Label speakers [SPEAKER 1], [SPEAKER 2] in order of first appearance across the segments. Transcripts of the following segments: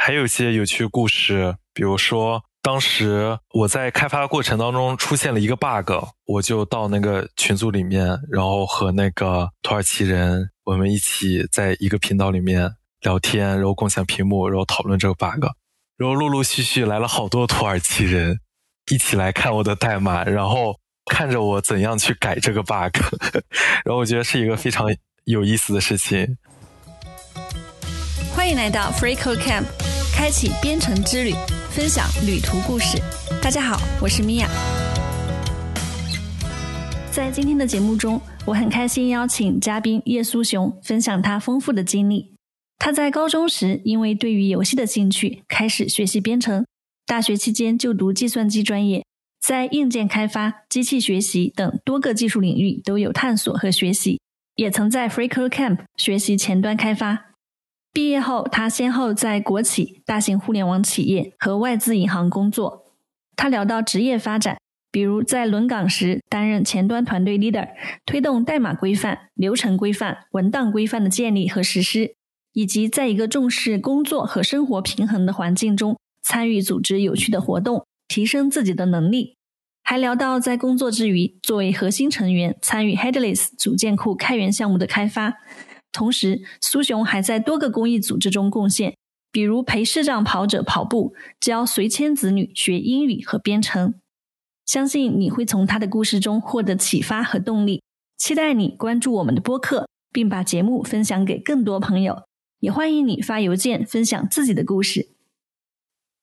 [SPEAKER 1] 还有一些有趣故事，比如说当时我在开发过程当中出现了一个 bug，我就到那个群组里面，然后和那个土耳其人我们一起在一个频道里面聊天，然后共享屏幕，然后讨论这个 bug，然后陆陆续续来了好多土耳其人一起来看我的代码，然后看着我怎样去改这个 bug，然后我觉得是一个非常有意思的事情。
[SPEAKER 2] 欢迎来到 FreeCode Camp，开启编程之旅，分享旅途故事。大家好，我是米娅。在今天的节目中，我很开心邀请嘉宾叶苏雄分享他丰富的经历。他在高中时因为对于游戏的兴趣，开始学习编程；大学期间就读计算机专业，在硬件开发、机器学习等多个技术领域都有探索和学习，也曾在 FreeCode Camp 学习前端开发。毕业后，他先后在国企、大型互联网企业和外资银行工作。他聊到职业发展，比如在轮岗时担任前端团队 leader，推动代码规范、流程规范、文档规范的建立和实施，以及在一个重视工作和生活平衡的环境中参与组织有趣的活动，提升自己的能力。还聊到在工作之余，作为核心成员参与 Headless 组件库开源项目的开发。同时，苏雄还在多个公益组织中贡献，比如陪视障跑者跑步，教随迁子女学英语和编程。相信你会从他的故事中获得启发和动力。期待你关注我们的播客，并把节目分享给更多朋友。也欢迎你发邮件分享自己的故事。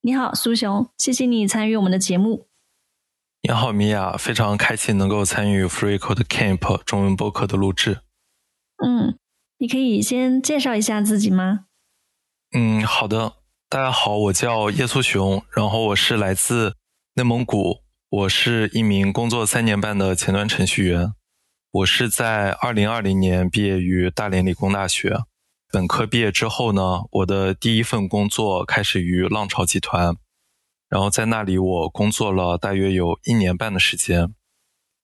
[SPEAKER 2] 你好，苏雄，谢谢你参与我们的节目。
[SPEAKER 1] 你好，米娅，非常开心能够参与 FreeCode Camp 中文播客的录制。
[SPEAKER 2] 嗯。你可以先介绍一下自己吗？
[SPEAKER 1] 嗯，好的。大家好，我叫叶苏雄，然后我是来自内蒙古，我是一名工作三年半的前端程序员。我是在二零二零年毕业于大连理工大学。本科毕业之后呢，我的第一份工作开始于浪潮集团，然后在那里我工作了大约有一年半的时间。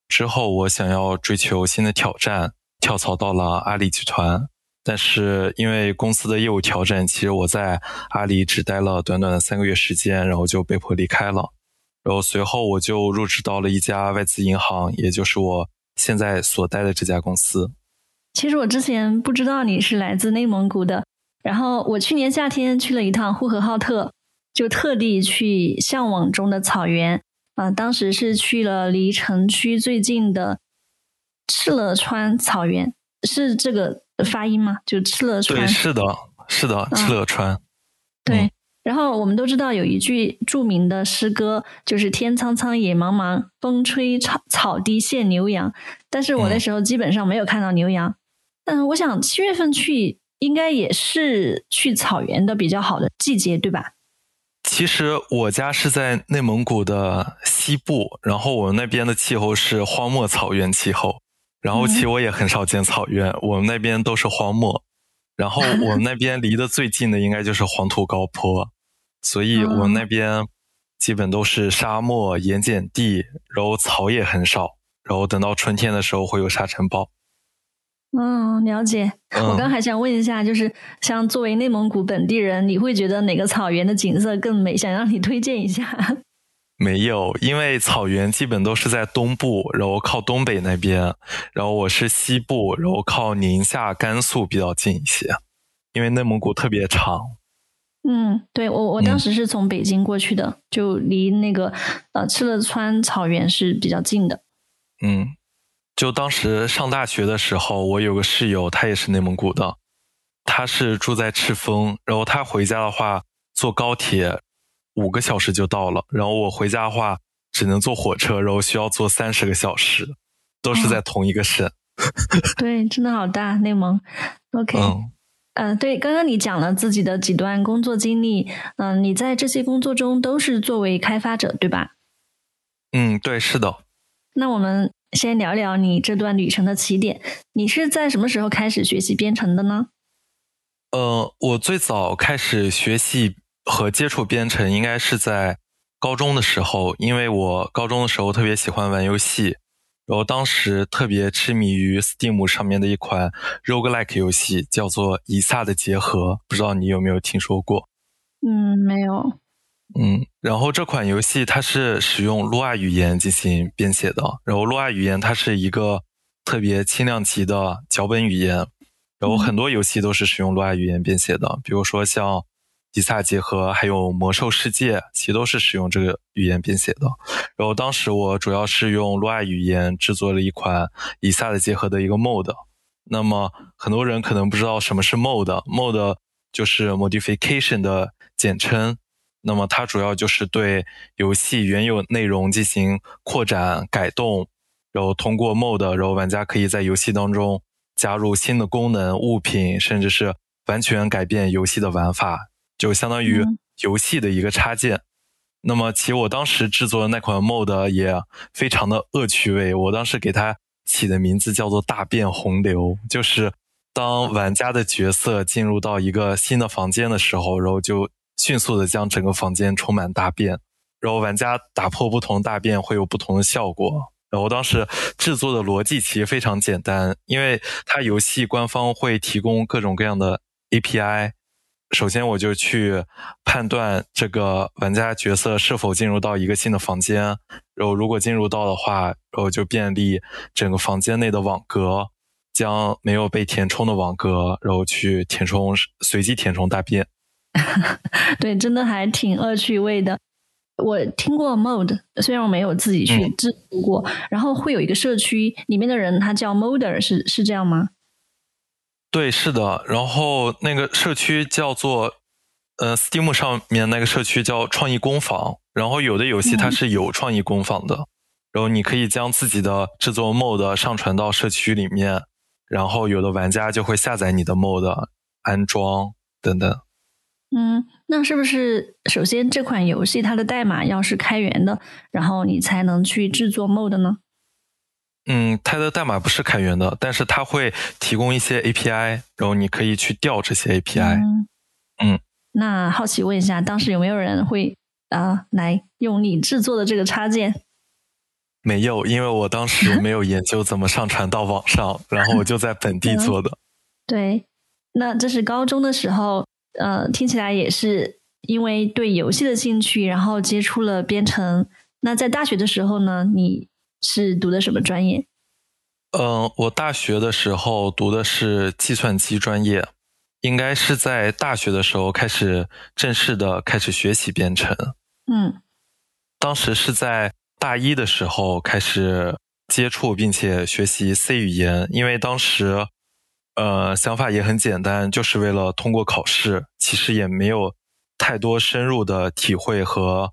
[SPEAKER 1] 之后我想要追求新的挑战。跳槽到了阿里集团，但是因为公司的业务调整，其实我在阿里只待了短短的三个月时间，然后就被迫离开了。然后随后我就入职到了一家外资银行，也就是我现在所待的这家公司。
[SPEAKER 2] 其实我之前不知道你是来自内蒙古的，然后我去年夏天去了一趟呼和浩特，就特地去向往中的草原啊，当时是去了离城区最近的。赤勒川草原是这个发音吗？就敕勒川？
[SPEAKER 1] 对，是的，是的，敕勒川。
[SPEAKER 2] 对，然后我们都知道有一句著名的诗歌，就是“天苍苍，野茫茫，风吹草草低见牛羊”。但是我那时候基本上没有看到牛羊。嗯，我想七月份去应该也是去草原的比较好的季节，对吧？
[SPEAKER 1] 其实我家是在内蒙古的西部，然后我们那边的气候是荒漠草原气候。然后其实我也很少见草原，我们那边都是荒漠。然后我们那边离得最近的应该就是黄土高坡，所以我们那边基本都是沙漠、盐碱地，然后草也很少。然后等到春天的时候会有沙尘暴。
[SPEAKER 2] 嗯，了解。我刚还想问一下，就是像作为内蒙古本地人，你会觉得哪个草原的景色更美？想让你推荐一下。
[SPEAKER 1] 没有，因为草原基本都是在东部，然后靠东北那边，然后我是西部，然后靠宁夏、甘肃比较近一些。因为内蒙古特别长。
[SPEAKER 2] 嗯，对我我当时是从北京过去的，就离那个呃敕勒川草原是比较近的。
[SPEAKER 1] 嗯，就当时上大学的时候，我有个室友，他也是内蒙古的，他是住在赤峰，然后他回家的话坐高铁。五个小时就到了，然后我回家的话只能坐火车，然后需要坐三十个小时，都是在同一个省。
[SPEAKER 2] 对，真的好大，内蒙。OK，嗯，对，刚刚你讲了自己的几段工作经历，嗯，你在这些工作中都是作为开发者，对吧？
[SPEAKER 1] 嗯，对，是的。
[SPEAKER 2] 那我们先聊聊你这段旅程的起点，你是在什么时候开始学习编程的呢？
[SPEAKER 1] 呃，我最早开始学习。和接触编程应该是在高中的时候，因为我高中的时候特别喜欢玩游戏，然后当时特别痴迷于 Steam 上面的一款 Roguelike 游戏，叫做《以撒的结合》，不知道你有没有听说过？
[SPEAKER 2] 嗯，没有。
[SPEAKER 1] 嗯，然后这款游戏它是使用 Lua 语言进行编写的，然后 Lua 语言它是一个特别轻量级的脚本语言，然后很多游戏都是使用 Lua 语言编写的，比如说像《以萨结合》还有《魔兽世界》，其实都是使用这个语言编写的。然后当时我主要是用 Lua 语言制作了一款《以萨的结合》的一个 mod。e。那么很多人可能不知道什么是 mod，mod 就是 modification 的简称。那么它主要就是对游戏原有内容进行扩展改动，然后通过 mod，e 然后玩家可以在游戏当中加入新的功能、物品，甚至是完全改变游戏的玩法，就相当于游戏的一个插件。那么其实我当时制作的那款 mod 也非常的恶趣味，我当时给它起的名字叫做“大变洪流”，就是当玩家的角色进入到一个新的房间的时候，然后就。迅速的将整个房间充满大便，然后玩家打破不同大便会有不同的效果。然后当时制作的逻辑其实非常简单，因为它游戏官方会提供各种各样的 API。首先我就去判断这个玩家角色是否进入到一个新的房间，然后如果进入到的话，然后就便利整个房间内的网格，将没有被填充的网格，然后去填充随机填充大便。
[SPEAKER 2] 对，真的还挺恶趣味的。我听过 mode，虽然我没有自己去制作过。然后会有一个社区里面的人，他叫 modder，是是这样吗？
[SPEAKER 1] 对，是的。然后那个社区叫做呃，Steam 上面那个社区叫创意工坊。然后有的游戏它是有创意工坊的，然后你可以将自己的制作 mod 上传到社区里面，然后有的玩家就会下载你的 mod，安装等等。
[SPEAKER 2] 嗯，那是不是首先这款游戏它的代码要是开源的，然后你才能去制作 mod 呢？
[SPEAKER 1] 嗯，它的代码不是开源的，但是它会提供一些 API，然后你可以去调这些 API。嗯，
[SPEAKER 2] 那好奇问一下，当时有没有人会啊来用你制作的这个插件？
[SPEAKER 1] 没有，因为我当时没有研究怎么上传到网上，然后我就在本地做的。
[SPEAKER 2] 对，那这是高中的时候。呃，听起来也是因为对游戏的兴趣，然后接触了编程。那在大学的时候呢，你是读的什么专业？
[SPEAKER 1] 嗯，我大学的时候读的是计算机专业，应该是在大学的时候开始正式的开始学习编程。
[SPEAKER 2] 嗯，
[SPEAKER 1] 当时是在大一的时候开始接触并且学习 C 语言，因为当时。呃，想法也很简单，就是为了通过考试。其实也没有太多深入的体会和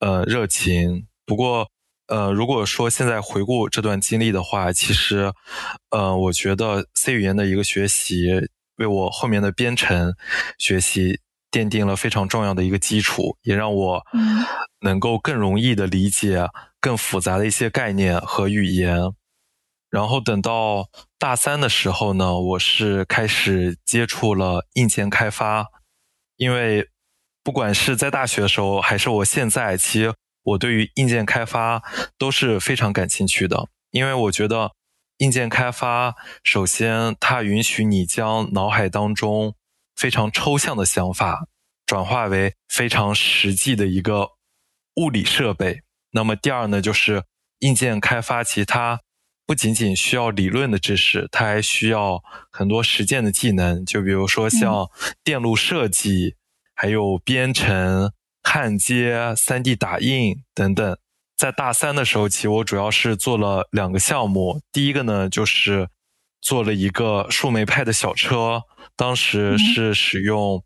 [SPEAKER 1] 呃热情。不过，呃，如果说现在回顾这段经历的话，其实，呃，我觉得 C 语言的一个学习，为我后面的编程学习奠定了非常重要的一个基础，也让我能够更容易的理解更复杂的一些概念和语言。然后等到大三的时候呢，我是开始接触了硬件开发，因为不管是在大学的时候，还是我现在，其实我对于硬件开发都是非常感兴趣的。因为我觉得硬件开发，首先它允许你将脑海当中非常抽象的想法转化为非常实际的一个物理设备。那么第二呢，就是硬件开发其他。不仅仅需要理论的知识，它还需要很多实践的技能。就比如说像电路设计，还有编程、焊接、三 D 打印等等。在大三的时候起，我主要是做了两个项目。第一个呢，就是做了一个树莓派的小车，当时是使用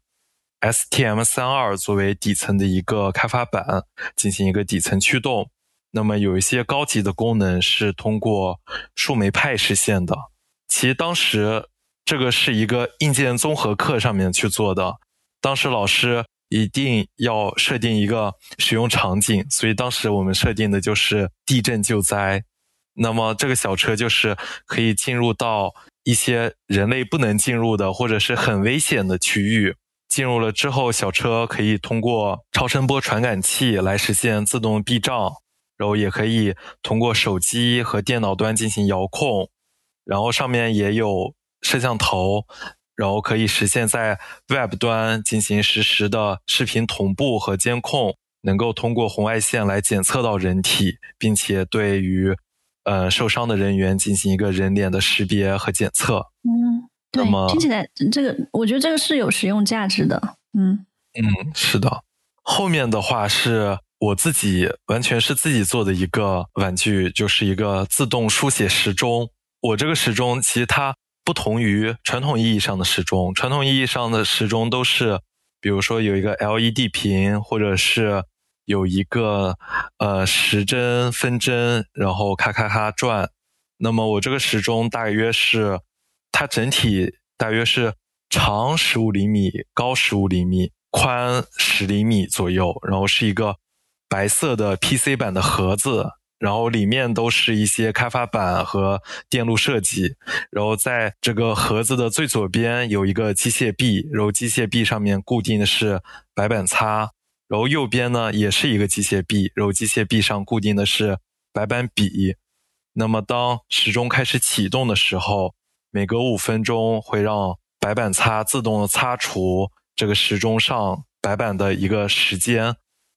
[SPEAKER 1] STM 三二作为底层的一个开发板，进行一个底层驱动。那么有一些高级的功能是通过树莓派实现的。其实当时这个是一个硬件综合课上面去做的，当时老师一定要设定一个使用场景，所以当时我们设定的就是地震救灾。那么这个小车就是可以进入到一些人类不能进入的或者是很危险的区域。进入了之后，小车可以通过超声波传感器来实现自动避障。然后也可以通过手机和电脑端进行遥控，然后上面也有摄像头，然后可以实现在 Web 端进行实时的视频同步和监控，能够通过红外线来检测到人体，并且对于呃受伤的人员进行一个人脸的识别和检测。
[SPEAKER 2] 嗯，对
[SPEAKER 1] 那么，
[SPEAKER 2] 听起来这个我觉得这个是有实用价值的。嗯
[SPEAKER 1] 嗯，是的。后面的话是我自己完全是自己做的一个玩具，就是一个自动书写时钟。我这个时钟其实它不同于传统意义上的时钟，传统意义上的时钟都是，比如说有一个 LED 屏，或者是有一个呃时针、分针，然后咔咔咔转。那么我这个时钟大约是，它整体大约是长十五厘米，高十五厘米，宽十厘米左右，然后是一个白色的 PC 版的盒子，然后里面都是一些开发板和电路设计，然后在这个盒子的最左边有一个机械臂，然后机械臂上面固定的是白板擦，然后右边呢也是一个机械臂，然后机械臂上固定的是白板笔。那么当时钟开始启动的时候，每隔五分钟会让白板擦自动的擦除这个时钟上白板的一个时间，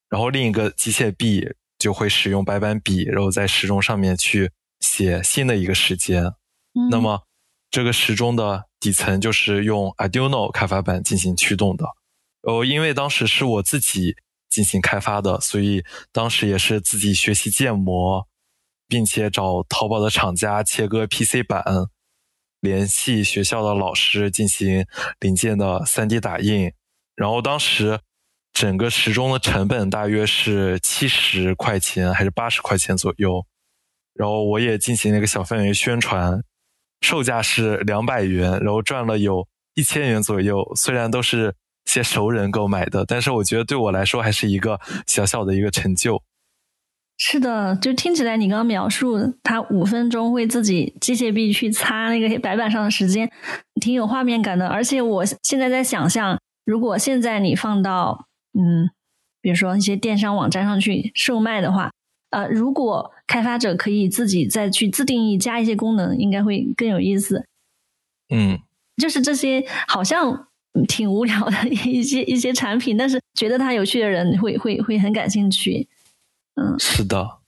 [SPEAKER 1] 然后另一个机械臂就会使用白板笔，然后在时钟上面去写新的一个时间。
[SPEAKER 2] 嗯，
[SPEAKER 1] 那么这个时钟的底层就是用 Arduino 开发板进行驱动的。哦，因为当时是我自己进行开发的，所以当时也是自己学习建模，并且找淘宝的厂家切割 PC 板，联系学校的老师进行零件的 3D 打印。然后当时整个时钟的成本大约是七十块钱还是八十块钱左右。然后我也进行了一个小范围宣传，售价是两百元，然后赚了有一千元左右。虽然都是些熟人购买的，但是我觉得对我来说还是一个小小的一个成就。
[SPEAKER 2] 是的，就听起来你刚刚描述他五分钟会自己机械臂去擦那个白板上的时间，挺有画面感的。而且我现在在想象，如果现在你放到嗯，比如说一些电商网站上去售卖的话，呃，如果开发者可以自己再去自定义加一些功能，应该会更有意思。
[SPEAKER 1] 嗯，
[SPEAKER 2] 就是这些好像挺无聊的 一些一些产品，但是觉得它有趣的人会会会很感兴趣。嗯，
[SPEAKER 1] 是的，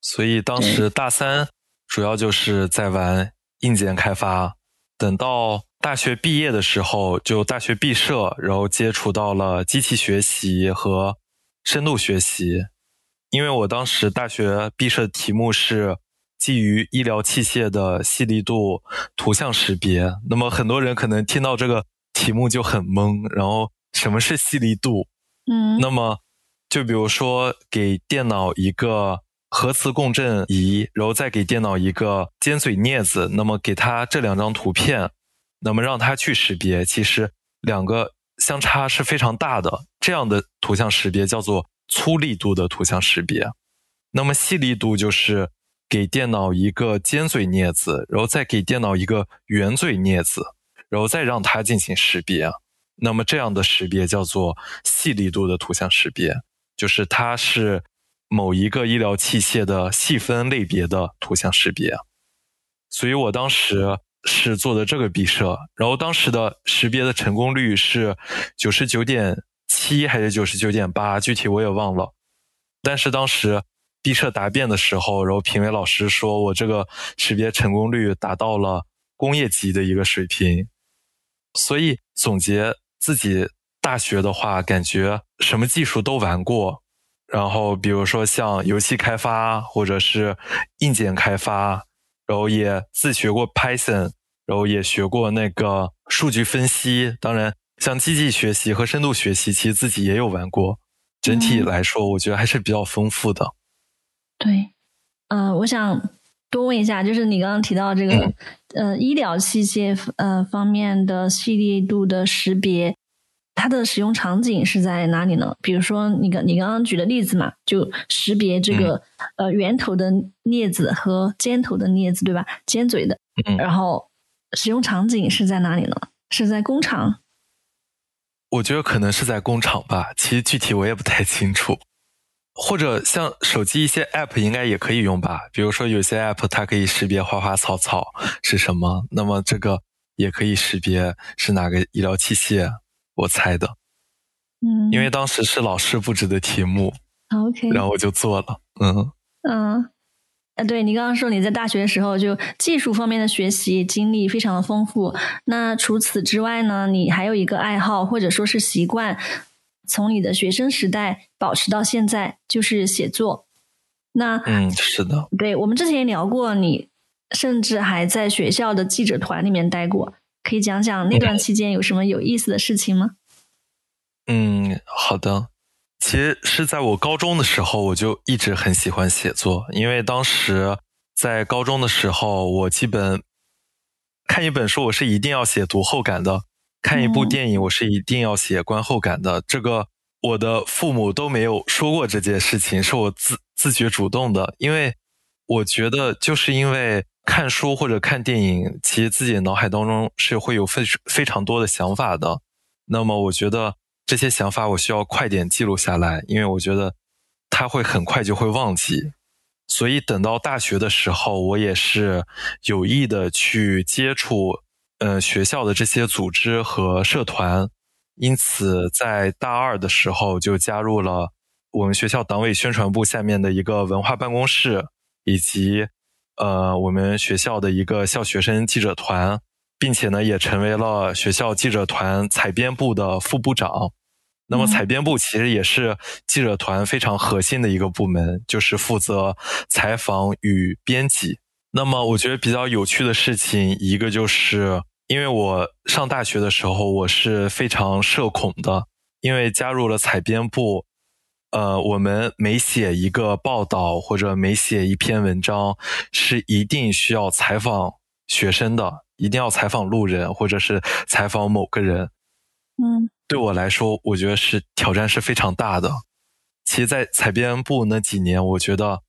[SPEAKER 1] 所以当时大三主要就是在玩硬件开发。等到大学毕业的时候，就大学毕设，然后接触到了机器学习和深度学习。因为我当时大学毕设的题目是基于医疗器械的细粒度图像识别，那么很多人可能听到这个题目就很懵，然后什么是细粒度？
[SPEAKER 2] 嗯，
[SPEAKER 1] 那么。就比如说，给电脑一个核磁共振仪，然后再给电脑一个尖嘴镊子，那么给它这两张图片，那么让它去识别，其实两个相差是非常大的。这样的图像识别叫做粗粒度的图像识别。那么细粒度就是给电脑一个尖嘴镊子，然后再给电脑一个圆嘴镊子，然后再让它进行识别。那么这样的识别叫做细粒度的图像识别。就是它是某一个医疗器械的细分类别的图像识别，所以我当时是做的这个毕设，然后当时的识别的成功率是九十九点七还是九十九点八，具体我也忘了。但是当时毕设答辩的时候，然后评委老师说我这个识别成功率达到了工业级的一个水平，所以总结自己。大学的话，感觉什么技术都玩过，然后比如说像游戏开发或者是硬件开发，然后也自学过 Python，然后也学过那个数据分析。当然，像机器学习和深度学习，其实自己也有玩过。整体来说，我觉得还是比较丰富的。
[SPEAKER 2] 对，嗯，我想多问一下，就是你刚刚提到这个，呃，医疗器械呃方面的细粒度的识别。它的使用场景是在哪里呢？比如说，你刚你刚刚举的例子嘛，就识别这个呃圆头的镊子和尖头的镊子，对吧？尖嘴的。然后使用场景是在哪里呢？是在工厂？
[SPEAKER 1] 我觉得可能是在工厂吧，其实具体我也不太清楚。或者像手机一些 App 应该也可以用吧，比如说有些 App 它可以识别花花草草是什么，那么这个。也可以识别是哪个医疗器械。我猜的，
[SPEAKER 2] 嗯，
[SPEAKER 1] 因为当时是老师布置的题目
[SPEAKER 2] ，OK，
[SPEAKER 1] 然后我就做了，嗯
[SPEAKER 2] 嗯。呃，对你刚刚说你在大学的时候就技术方面的学习经历非常的丰富。那除此之外呢，你还有一个爱好或者说是习惯，从你的学生时代保持到现在，就是写作。那
[SPEAKER 1] 嗯，是的，
[SPEAKER 2] 对我们之前也聊过，你甚至还在学校的记者团里面待过，可以讲讲那段期间有什么有意思的事情吗？
[SPEAKER 1] 嗯，好的。其实是在我高中的时候，我就一直很喜欢写作，因为当时在高中的时候，我基本看一本书，我是一定要写读后感的；看一部电影，我是一定要写观后感的。这个我的父母都没有说过这件事情，是我自自觉主动的，因为我觉得就是因为看书或者看电影，其实自己脑海当中是会有非非常多的想法的。那么我觉得。这些想法我需要快点记录下来，因为我觉得他会很快就会忘记。所以等到大学的时候，我也是有意的去接触，呃，学校的这些组织和社团。因此，在大二的时候就加入了我们学校党委宣传部下面的一个文化办公室，以及呃我们学校的一个校学生记者团，并且呢，也成为了学校记者团采编部的副部长。那么采编部其实也是记者团非常核心的一个部门，就是负责采访与编辑。那么我觉得比较有趣的事情，一个就是因为我上大学的时候我是非常社恐的，因为加入了采编部，呃，我们每写一个报道或者每写一篇文章，是一定需要采访学生的，一定要采访路人或者是采访某个人。
[SPEAKER 2] 嗯。
[SPEAKER 1] 对我来说，我觉得是挑战是非常大的。其实，在采编部那几年，我觉得，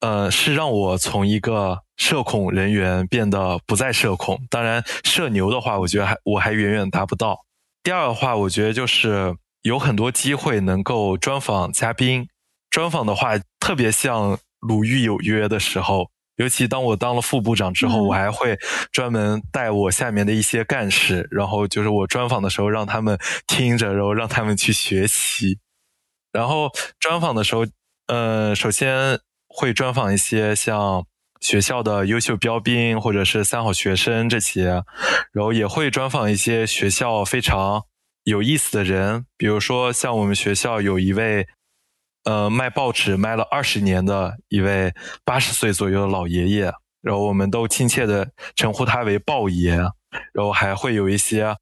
[SPEAKER 1] 呃，是让我从一个社恐人员变得不再社恐。当然，社牛的话，我觉得还我还远远达不到。第二的话，我觉得就是有很多机会能够专访嘉宾。专访的话，特别像《鲁豫有约》的时候。尤其当我当了副部长之后，我还会专门带我下面的一些干事，然后就是我专访的时候，让他们听着，然后让他们去学习。然后专访的时候，呃，首先会专访一些像学校的优秀标兵或者是三好学生这些，然后也会专访一些学校非常有意思的人，比如说像我们学校有一位。呃，卖报纸卖了二十年的一位八十岁左右的老爷爷，然后我们都亲切的称呼他为报爷。然后还会有一些，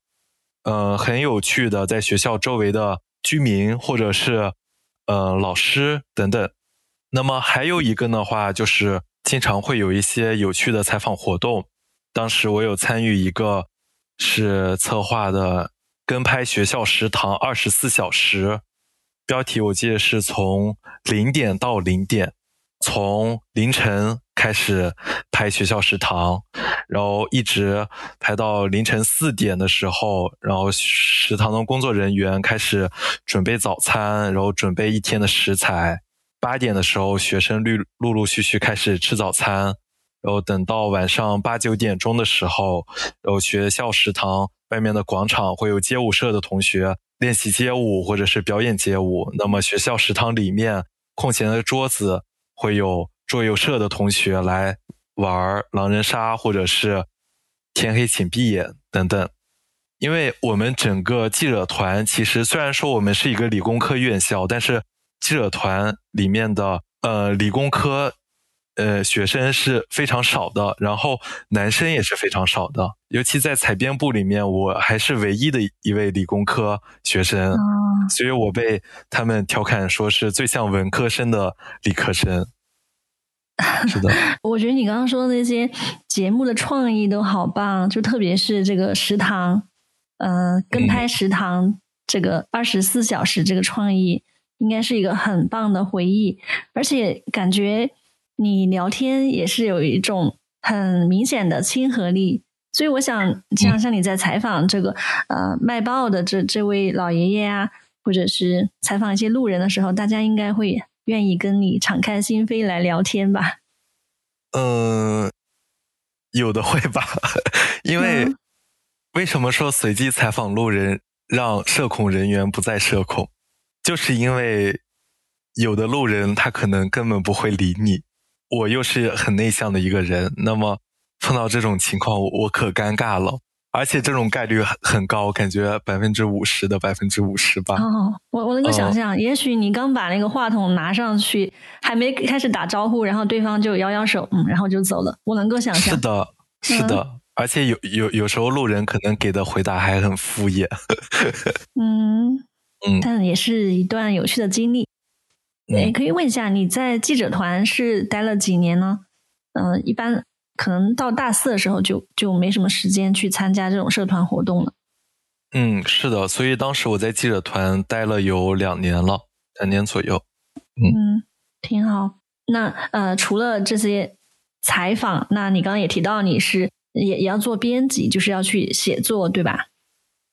[SPEAKER 1] 呃，很有趣的在学校周围的居民或者是呃老师等等。那么还有一个的话，就是经常会有一些有趣的采访活动。当时我有参与一个是策划的跟拍学校食堂二十四小时。标题我记得是从零点到零点，从凌晨开始拍学校食堂，然后一直拍到凌晨四点的时候，然后食堂的工作人员开始准备早餐，然后准备一天的食材。八点的时候，学生陆陆陆续续开始吃早餐，然后等到晚上八九点钟的时候，然后学校食堂外面的广场会有街舞社的同学。练习街舞或者是表演街舞，那么学校食堂里面空闲的桌子会有桌游社的同学来玩狼人杀或者是天黑请闭眼等等。因为我们整个记者团其实虽然说我们是一个理工科院校，但是记者团里面的呃理工科。呃，学生是非常少的，然后男生也是非常少的，尤其在采编部里面，我还是唯一的一位理工科学生，所以我被他们调侃说是最像文科生的理科生。是的，
[SPEAKER 2] 我觉得你刚刚说的那些节目的创意都好棒，就特别是这个食堂，呃，跟拍食堂这个二十四小时这个创意，应该是一个很棒的回忆，而且感觉。你聊天也是有一种很明显的亲和力，所以我想，像像你在采访这个呃卖报的这这位老爷爷啊，或者是采访一些路人的时候，大家应该会愿意跟你敞开心扉来聊天吧？
[SPEAKER 1] 嗯，有的会吧，因为为什么说随机采访路人让社恐人员不再社恐？就是因为有的路人他可能根本不会理你，我又是很内向的一个人，那么碰到这种情况我可尴尬了。而且这种概率很很高，感觉百分之五十的百分之五十吧。
[SPEAKER 2] 哦，我我能够想象，也许你刚把那个话筒拿上去，还没开始打招呼，然后对方就摇摇手，嗯，然后就走了。我能够想象。
[SPEAKER 1] 是的，是的，而且有有有时候路人可能给的回答还很敷衍。
[SPEAKER 2] 嗯嗯，但也是一段有趣的经历。哎，可以问一下，你在记者团是待了几年呢？嗯，一般。可能到大四的时候就就没什么时间去参加这种社团活动了。
[SPEAKER 1] 嗯，是的，所以当时我在记者团待了有两年了，两年左右。嗯，
[SPEAKER 2] 挺好。那呃，除了这些采访，那你刚刚也提到你是也也要做编辑，就是要去写作，对吧？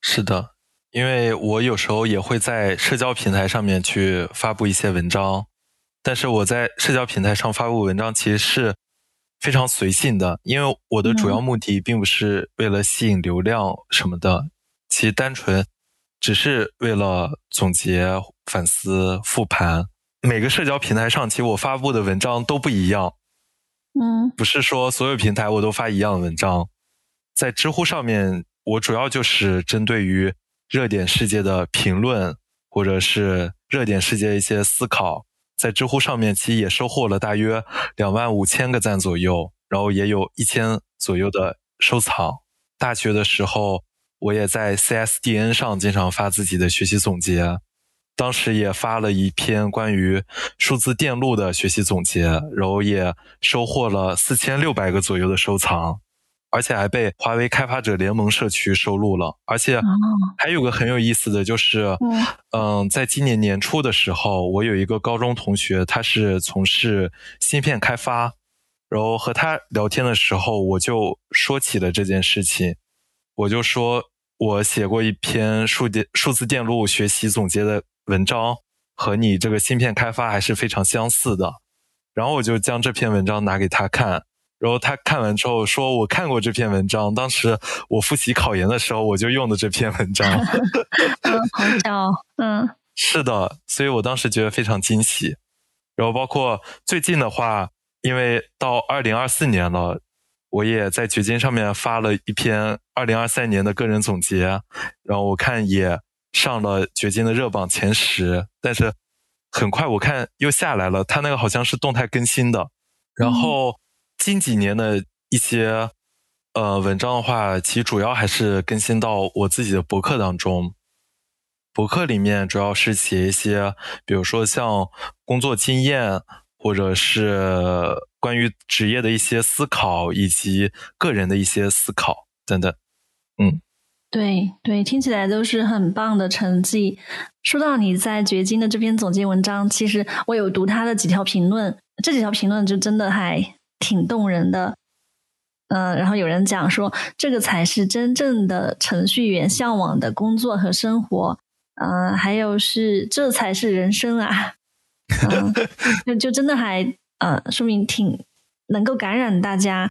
[SPEAKER 1] 是的，因为我有时候也会在社交平台上面去发布一些文章，但是我在社交平台上发布文章其实是。非常随性的，因为我的主要目的并不是为了吸引流量什么的，其实单纯只是为了总结、反思、复盘。每个社交平台上，其实我发布的文章都不一样。
[SPEAKER 2] 嗯，
[SPEAKER 1] 不是说所有平台我都发一样的文章。在知乎上面，我主要就是针对于热点事件的评论，或者是热点事件一些思考。在知乎上面，其实也收获了大约两万五千个赞左右，然后也有一千左右的收藏。大学的时候，我也在 CSDN 上经常发自己的学习总结，当时也发了一篇关于数字电路的学习总结，然后也收获了四千六百个左右的收藏。而且还被华为开发者联盟社区收录了，而且还有个很有意思的就是，嗯，在今年年初的时候，我有一个高中同学，他是从事芯片开发，然后和他聊天的时候，我就说起了这件事情，我就说我写过一篇数电数字电路学习总结的文章，和你这个芯片开发还是非常相似的，然后我就将这篇文章拿给他看。然后他看完之后说：“我看过这篇文章，当时我复习考研的时候，我就用的这篇文章。”
[SPEAKER 2] 嗯，好巧。嗯，
[SPEAKER 1] 是的，所以我当时觉得非常惊喜。然后包括最近的话，因为到二零二四年了，我也在掘金上面发了一篇二零二三年的个人总结，然后我看也上了掘金的热榜前十，但是很快我看又下来了，他那个好像是动态更新的，然后。近几年的一些呃文章的话，其实主要还是更新到我自己的博客当中。博客里面主要是写一些，比如说像工作经验，或者是关于职业的一些思考，以及个人的一些思考等等。嗯，
[SPEAKER 2] 对对，听起来都是很棒的成绩。说到你在掘金的这篇总结文章，其实我有读他的几条评论，这几条评论就真的还。挺动人的，嗯，然后有人讲说，这个才是真正的程序员向往的工作和生活，嗯，还有是这才是人生啊，嗯，就真的还，呃，说明挺能够感染大家，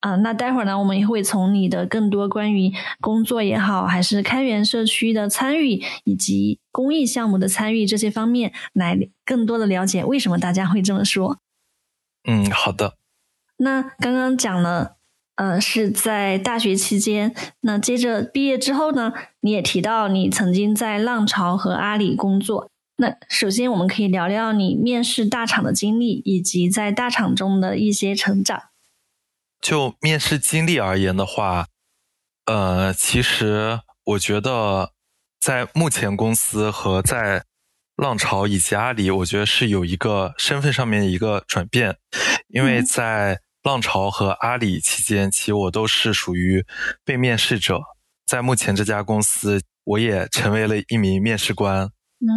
[SPEAKER 2] 啊，那待会儿呢，我们也会从你的更多关于工作也好，还是开源社区的参与，以及公益项目的参与这些方面，来更多的了解为什么大家会这么说。
[SPEAKER 1] 嗯，好的。
[SPEAKER 2] 那刚刚讲了，呃，是在大学期间。那接着毕业之后呢，你也提到你曾经在浪潮和阿里工作。那首先，我们可以聊聊你面试大厂的经历，以及在大厂中的一些成长。
[SPEAKER 1] 就面试经历而言的话，呃，其实我觉得在目前公司和在。浪潮以及阿里，我觉得是有一个身份上面一个转变，因为在浪潮和阿里期间，其实我都是属于被面试者。在目前这家公司，我也成为了一名面试官。
[SPEAKER 2] 嗯，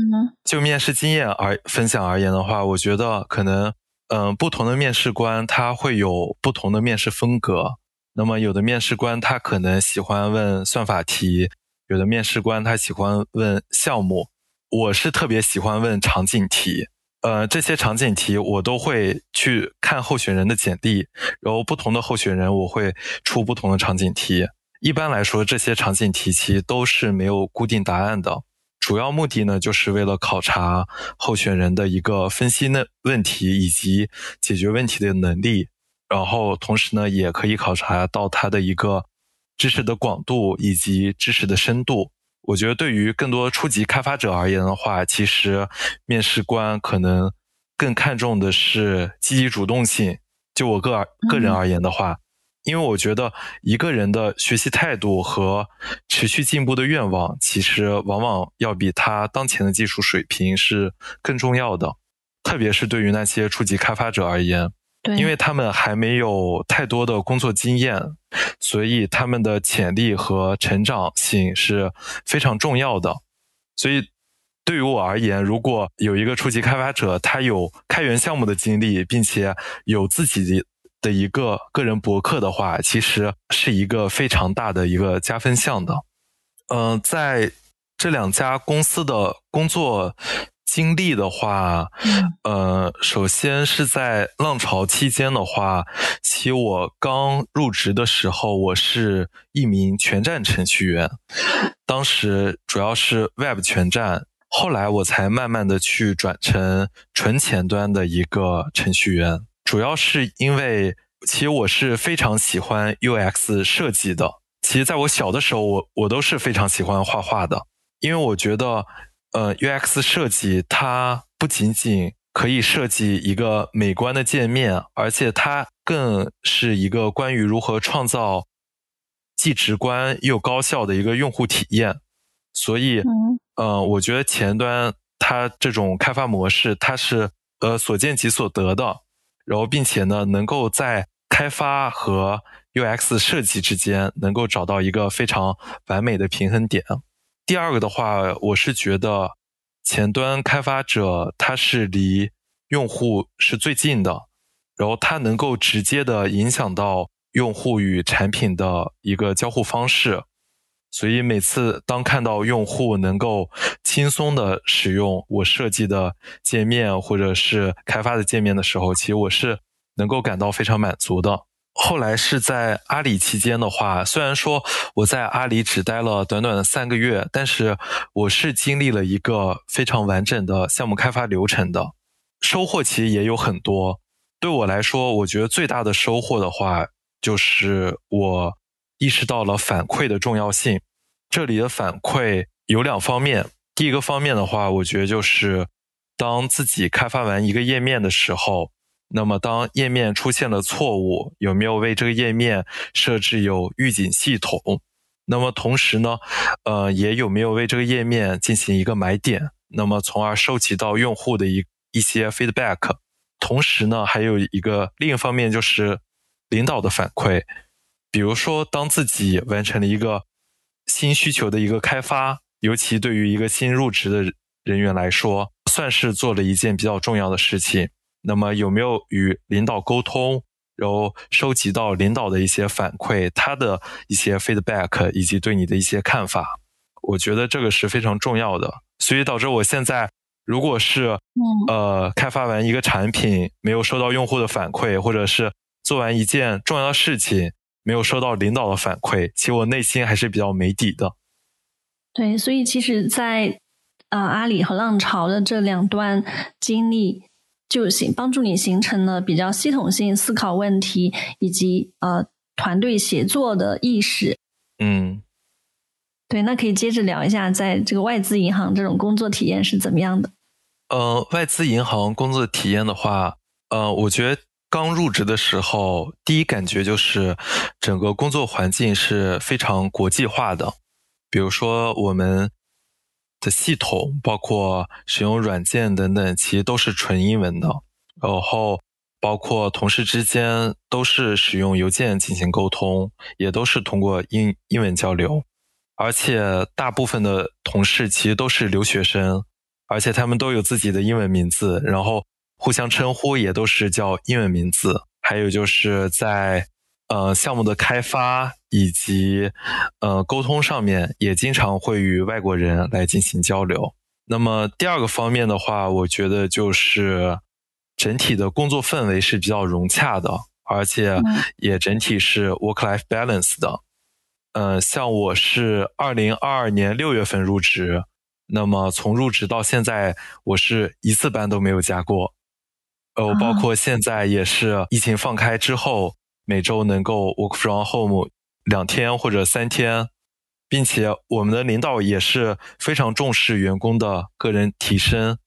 [SPEAKER 1] 就面试经验而分享而言的话，我觉得可能，嗯，不同的面试官他会有不同的面试风格。那么，有的面试官他可能喜欢问算法题，有的面试官他喜欢问项目。我是特别喜欢问场景题，呃，这些场景题我都会去看候选人的简历，然后不同的候选人我会出不同的场景题，一般来说，这些场景题其实都是没有固定答案的。主要目的呢，就是为了考察候选人的一个分析的问题以及解决问题的能力，然后同时呢，也可以考察到他的一个知识的广度以及知识的深度。我觉得对于更多初级开发者而言的话，其实面试官可能更看重的是积极主动性。就我个个人而言的话。因为我觉得一个人的学习态度和持续进步的愿望，其实往往要比他当前的技术水平是更重要的。特别是对于那些初级开发者而言，
[SPEAKER 2] 对，
[SPEAKER 1] 因为他们还没有太多的工作经验，所以他们的潜力和成长性是非常重要的。所以对于我而言，如果有一个初级开发者，他有开源项目的经历，并且有自己的。的一个个人博客的话，其实是一个非常大的一个加分项的。嗯，在这两家公司的工作经历的话，呃，首先是在浪潮期间的话，其实我刚入职的时候，我是一名全站程序员，当时主要是 Web 全站，后来我才慢慢的去转成纯前端的一个程序员。主要是因为，其实我是非常喜欢 UX 设计的。其实在我小的时候，我我都是非常喜欢画画的。因为我觉得，呃，UX 设计它不仅仅可以设计一个美观的界面，而且它更是一个关于如何创造既直观又高效的一个用户体验。所以，呃，我觉得前端它这种开发模式，它是呃所见即所得的。然后，并且呢，能够在开发和 UX 设计之间能够找到一个非常完美的平衡点。第二个的话，我是觉得前端开发者他是离用户是最近的，然后他能够直接的影响到用户与产品的一个交互方式。所以每次当看到用户能够轻松的使用我设计的界面或者是开发的界面的时候，其实我是能够感到非常满足的。后来是在阿里期间的话，虽然说我在阿里只待了短短的三个月，但是我是经历了一个非常完整的项目开发流程的，收获其实也有很多。对我来说，我觉得最大的收获的话，就是我。意识到了反馈的重要性。这里的反馈有两方面。第一个方面的话，我觉得就是当自己开发完一个页面的时候，那么当页面出现了错误，有没有为这个页面设置有预警系统？那么同时呢，呃，也有没有为这个页面进行一个买点？那么从而收集到用户的一一些 feedback。同时呢，还有一个另一方面就是领导的反馈。比如说，当自己完成了一个新需求的一个开发，尤其对于一个新入职的人员来说，算是做了一件比较重要的事情。那么，有没有与领导沟通，然后收集到领导的一些反馈，他的一些 feedback，以及对你的一些看法？我觉得这个是非常重要的。所以导致我现在，如果是呃开发完一个产品，没有收到用户的反馈，或者是做完一件重要的事情。没有收到领导的反馈，其实我内心还是比较没底的。
[SPEAKER 2] 对，所以其实，在呃阿里和浪潮的这两段经历，就形帮助你形成了比较系统性思考问题以及呃团队协作的意识。
[SPEAKER 1] 嗯，
[SPEAKER 2] 对，那可以接着聊一下，在这个外资银行这种工作体验是怎么样的？
[SPEAKER 1] 呃，外资银行工作体验的话，呃，我觉得。刚入职的时候，第一感觉就是整个工作环境是非常国际化的。比如说，我们的系统，包括使用软件等等，其实都是纯英文的。然后，包括同事之间都是使用邮件进行沟通，也都是通过英英文交流。而且，大部分的同事其实都是留学生，而且他们都有自己的英文名字。然后。互相称呼也都是叫英文名字，还有就是在呃项目的开发以及呃沟通上面，也经常会与外国人来进行交流。那么第二个方面的话，我觉得就是整体的工作氛围是比较融洽的，而且也整体是 work life balance 的。嗯，像我是二零二二年六月份入职，那么从入职到现在，我是一次班都没有加过。呃，包括现在也是疫情放开之后，每周能够 work from home 两天或者三天，并且我们的领导也是非常重视员工的个人提升。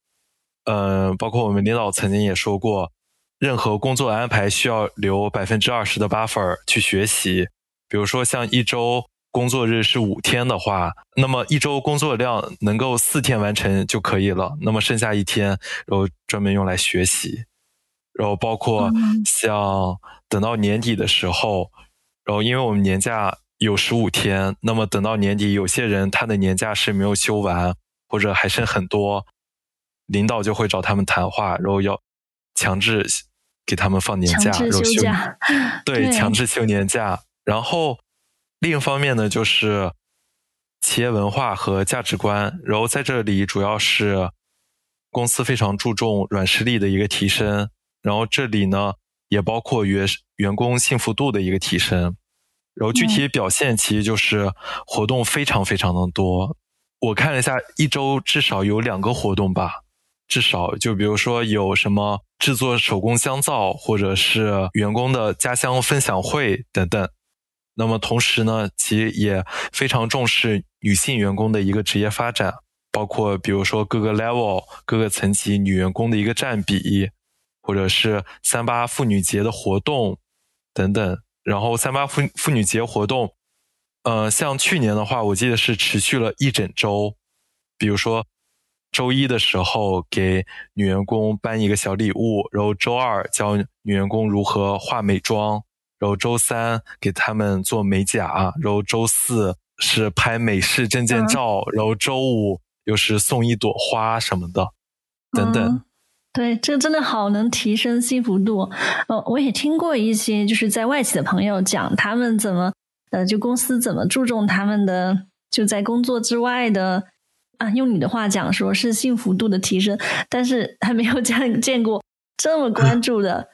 [SPEAKER 1] 嗯，包括我们领导曾经也说过，任何工作安排需要留百分之二十的 buffer 去学习。比如说，像一周工作日是五天的话，那么一周工作量能够四天完成就可以了。那么剩下一天，然后专门用来学习。然后包括像等到年底的时候，然后因为我们年假有十五天，那么等到年底，有些人他的年假是没有休完，或者还剩很多，领导就会找他们谈话，然后要强制给他们放年假，
[SPEAKER 2] 然后休假，
[SPEAKER 1] 对，强制休年假。然后另一方面呢，就是企业文化和价值观，然后在这里主要是公司非常注重软实力的一个提升。然后这里呢，也包括员员工幸福度的一个提升。然后具体表现其实就是活动非常非常的多。我看了一下，一周至少有两个活动吧，至少就比如说有什么制作手工香皂，或者是员工的家乡分享会等等。那么同时呢，其实也非常重视女性员工的一个职业发展，包括比如说各个 level、各个层级女员工的一个占比。或者是三八妇女节的活动等等，然后三八妇妇女节活动，呃，像去年的话，我记得是持续了一整周。比如说，周一的时候给女员工颁一个小礼物，然后周二教女员工如何化美妆，然后周三给他们做美甲，然后周四是拍美式证件照，然后周五又是送一朵花什么的，等等。
[SPEAKER 2] 对，这个真的好能提升幸福度。呃，我也听过一些就是在外企的朋友讲，他们怎么呃，就公司怎么注重他们的就在工作之外的啊，用你的话讲说是幸福度的提升，但是还没有见 见过这么关注的。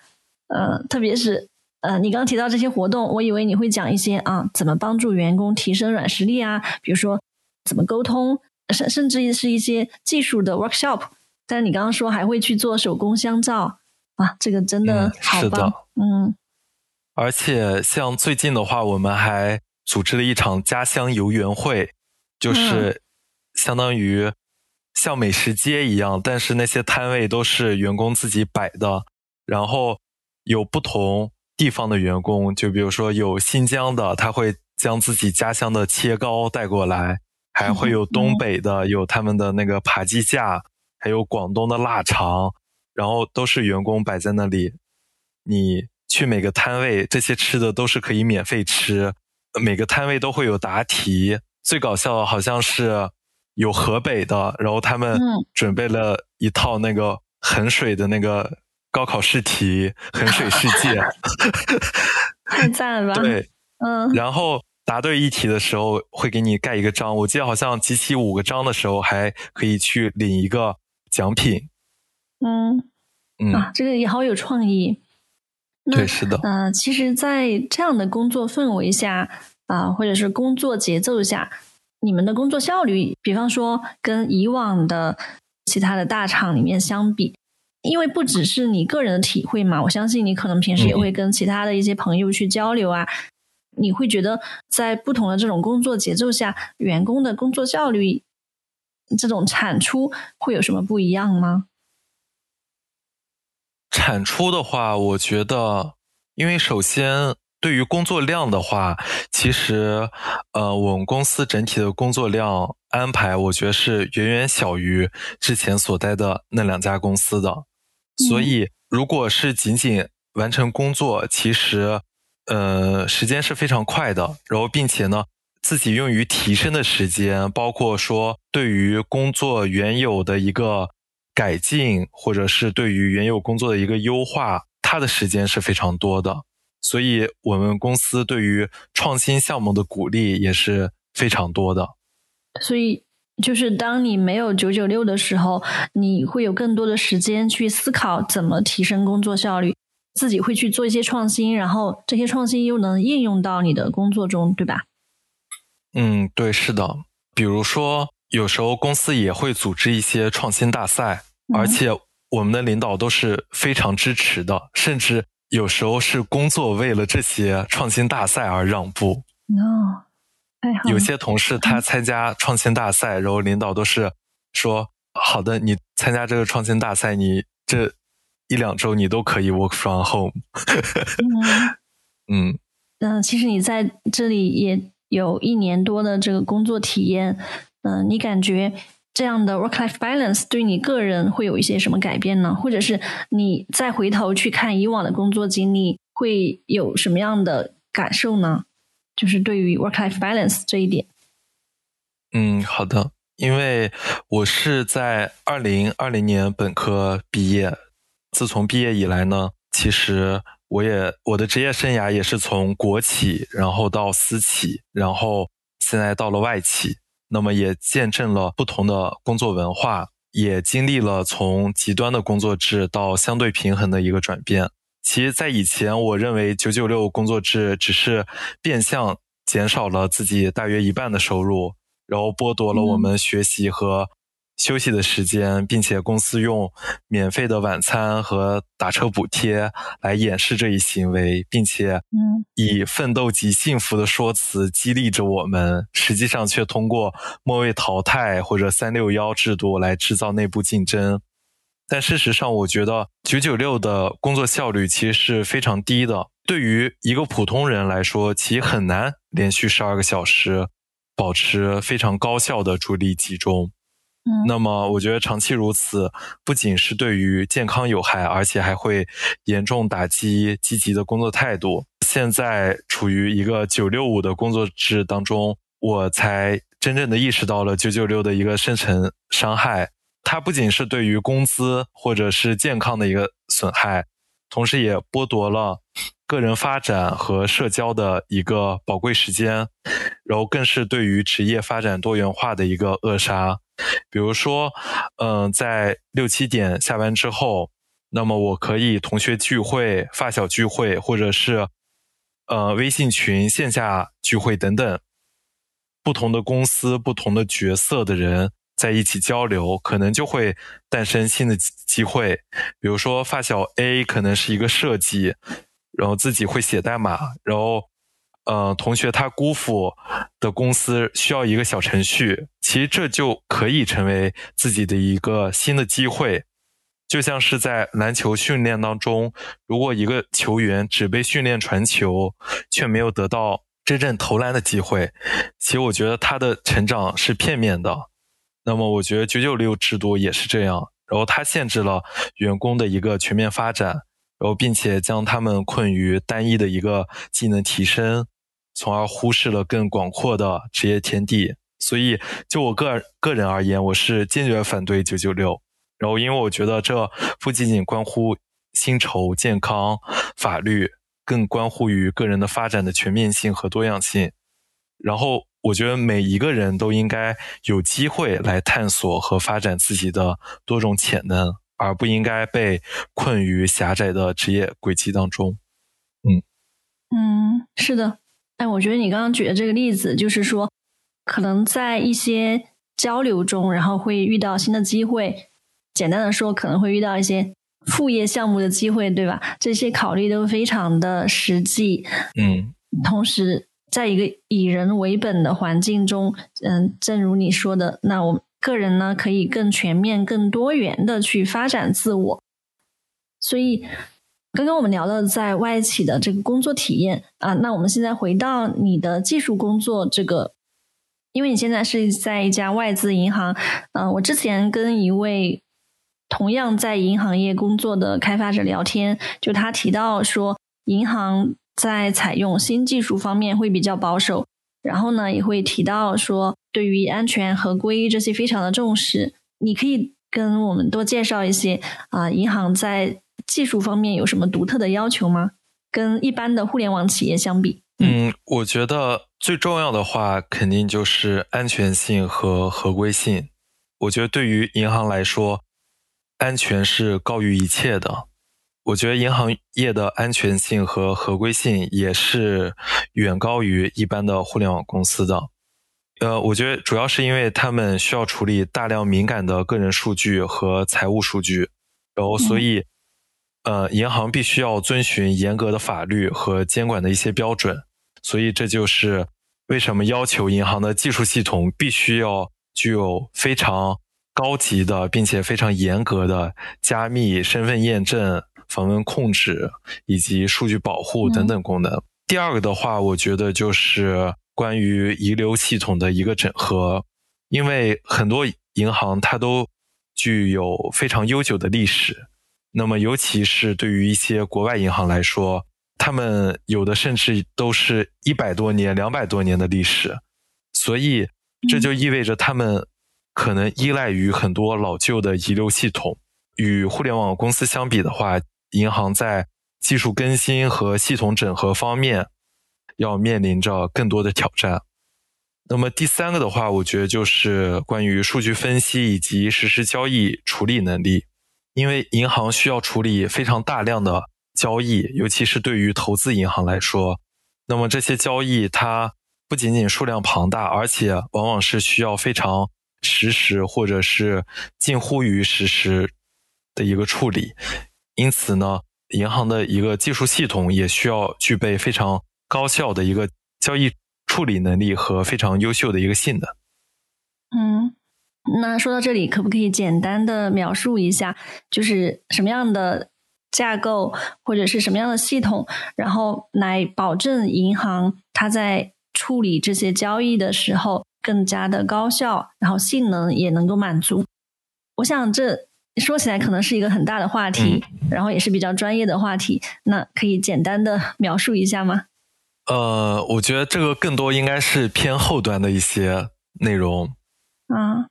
[SPEAKER 2] 呃，特别是呃，你刚提到这些活动，我以为你会讲一些啊，怎么帮助员工提升软实力啊，比如说怎么沟通，甚甚至是一些技术的 workshop。但你刚刚说还会去做手工香皂啊，这个真的好棒，嗯。
[SPEAKER 1] 而且像最近的话，我们还组织了一场家乡游园会，就是相当于像美食街一样，但是那些摊位都是员工自己摆的，然后有不同地方的员工，就比如说有新疆的，他会将自己家乡的切糕带过来，还会有东北的，有他们的那个扒鸡架。还有广东的腊肠，然后都是员工摆在那里。你去每个摊位，这些吃的都是可以免费吃。每个摊位都会有答题。最搞笑的好像是有河北的，然后他们准备了一套那个衡水的那个高考试题，衡水世界，
[SPEAKER 2] 太赞了吧？
[SPEAKER 1] 对，嗯。然后答对一题的时候会给你盖一个章，我记得好像集齐五个章的时候还可以去领一个。奖品，
[SPEAKER 2] 嗯嗯啊，这个也好有创意。
[SPEAKER 1] 对，是的。
[SPEAKER 2] 呃，其实，在这样的工作氛围下啊，或者是工作节奏下，你们的工作效率，比方说跟以往的其他的大厂里面相比，因为不只是你个人的体会嘛，我相信你可能平时也会跟其他的一些朋友去交流啊，你会觉得在不同的这种工作节奏下，员工的工作效率。这种产出会有什么不一样吗？
[SPEAKER 1] 产出的话，我觉得，因为首先对于工作量的话，其实，呃，我们公司整体的工作量安排，我觉得是远远小于之前所待的那两家公司的。所以，如果是仅仅完成工作，其实，呃，时间是非常快的。然后，并且呢。自己用于提升的时间，包括说对于工作原有的一个改进，或者是对于原有工作的一个优化，它的时间是非常多的。所以，我们公司对于创新项目的鼓励也是非常多的。
[SPEAKER 2] 所以，就是当你没有九九六的时候，你会有更多的时间去思考怎么提升工作效率，自己会去做一些创新，然后这些创新又能应用到你的工作中，对吧？
[SPEAKER 1] 嗯，对，是的。比如说，有时候公司也会组织一些创新大赛，而且我们的领导都是非常支持的，甚至有时候是工作为了这些创新大赛而让步。
[SPEAKER 2] 哦，
[SPEAKER 1] 有些同事他参加创新大赛，然后领导都是说：“好的，你参加这个创新大赛，你这一两周你都可以 work from home。”
[SPEAKER 2] 嗯嗯，其实你在这里也。有一年多的这个工作体验，嗯，你感觉这样的 work-life balance 对你个人会有一些什么改变呢？或者是你再回头去看以往的工作经历，会有什么样的感受呢？就是对于 work-life balance 这一点。
[SPEAKER 1] 嗯，好的，因为我是在二零二零年本科毕业，自从毕业以来呢，其实。我也我的职业生涯也是从国企，然后到私企，然后现在到了外企。那么也见证了不同的工作文化，也经历了从极端的工作制到相对平衡的一个转变。其实，在以前，我认为九九六工作制只是变相减少了自己大约一半的收入，然后剥夺了我们学习和。休息的时间，并且公司用免费的晚餐和打车补贴来掩饰这一行为，并且以奋斗及幸福的说辞激励着我们，实际上却通过末位淘汰或者三六幺制度来制造内部竞争。但事实上，我觉得九九六的工作效率其实是非常低的。对于一个普通人来说，其实很难连续十二个小时保持非常高效的注意力集中。那么，我觉得长期如此，不仅是对于健康有害，而且还会严重打击积极的工作态度。现在处于一个九六五的工作制当中，我才真正的意识到了九九六的一个深层伤害。它不仅是对于工资或者是健康的一个损害，同时也剥夺了个人发展和社交的一个宝贵时间，然后更是对于职业发展多元化的一个扼杀。比如说，嗯，在六七点下班之后，那么我可以同学聚会、发小聚会，或者是呃微信群线下聚会等等，不同的公司、不同的角色的人在一起交流，可能就会诞生新的机会。比如说，发小 A 可能是一个设计，然后自己会写代码，然后。呃，同学他姑父的公司需要一个小程序，其实这就可以成为自己的一个新的机会。就像是在篮球训练当中，如果一个球员只被训练传球，却没有得到真正投篮的机会，其实我觉得他的成长是片面的。那么，我觉得九九六制度也是这样，然后它限制了员工的一个全面发展，然后并且将他们困于单一的一个技能提升。从而忽视了更广阔的职业天地，所以就我个个人而言，我是坚决反对九九六。然后，因为我觉得这不仅仅关乎薪酬、健康、法律，更关乎于个人的发展的全面性和多样性。然后，我觉得每一个人都应该有机会来探索和发展自己的多种潜能，而不应该被困于狭窄的职业轨迹当中。
[SPEAKER 2] 嗯嗯，是的。哎，我觉得你刚刚举的这个例子，就是说，可能在一些交流中，然后会遇到新的机会。简单的说，可能会遇到一些副业项目的机会，对吧？这些考虑都非常的实际。
[SPEAKER 1] 嗯。
[SPEAKER 2] 同时，在一个以人为本的环境中，嗯，正如你说的，那我个人呢，可以更全面、更多元的去发展自我。所以。刚刚我们聊了在外企的这个工作体验啊，那我们现在回到你的技术工作这个，因为你现在是在一家外资银行，嗯，我之前跟一位同样在银行业工作的开发者聊天，就他提到说，银行在采用新技术方面会比较保守，然后呢，也会提到说，对于安全合规这些非常的重视。你可以跟我们多介绍一些啊，银行在。技术方面有什么独特的要求吗？跟一般的互联网企业相比？
[SPEAKER 1] 嗯，我觉得最重要的话，肯定就是安全性和合规性。我觉得对于银行来说，安全是高于一切的。我觉得银行业的安全性和合规性也是远高于一般的互联网公司的。呃，我觉得主要是因为他们需要处理大量敏感的个人数据和财务数据，然后所以，呃，银行必须要遵循严格的法律和监管的一些标准，所以这就是为什么要求银行的技术系统必须要具有非常高级的并且非常严格的加密、身份验证、访问控制以及数据保护等等功能。第二个的话，我觉得就是。关于遗留系统的一个整合，因为很多银行它都具有非常悠久的历史，那么尤其是对于一些国外银行来说，他们有的甚至都是一百多年、两百多年的历史，所以这就意味着他们可能依赖于很多老旧的遗留系统。与互联网公司相比的话，银行在技术更新和系统整合方面。要面临着更多的挑战。那么第三个的话，我觉得就是关于数据分析以及实时交易处理能力。因为银行需要处理非常大量的交易，尤其是对于投资银行来说，那么这些交易它不仅仅数量庞大，而且往往是需要非常实时或者是近乎于实时的一个处理。因此呢，银行的一个技术系统也需要具备非常。高效的一个交易处理能力和非常优秀的一个性能。
[SPEAKER 2] 嗯，那说到这里，可不可以简单的描述一下，就是什么样的架构或者是什么样的系统，然后来保证银行它在处理这些交易的时候更加的高效，然后性能也能够满足？我想这说起来可能是一个很大的话题，然后也是比较专业的话题。那可以简单的描述一下吗？
[SPEAKER 1] 呃，我觉得这个更多应该是偏后端的一些内容。
[SPEAKER 2] 啊，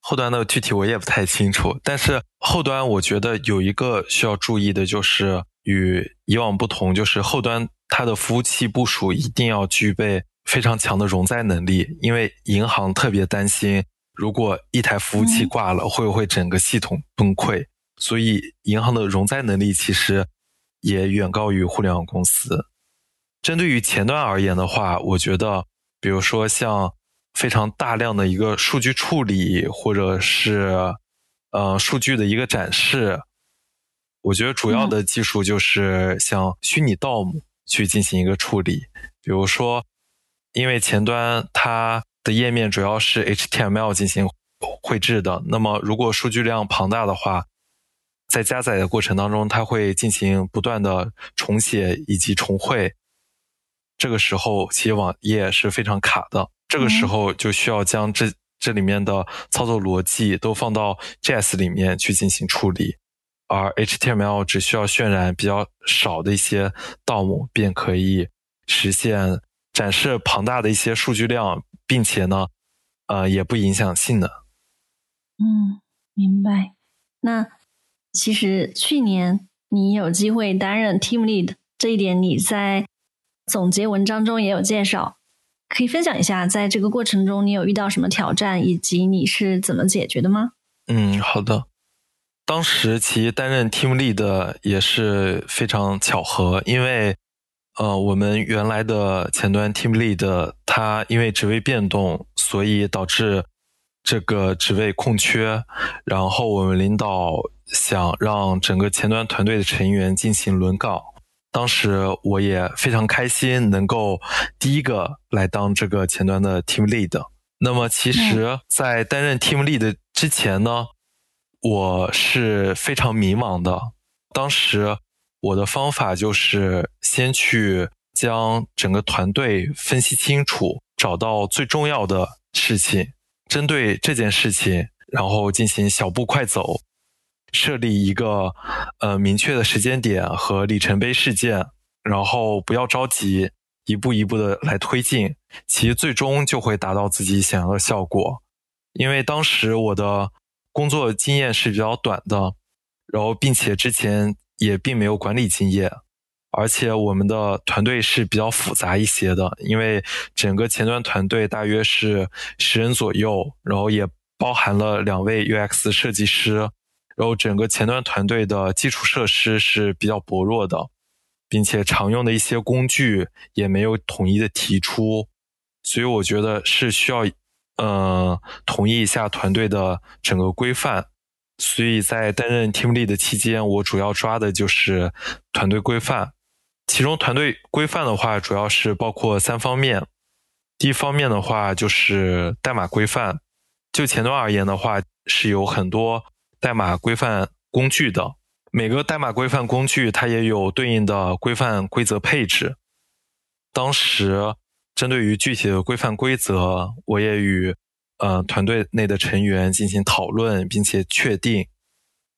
[SPEAKER 1] 后端的具体我也不太清楚，但是后端我觉得有一个需要注意的就是与以往不同，就是后端它的服务器部署一定要具备非常强的容灾能力，因为银行特别担心，如果一台服务器挂了，会不会整个系统崩溃？所以银行的容灾能力其实也远高于互联网公司。针对于前端而言的话，我觉得，比如说像非常大量的一个数据处理，或者是呃数据的一个展示，我觉得主要的技术就是像虚拟 DOM 去进行一个处理。比如说，因为前端它的页面主要是 HTML 进行绘制的，那么如果数据量庞大的话，在加载的过程当中，它会进行不断的重写以及重绘。这个时候，其实网页是非常卡的。这个时候就需要将这这里面的操作逻辑都放到 JS 里面去进行处理，而 HTML 只需要渲染比较少的一些 DOM，便可以实现展示庞大的一些数据量，并且呢，呃，也不影响性能。
[SPEAKER 2] 嗯，明白。那其实去年你有机会担任 Team Lead，这一点你在。总结文章中也有介绍，可以分享一下，在这个过程中你有遇到什么挑战，以及你是怎么解决的吗？
[SPEAKER 1] 嗯，好的。当时其担任 team lead 也是非常巧合，因为呃，我们原来的前端 team lead 他因为职位变动，所以导致这个职位空缺，然后我们领导想让整个前端团队的成员进行轮岗。当时我也非常开心，能够第一个来当这个前端的 team lead。那么，其实，在担任 team lead 之前呢，我是非常迷茫的。当时我的方法就是先去将整个团队分析清楚，找到最重要的事情，针对这件事情，然后进行小步快走。设立一个呃明确的时间点和里程碑事件，然后不要着急，一步一步的来推进，其实最终就会达到自己想要的效果。因为当时我的工作经验是比较短的，然后并且之前也并没有管理经验，而且我们的团队是比较复杂一些的，因为整个前端团队大约是十人左右，然后也包含了两位 UX 设计师。然后整个前端团队的基础设施是比较薄弱的，并且常用的一些工具也没有统一的提出，所以我觉得是需要，呃，统一一下团队的整个规范。所以在担任 team lead 的期间，我主要抓的就是团队规范。其中团队规范的话，主要是包括三方面。第一方面的话，就是代码规范。就前端而言的话，是有很多代码规范工具的。每个代码规范工具，它也有对应的规范规则配置。当时针对于具体的规范规则，我也与呃团队内的成员进行讨论，并且确定。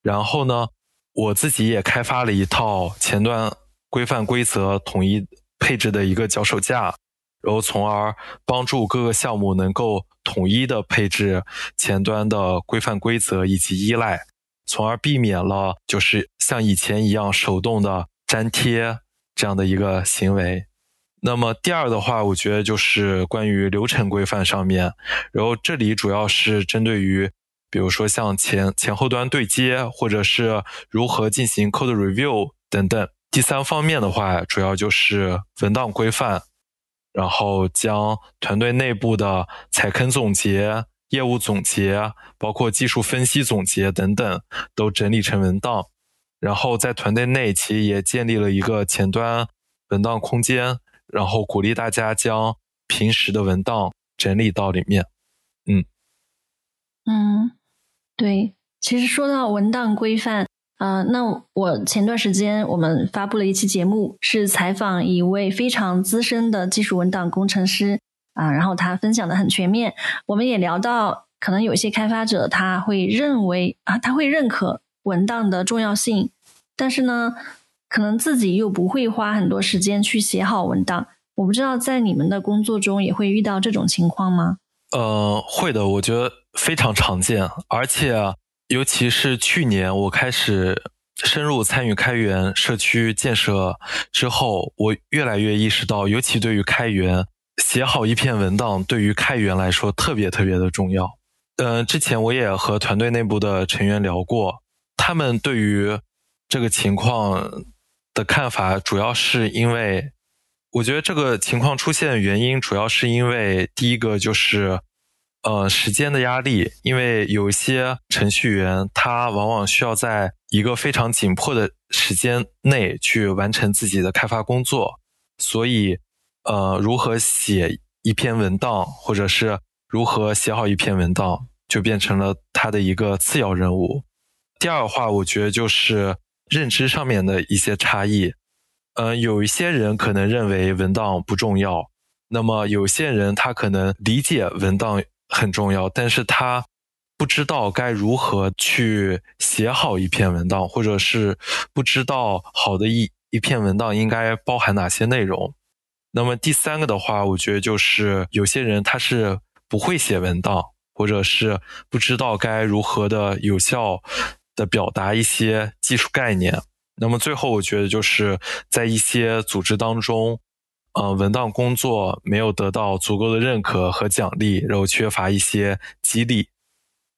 [SPEAKER 1] 然后呢，我自己也开发了一套前端规范规则统一配置的一个脚手架，然后从而帮助各个项目能够统一的配置前端的规范规则以及依赖。从而避免了就是像以前一样手动的粘贴这样的一个行为。那么第二的话，我觉得就是关于流程规范上面，然后这里主要是针对于，比如说像前前后端对接，或者是如何进行 code review 等等。第三方面的话，主要就是文档规范，然后将团队内部的踩坑总结。业务总结，包括技术分析总结等等，都整理成文档。然后在团队内，其实也建立了一个前端文档空间，然后鼓励大家将平时的文档整理到里面。
[SPEAKER 2] 嗯嗯，对。其实说到文档规范，啊，那我前段时间我们发布了一期节目，是采访一位非常资深的技术文档工程师。啊，然后他分享的很全面，我们也聊到，可能有一些开发者他会认为啊，他会认可文档的重要性，但是呢，可能自己又不会花很多时间去写好文档。我不知道在你们的工作中也会遇到这种情况吗？
[SPEAKER 1] 呃，会的，我觉得非常常见，而且尤其是去年我开始深入参与开源社区建设之后，我越来越意识到，尤其对于开源。写好一篇文档对于开源来说特别特别的重要。嗯，之前我也和团队内部的成员聊过，他们对于这个情况的看法，主要是因为，我觉得这个情况出现的原因，主要是因为第一个就是，呃，时间的压力，因为有一些程序员他往往需要在一个非常紧迫的时间内去完成自己的开发工作，所以。呃，如何写一篇文档，或者是如何写好一篇文档，就变成了他的一个次要任务。第二话，我觉得就是认知上面的一些差异。嗯，有一些人可能认为文档不重要，那么有些人他可能理解文档很重要，但是他不知道该如何去写好一篇文档，或者是不知道好的一一篇文档应该包含哪些内容。那么第三个的话，我觉得就是有些人他是不会写文档，或者是不知道该如何的有效的表达一些技术概念。那么最后，我觉得就是在一些组织当中，呃，文档工作没有得到足够的认可和奖励，然后缺乏一些激励。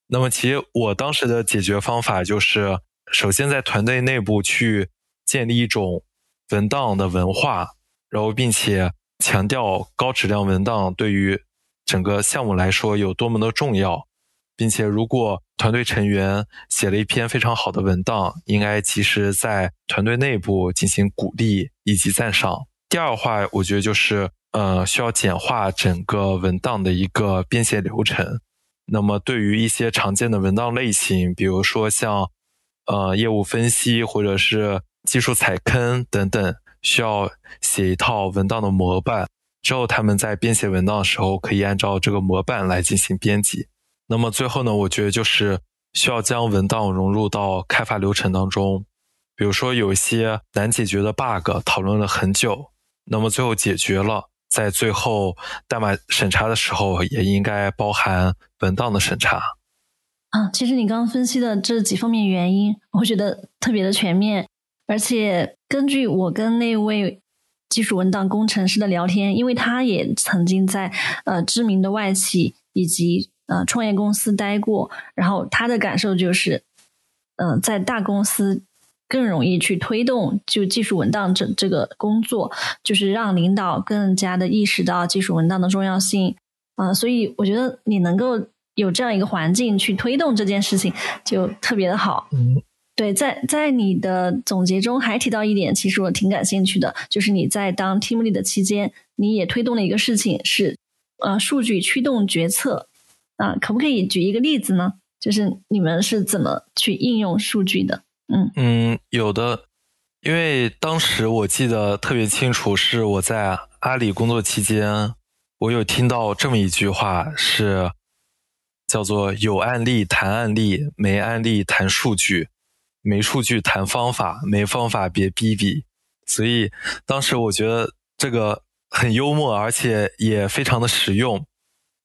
[SPEAKER 1] 那么其实我当时的解决方法就是，首先在团队内部去建立一种文档的文化。然后，并且强调高质量文档对于整个项目来说有多么的重要，并且如果团队成员写了一篇非常好的文档，应该及时在团队内部进行鼓励以及赞赏。第二话，我觉得就是呃，需要简化整个文档的一个编写流程。那么，对于一些常见的文档类型，比如说像呃业务分析或者是技术踩坑等等。需要写一套文档的模板，之后他们在编写文档的时候，可以按照这个模板来进行编辑。那么最后呢，我觉得就是需要将文档融入到开发流程当中。比如说有一些难解决的 bug，讨论了很久，那么最后解决了，在最后代码审查的时候，也应该包含文档的审查。
[SPEAKER 2] 啊，其实你刚刚分析的这几方面原因，我觉得特别的全面。而且根据我跟那位技术文档工程师的聊天，因为他也曾经在呃知名的外企以及呃创业公司待过，然后他的感受就是，嗯，在大公司更容易去推动就技术文档这这个工作，就是让领导更加的意识到技术文档的重要性。啊，所以我觉得你能够有这样一个环境去推动这件事情，就特别的好。
[SPEAKER 1] 嗯，
[SPEAKER 2] 对，在在你的总结中还提到一点，其实我挺感兴趣的，就是你在当 team lead 的期间，你也推动了一个事情，是呃数据驱动决策。啊，可不可以举一个例子呢？就是你们是怎么去应用数据的？嗯
[SPEAKER 1] 嗯，有的，因为当时我记得特别清楚，是我在阿里工作期间。我有听到这么一句话，是叫做“有案例谈案例，没案例谈数据，没数据谈方法，没方法别逼逼”。所以当时我觉得这个很幽默，而且也非常的实用。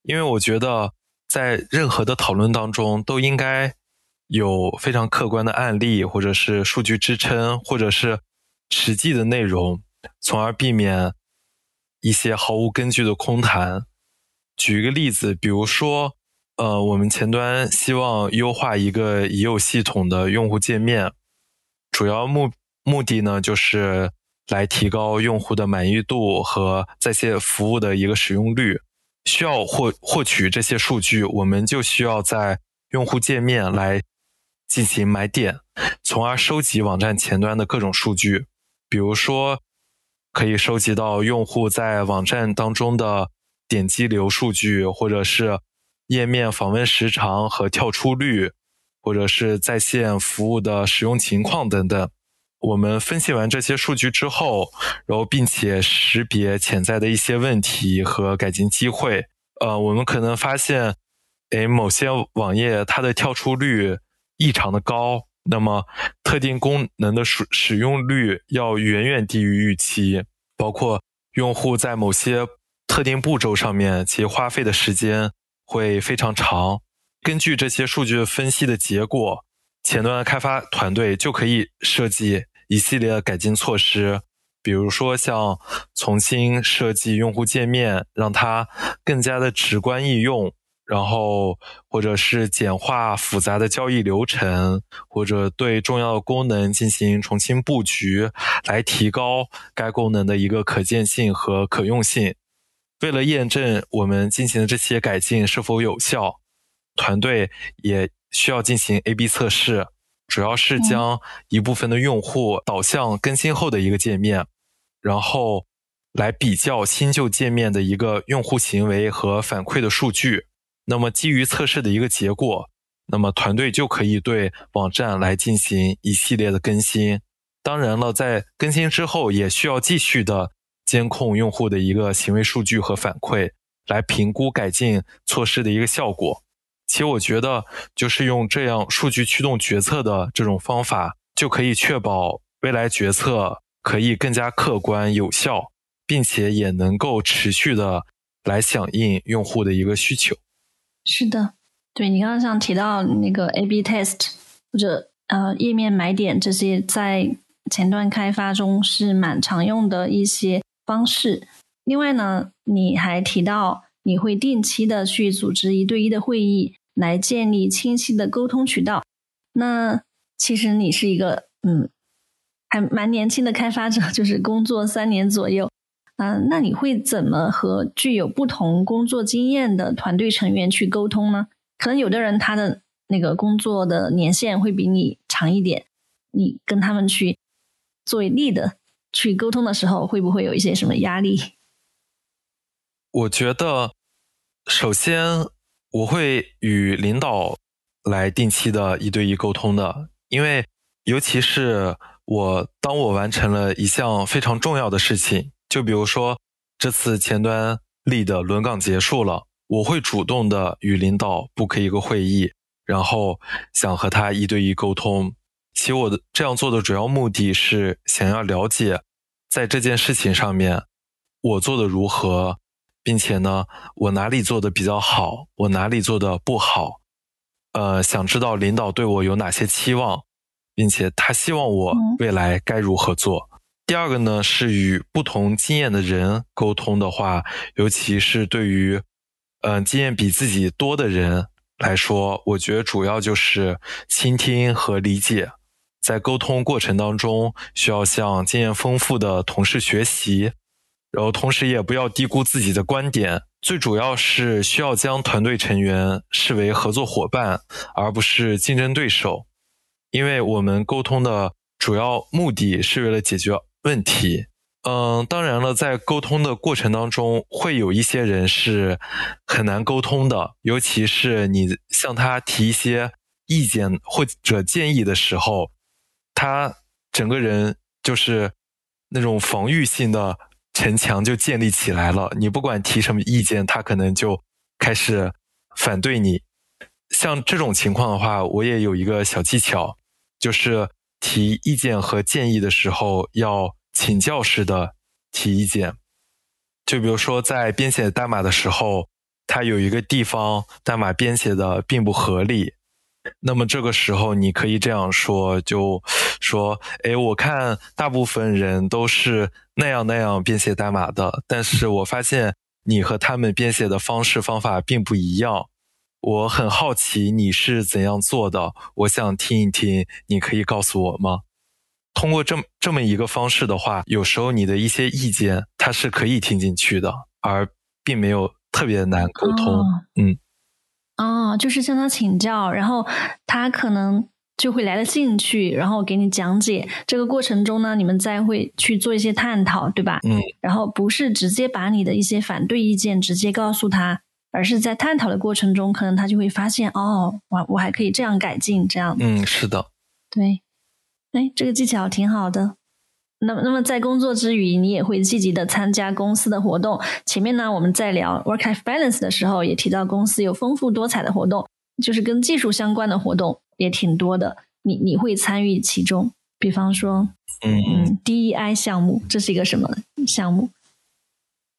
[SPEAKER 1] 因为我觉得在任何的讨论当中，都应该有非常客观的案例，或者是数据支撑，或者是实际的内容，从而避免。一些毫无根据的空谈。举一个例子，比如说，呃，我们前端希望优化一个已有系统的用户界面，主要目目的呢，就是来提高用户的满意度和在线服务的一个使用率。需要获获取这些数据，我们就需要在用户界面来进行买点，从而收集网站前端的各种数据，比如说。可以收集到用户在网站当中的点击流数据，或者是页面访问时长和跳出率，或者是在线服务的使用情况等等。我们分析完这些数据之后，然后并且识别潜在的一些问题和改进机会。呃，我们可能发现，哎，某些网页它的跳出率异常的高。那么，特定功能的使使用率要远远低于预期，包括用户在某些特定步骤上面其花费的时间会非常长。根据这些数据分析的结果，前端的开发团队就可以设计一系列的改进措施，比如说像重新设计用户界面，让它更加的直观易用。然后，或者是简化复杂的交易流程，或者对重要的功能进行重新布局，来提高该功能的一个可见性和可用性。为了验证我们进行的这些改进是否有效，团队也需要进行 A/B 测试，主要是将一部分的用户导向更新后的一个界面，然后来比较新旧界面的一个用户行为和反馈的数据。那么基于测试的一个结果，那么团队就可以对网站来进行一系列的更新。当然了，在更新之后，也需要继续的监控用户的一个行为数据和反馈，来评估改进措施的一个效果。其实我觉得，就是用这样数据驱动决策的这种方法，就可以确保未来决策可以更加客观有效，并且也能够持续的来响应用户的一个需求。
[SPEAKER 2] 是的，对你刚刚像提到那个 A/B test 或者呃页面买点这些，在前端开发中是蛮常用的一些方式。另外呢，你还提到你会定期的去组织一对一的会议，来建立清晰的沟通渠道。那其实你是一个嗯还蛮年轻的开发者，就是工作三年左右。嗯，那你会怎么和具有不同工作经验的团队成员去沟通呢？可能有的人他的那个工作的年限会比你长一点，你跟他们去作为 lead 去沟通的时候，会不会有一些什么压力？
[SPEAKER 1] 我觉得，首先我会与领导来定期的一对一沟通的，因为尤其是我当我完成了一项非常重要的事情。就比如说，这次前端力的轮岗结束了，我会主动的与领导 book 一个会议，然后想和他一对一沟通。其实我的这样做的主要目的是想要了解，在这件事情上面我做的如何，并且呢，我哪里做的比较好，我哪里做的不好，呃，想知道领导对我有哪些期望，并且他希望我未来该如何做。第二个呢，是与不同经验的人沟通的话，尤其是对于，嗯，经验比自己多的人来说，我觉得主要就是倾听和理解。在沟通过程当中需要向经验丰富的同事学习，然后同时也不要低估自己的观点。最主要是需要将团队成员视为合作伙伴，而不是竞争对手，因为我们沟通的主要目的是为了解决问题。嗯，当然了，在沟通的过程当中，会有一些人是很难沟通的，尤其是你向他提一些意见或者建议的时候，他整个人就是那种防御性的。城墙就建立起来了。你不管提什么意见，他可能就开始反对你。像这种情况的话，我也有一个小技巧，就是提意见和建议的时候要请教式的提意见。就比如说在编写代码的时候，它有一个地方代码编写的并不合理。那么这个时候，你可以这样说，就说：“哎，我看大部分人都是那样那样编写代码的，但是我发现你和他们编写的方式方法并不一样。我很好奇你是怎样做的，我想听一听，你可以告诉我吗？通过这么这么一个方式的话，有时候你的一些意见他是可以听进去的，而并没有特别难沟通。嗯。”
[SPEAKER 2] 哦，就是向他请教，然后他可能就会来了兴趣，然后给你讲解。这个过程中呢，你们再会去做一些探讨，对吧？
[SPEAKER 1] 嗯。
[SPEAKER 2] 然后不是直接把你的一些反对意见直接告诉他，而是在探讨的过程中，可能他就会发现，哦，我我还可以这样改进，这样。
[SPEAKER 1] 嗯，是的。
[SPEAKER 2] 对。哎，这个技巧挺好的。那么，那么在工作之余，你也会积极的参加公司的活动。前面呢，我们在聊 work-life balance 的时候，也提到公司有丰富多彩的活动，就是跟技术相关的活动也挺多的。你你会参与其中？比方说，
[SPEAKER 1] 嗯
[SPEAKER 2] ，DEI 项目，这是一个什么项目？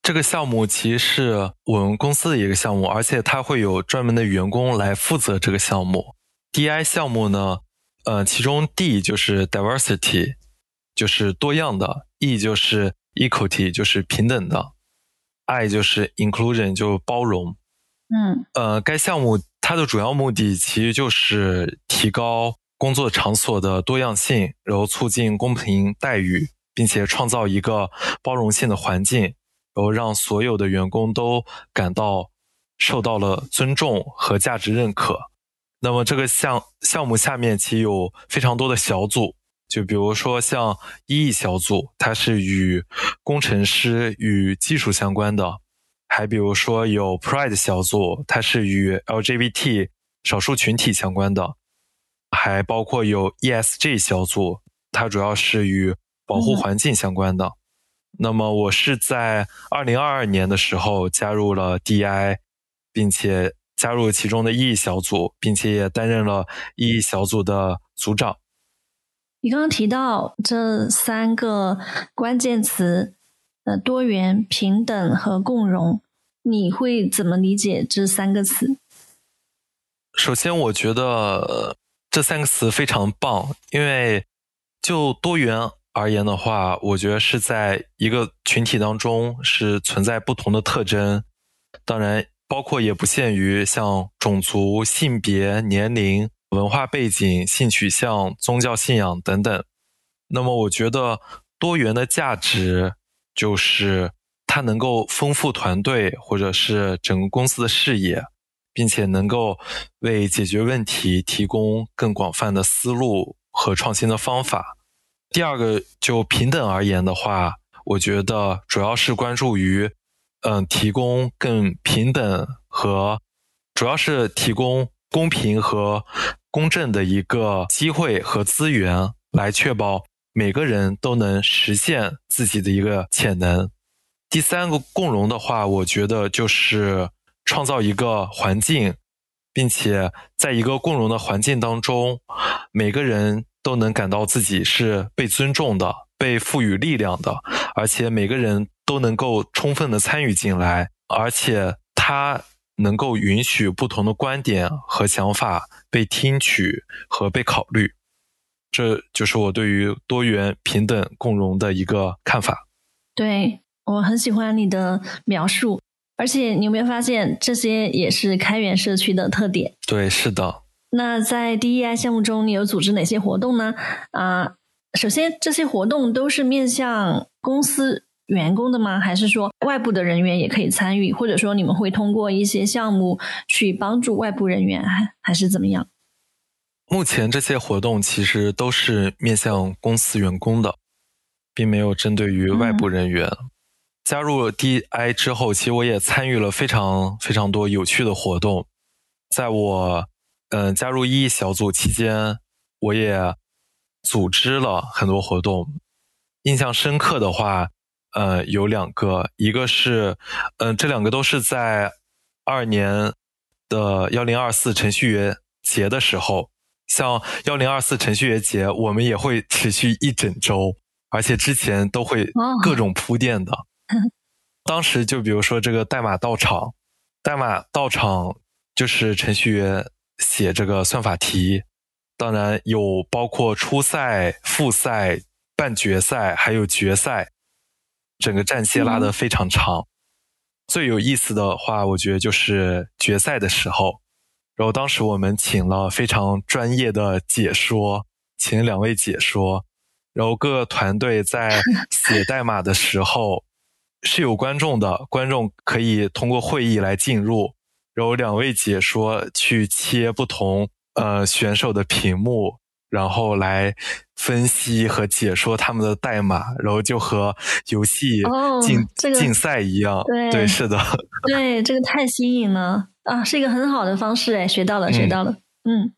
[SPEAKER 1] 这个项目其实是我们公司的一个项目，而且它会有专门的员工来负责这个项目。DEI 项目呢，呃，其中 D 就是 diversity。就是多样的，E 就是 equality，就是平等的，I 就是 inclusion，就包容。
[SPEAKER 2] 嗯，
[SPEAKER 1] 呃，该项目它的主要目的其实就是提高工作场所的多样性，然后促进公平待遇，并且创造一个包容性的环境，然后让所有的员工都感到受到了尊重和价值认可。那么这个项项目下面其实有非常多的小组。就比如说像 E 小组，它是与工程师与技术相关的；还比如说有 Pride 小组，它是与 LGBT 少数群体相关的；还包括有 ESG 小组，它主要是与保护环境相关的。那么我是在2022年的时候加入了 DI，并且加入其中的 E 小组，并且也担任了 E 小组的组长。
[SPEAKER 2] 你刚刚提到这三个关键词，呃，多元、平等和共融，你会怎么理解这三个词？
[SPEAKER 1] 首先，我觉得这三个词非常棒，因为就多元而言的话，我觉得是在一个群体当中是存在不同的特征，当然包括也不限于像种族、性别、年龄。文化背景、性取向、宗教信仰等等。那么，我觉得多元的价值就是它能够丰富团队或者是整个公司的视野，并且能够为解决问题提供更广泛的思路和创新的方法。第二个，就平等而言的话，我觉得主要是关注于，嗯，提供更平等和，主要是提供公平和。公正的一个机会和资源，来确保每个人都能实现自己的一个潜能。第三个共融的话，我觉得就是创造一个环境，并且在一个共融的环境当中，每个人都能感到自己是被尊重的、被赋予力量的，而且每个人都能够充分的参与进来，而且他。能够允许不同的观点和想法被听取和被考虑，这就是我对于多元、平等、共融的一个看法。
[SPEAKER 2] 对我很喜欢你的描述，而且你有没有发现，这些也是开源社区的特点？
[SPEAKER 1] 对，是的。
[SPEAKER 2] 那在 DEI 项目中，你有组织哪些活动呢？啊，首先这些活动都是面向公司员工的吗？还是说外部的人员也可以参与？或者说你们会通过一些项目去帮助外部人员，还还是怎么样？
[SPEAKER 1] 目前这些活动其实都是面向公司员工的，并没有针对于外部人员。加入 DI 之后，其实我也参与了非常非常多有趣的活动。在我嗯加入 E 小组期间，我也组织了很多活动。印象深刻的话，呃，有两个，一个是嗯，这两个都是在二年的幺零二四程序员节的时候。像幺零二四程序员节，我们也会持续一整周，而且之前都会各种铺垫的。当时就比如说这个代码到场，代码到场就是程序员写这个算法题，当然有包括初赛、复赛、半决赛，还有决赛，整个战线拉得非常长。最有意思的话，我觉得就是决赛的时候。然后当时我们请了非常专业的解说，请两位解说，然后各个团队在 写代码的时候是有观众的，观众可以通过会议来进入，然后两位解说去切不同呃选手的屏幕，然后来分析和解说他们的代码，然后就和游戏竞竞赛一样，对，是的，
[SPEAKER 2] 对，这个太新颖了。啊，是一个很好的方式哎，学到了，学到了。嗯，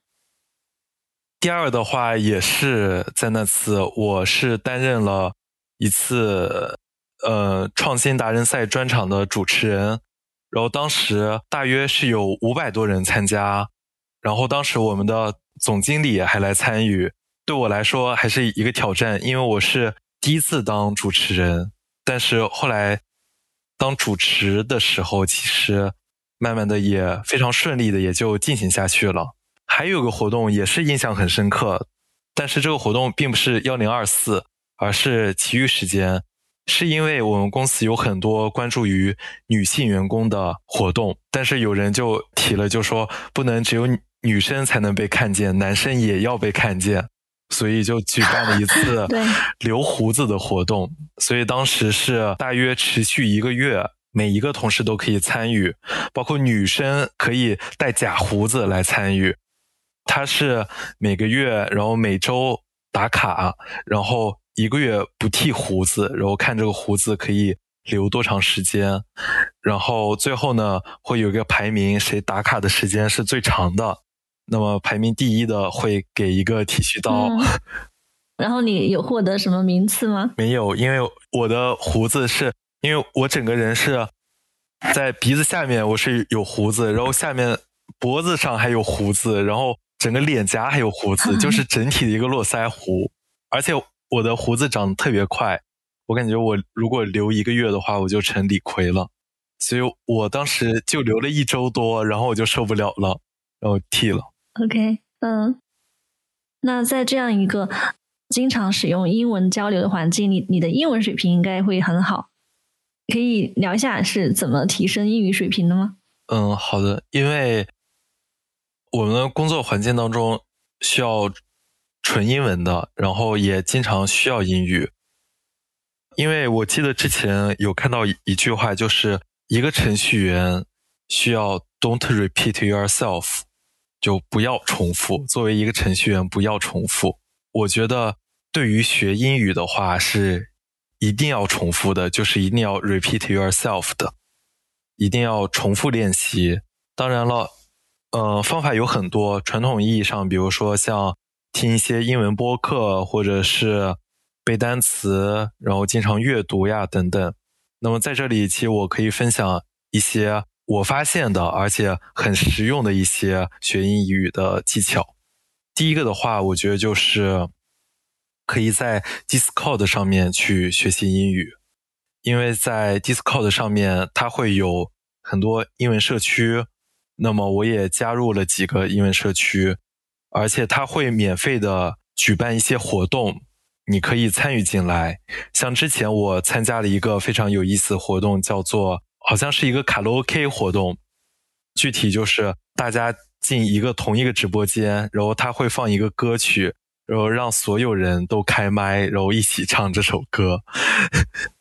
[SPEAKER 1] 第二的话也是在那次，我是担任了一次呃创新达人赛专场的主持人，然后当时大约是有五百多人参加，然后当时我们的总经理还来参与，对我来说还是一个挑战，因为我是第一次当主持人，但是后来当主持的时候，其实。慢慢的也非常顺利的也就进行下去了。还有个活动也是印象很深刻，但是这个活动并不是幺零二四，而是其余时间。是因为我们公司有很多关注于女性员工的活动，但是有人就提了，就说不能只有女生才能被看见，男生也要被看见，所以就举办了一次 留胡子的活动。所以当时是大约持续一个月。每一个同事都可以参与，包括女生可以带假胡子来参与。他是每个月，然后每周打卡，然后一个月不剃胡子，然后看这个胡子可以留多长时间。然后最后呢，会有一个排名，谁打卡的时间是最长的，那么排名第一的会给一个剃须刀。
[SPEAKER 2] 然后你有获得什么名次吗？
[SPEAKER 1] 没有，因为我的胡子是。因为我整个人是在鼻子下面，我是有胡子，然后下面脖子上还有胡子，然后整个脸颊还有胡子，就是整体的一个络腮胡。而且我的胡子长得特别快，我感觉我如果留一个月的话，我就成李逵了。所以我当时就留了一周多，然后我就受不了了，然后剃了。
[SPEAKER 2] OK，嗯，那在这样一个经常使用英文交流的环境里，你的英文水平应该会很好。可以聊一下是怎么提升英语水平的吗？
[SPEAKER 1] 嗯，好的。因为我们的工作环境当中需要纯英文的，然后也经常需要英语。因为我记得之前有看到一句话，就是一个程序员需要 “Don't repeat yourself”，就不要重复。作为一个程序员，不要重复。我觉得对于学英语的话是。一定要重复的，就是一定要 repeat yourself 的，一定要重复练习。当然了，呃，方法有很多。传统意义上，比如说像听一些英文播客，或者是背单词，然后经常阅读呀等等。那么在这里，其实我可以分享一些我发现的，而且很实用的一些学英语的技巧。第一个的话，我觉得就是。可以在 Discord 上面去学习英语，因为在 Discord 上面它会有很多英文社区，那么我也加入了几个英文社区，而且它会免费的举办一些活动，你可以参与进来。像之前我参加了一个非常有意思的活动，叫做好像是一个卡拉 OK 活动，具体就是大家。进一个同一个直播间，然后他会放一个歌曲，然后让所有人都开麦，然后一起唱这首歌，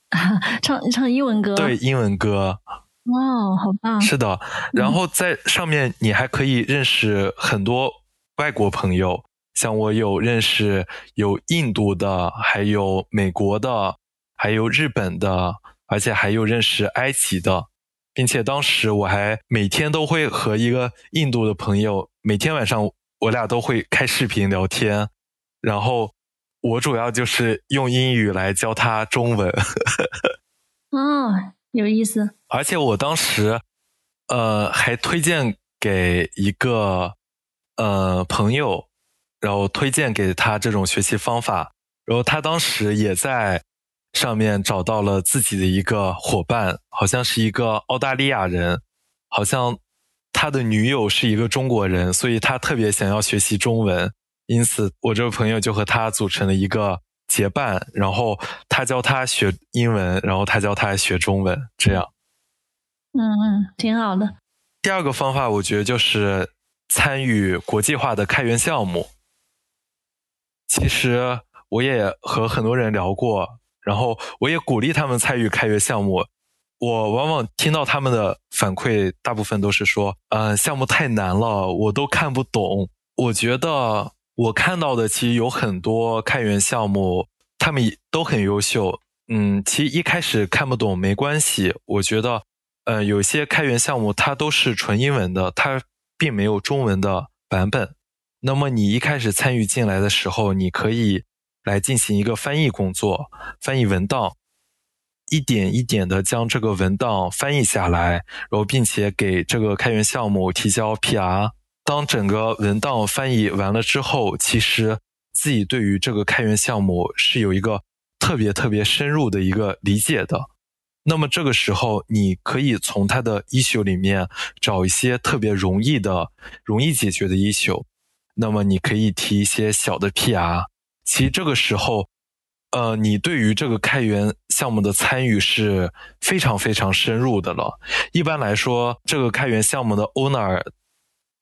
[SPEAKER 2] 唱唱英文歌，
[SPEAKER 1] 对，英文歌。
[SPEAKER 2] 哇，好棒！
[SPEAKER 1] 是的，然后在上面你还可以认识很多外国朋友，像我有认识有印度的，还有美国的，还有日本的，而且还有认识埃及的，并且当时我还每天都会和一个印度的朋友，每天晚上我俩都会开视频聊天，然后我主要就是用英语来教他中文。
[SPEAKER 2] 哦。有意思，
[SPEAKER 1] 而且我当时，呃，还推荐给一个呃朋友，然后推荐给他这种学习方法，然后他当时也在上面找到了自己的一个伙伴，好像是一个澳大利亚人，好像他的女友是一个中国人，所以他特别想要学习中文，因此我这个朋友就和他组成了一个。结伴，然后他教他学英文，然后他教他学中文，这样。
[SPEAKER 2] 嗯嗯，挺好的。
[SPEAKER 1] 第二个方法，我觉得就是参与国际化的开源项目。其实我也和很多人聊过，然后我也鼓励他们参与开源项目。我往往听到他们的反馈，大部分都是说：“嗯，项目太难了，我都看不懂。”我觉得。我看到的其实有很多开源项目，他们都很优秀。嗯，其实一开始看不懂没关系。我觉得，呃，有些开源项目它都是纯英文的，它并没有中文的版本。那么你一开始参与进来的时候，你可以来进行一个翻译工作，翻译文档，一点一点的将这个文档翻译下来，然后并且给这个开源项目提交 PR。当整个文档翻译完了之后，其实自己对于这个开源项目是有一个特别特别深入的一个理解的。那么这个时候，你可以从它的 issue 里面找一些特别容易的、容易解决的 issue。那么你可以提一些小的 PR。其实这个时候，呃，你对于这个开源项目的参与是非常非常深入的了。一般来说，这个开源项目的 owner。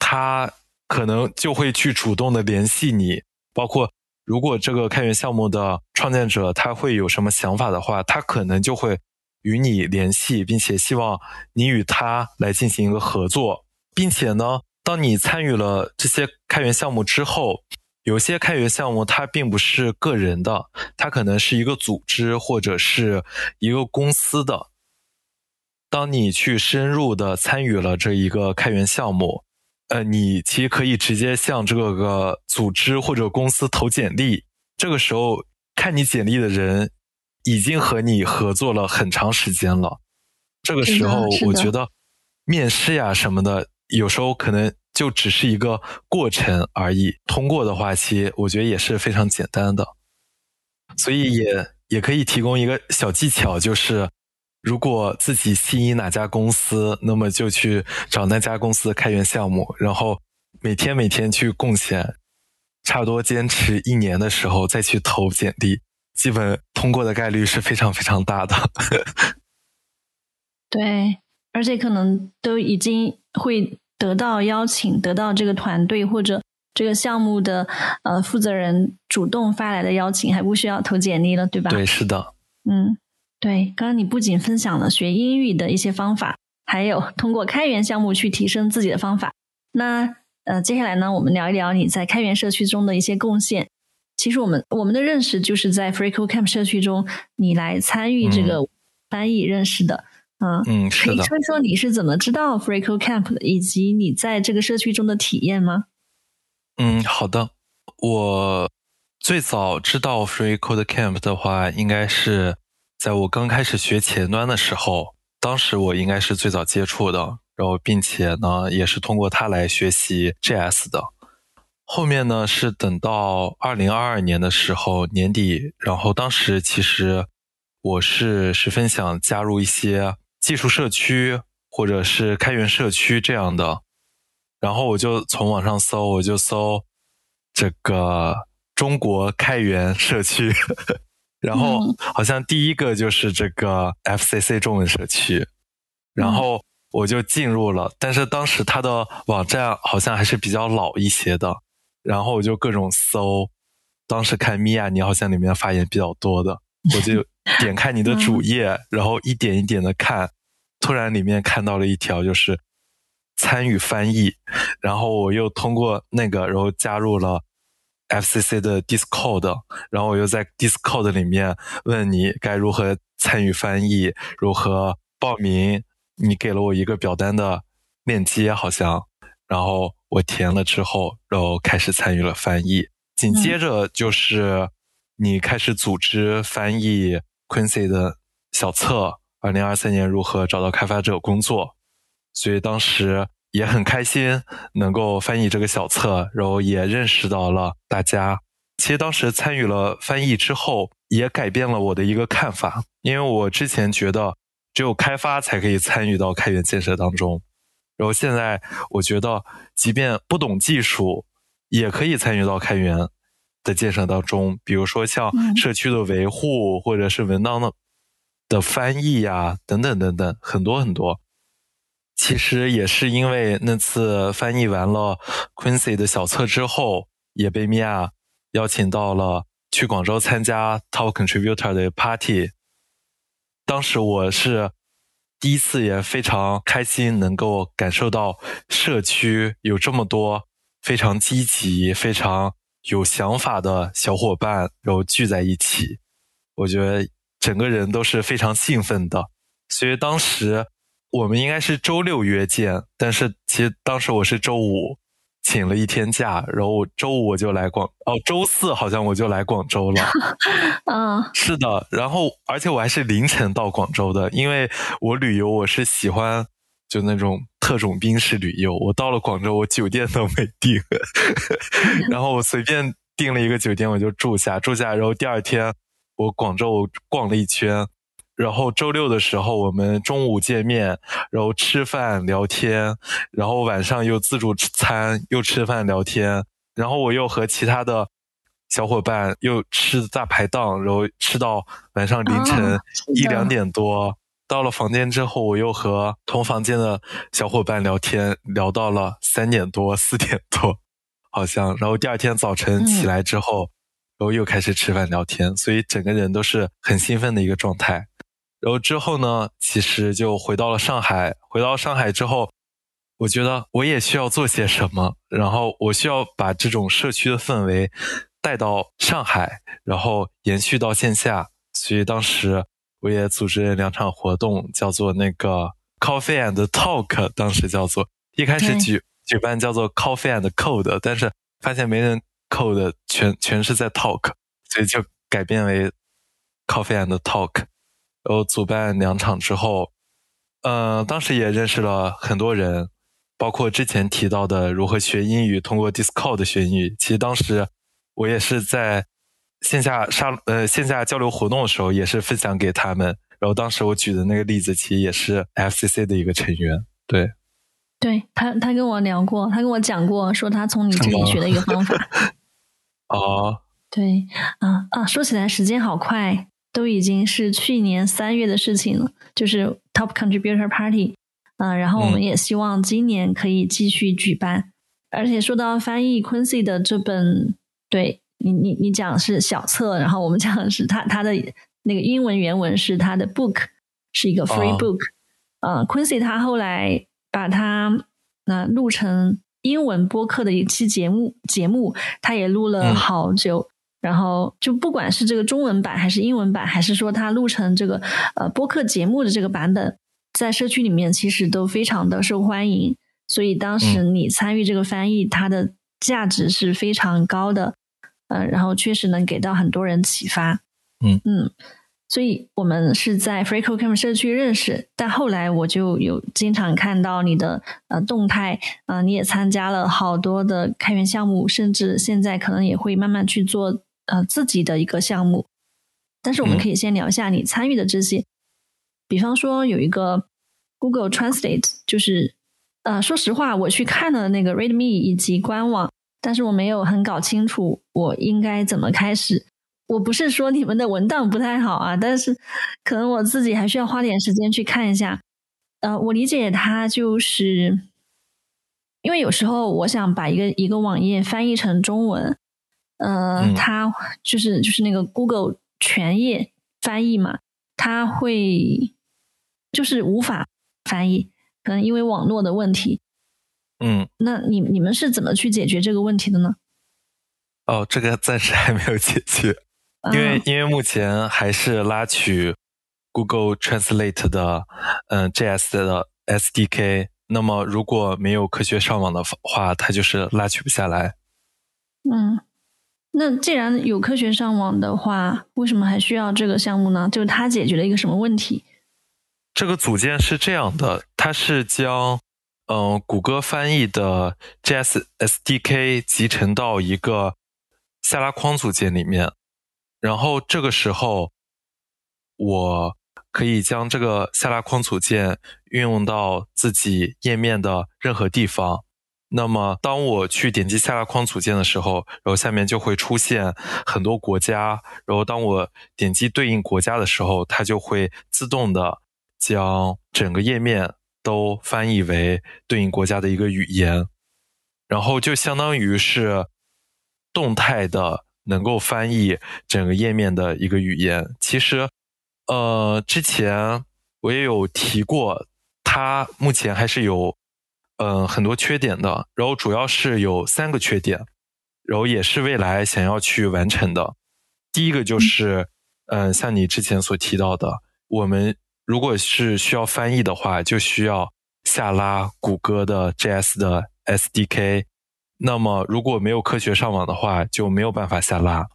[SPEAKER 1] 他可能就会去主动的联系你，包括如果这个开源项目的创建者他会有什么想法的话，他可能就会与你联系，并且希望你与他来进行一个合作，并且呢，当你参与了这些开源项目之后，有些开源项目它并不是个人的，它可能是一个组织或者是一个公司的。当你去深入的参与了这一个开源项目。呃，你其实可以直接向这个组织或者公司投简历。这个时候看你简历的人已经和你合作了很长时间了。这个时候，我觉得面试呀什么的，有时候可能就只是一个过程而已。通过的话，其实我觉得也是非常简单的。所以也也可以提供一个小技巧，就是。如果自己心仪哪家公司，那么就去找那家公司的开源项目，然后每天每天去贡献，差不多坚持一年的时候再去投简历，基本通过的概率是非常非常大的。
[SPEAKER 2] 对，而且可能都已经会得到邀请，得到这个团队或者这个项目的呃负责人主动发来的邀请，还不需要投简历了，对吧？
[SPEAKER 1] 对，是的。
[SPEAKER 2] 嗯。对，刚刚你不仅分享了学英语的一些方法，还有通过开源项目去提升自己的方法。那呃，接下来呢，我们聊一聊你在开源社区中的一些贡献。其实我们我们的认识就是在 FreeCodeCamp 社区中，你来参与这个翻译认识的。
[SPEAKER 1] 嗯嗯，
[SPEAKER 2] 可以说一说你是怎么知道 FreeCodeCamp 的，以及你在这个社区中的体验吗？
[SPEAKER 1] 嗯，好的。我最早知道 FreeCodeCamp 的话，应该是。在我刚开始学前端的时候，当时我应该是最早接触的，然后并且呢，也是通过它来学习 JS 的。后面呢，是等到二零二二年的时候年底，然后当时其实我是十分想加入一些技术社区或者是开源社区这样的，然后我就从网上搜，我就搜这个中国开源社区。然后好像第一个就是这个 FCC 中文社区，然后我就进入了，但是当时它的网站好像还是比较老一些的，然后我就各种搜，当时看米娅，你好像里面发言比较多的，我就点开你的主页，然后一点一点的看，突然里面看到了一条就是参与翻译，然后我又通过那个，然后加入了 FCC 的 Discord，然后我又在 Discord 里面问你该如何参与翻译，如何报名。你给了我一个表单的链接，好像，然后我填了之后，然后开始参与了翻译。紧接着就是你开始组织翻译 Quincy 的小册，二零二三年如何找到开发者工作。所以当时也很开心能够翻译这个小册，然后也认识到了大家。其实当时参与了翻译之后，也改变了我的一个看法，因为我之前觉得。只有开发才可以参与到开源建设当中，然后现在我觉得，即便不懂技术，也可以参与到开源的建设当中。比如说像社区的维护，或者是文档的的翻译呀，等等等等，很多很多。其实也是因为那次翻译完了 Quincy 的小册之后，也被米娅邀请到了去广州参加 Top Contributor 的 Party。当时我是第一次，也非常开心，能够感受到社区有这么多非常积极、非常有想法的小伙伴，然后聚在一起。我觉得整个人都是非常兴奋的。所以当时我们应该是周六约见，但是其实当时我是周五。请了一天假，然后周五我就来广哦，周四好像我就来广州了。嗯，是的，然后而且我还是凌晨到广州的，因为我旅游我是喜欢就那种特种兵式旅游。我到了广州，我酒店都没订，然后我随便订了一个酒店，我就住下，住下，然后第二天我广州逛了一圈。然后周六的时候，我们中午见面，然后吃饭聊天，然后晚上又自助餐，又吃饭聊天，然后我又和其他的小伙伴又吃大排档，然后吃到晚上凌晨一两点多。到了房间之后，我又和同房间的小伙伴聊天，聊到了三点多、四点多，好像。然后第二天早晨起来之后，然后又开始吃饭聊天，所以整个人都是很兴奋的一个状态。然后之后呢，其实就回到了上海。回到上海之后，我觉得我也需要做些什么。然后我需要把这种社区的氛围带到上海，然后延续到线下。所以当时我也组织了两场活动，叫做那个 Coffee and Talk。当时叫做一开始举举办叫做 Coffee and Code，但是发现没人 code，全全是在 talk，所以就改变为 Coffee and Talk。然后主办两场之后，嗯，当时也认识了很多人，包括之前提到的如何学英语，通过 Discord 学英语。其实当时我也是在线下上呃线下交流活动的时候，也是分享给他们。然后当时我举的那个例子，其实也是 FCC 的一个成员。对，
[SPEAKER 2] 对他他跟我聊过，他跟我讲过，说他从你这里学的一个方法。
[SPEAKER 1] 哦，
[SPEAKER 2] 对啊啊，说起来时间好快。都已经是去年三月的事情了，就是 Top Contributor Party，嗯，然后我们也希望今年可以继续举办。而且说到翻译 Quincy 的这本，对你你你讲是小册，然后我们讲的是他他的那个英文原文是他的 book，是一个 free book。嗯，Quincy 他后来把它那录成英文播客的一期节目，节目他也录了好久。然后就不管是这个中文版还是英文版，还是说他录成这个呃播客节目的这个版本，在社区里面其实都非常的受欢迎。所以当时你参与这个翻译，它的价值是非常高的，嗯，然后确实能给到很多人启发。
[SPEAKER 1] 嗯
[SPEAKER 2] 嗯，所以我们是在 FreeCodeCamp 社区认识，但后来我就有经常看到你的呃动态，啊，你也参加了好多的开源项目，甚至现在可能也会慢慢去做。呃，自己的一个项目，但是我们可以先聊一下你参与的这些，比方说有一个 Google Translate，就是呃，说实话，我去看了那个 ReadMe 以及官网，但是我没有很搞清楚我应该怎么开始。我不是说你们的文档不太好啊，但是可能我自己还需要花点时间去看一下。呃，我理解它就是，因为有时候我想把一个一个网页翻译成中文，呃，它就是就是那个 Google 全页翻译嘛，它会就是无法翻译，可能因为网络的问题。
[SPEAKER 1] 嗯，
[SPEAKER 2] 那你你们是怎么去解决这个问题的呢？
[SPEAKER 1] 哦，这个暂时还没有解决，因为因为目前还是拉取。Google Translate 的嗯 JS 的 SDK，那么如果没有科学上网的话，它就是拉取不下来。
[SPEAKER 2] 嗯，那既然有科学上网的话，为什么还需要这个项目呢？就是它解决了一个什么问题？
[SPEAKER 1] 这个组件是这样的，它是将嗯谷歌翻译的 JS SDK 集成到一个下拉框组件里面，然后这个时候我。可以将这个下拉框组件运用到自己页面的任何地方。那么，当我去点击下拉框组件的时候，然后下面就会出现很多国家。然后，当我点击对应国家的时候，它就会自动的将整个页面都翻译为对应国家的一个语言。然后，就相当于是动态的能够翻译整个页面的一个语言。其实。呃，之前我也有提过，它目前还是有嗯很多缺点的。然后主要是有三个缺点，然后也是未来想要去完成的。第一个就是，嗯，像你之前所提到的，我们如果是需要翻译的话，就需要下拉谷歌的 JS 的 SDK。那么如果没有科学上网的话，就没有办法下拉。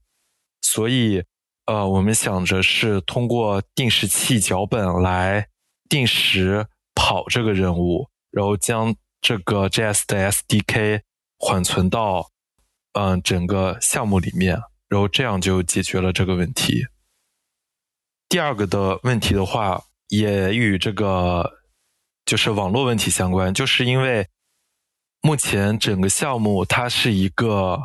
[SPEAKER 1] 所以。呃，我们想着是通过定时器脚本来定时跑这个任务，然后将这个 JS 的 SDK 缓存到嗯整个项目里面，然后这样就解决了这个问题。第二个的问题的话，也与这个就是网络问题相关，就是因为目前整个项目它是一个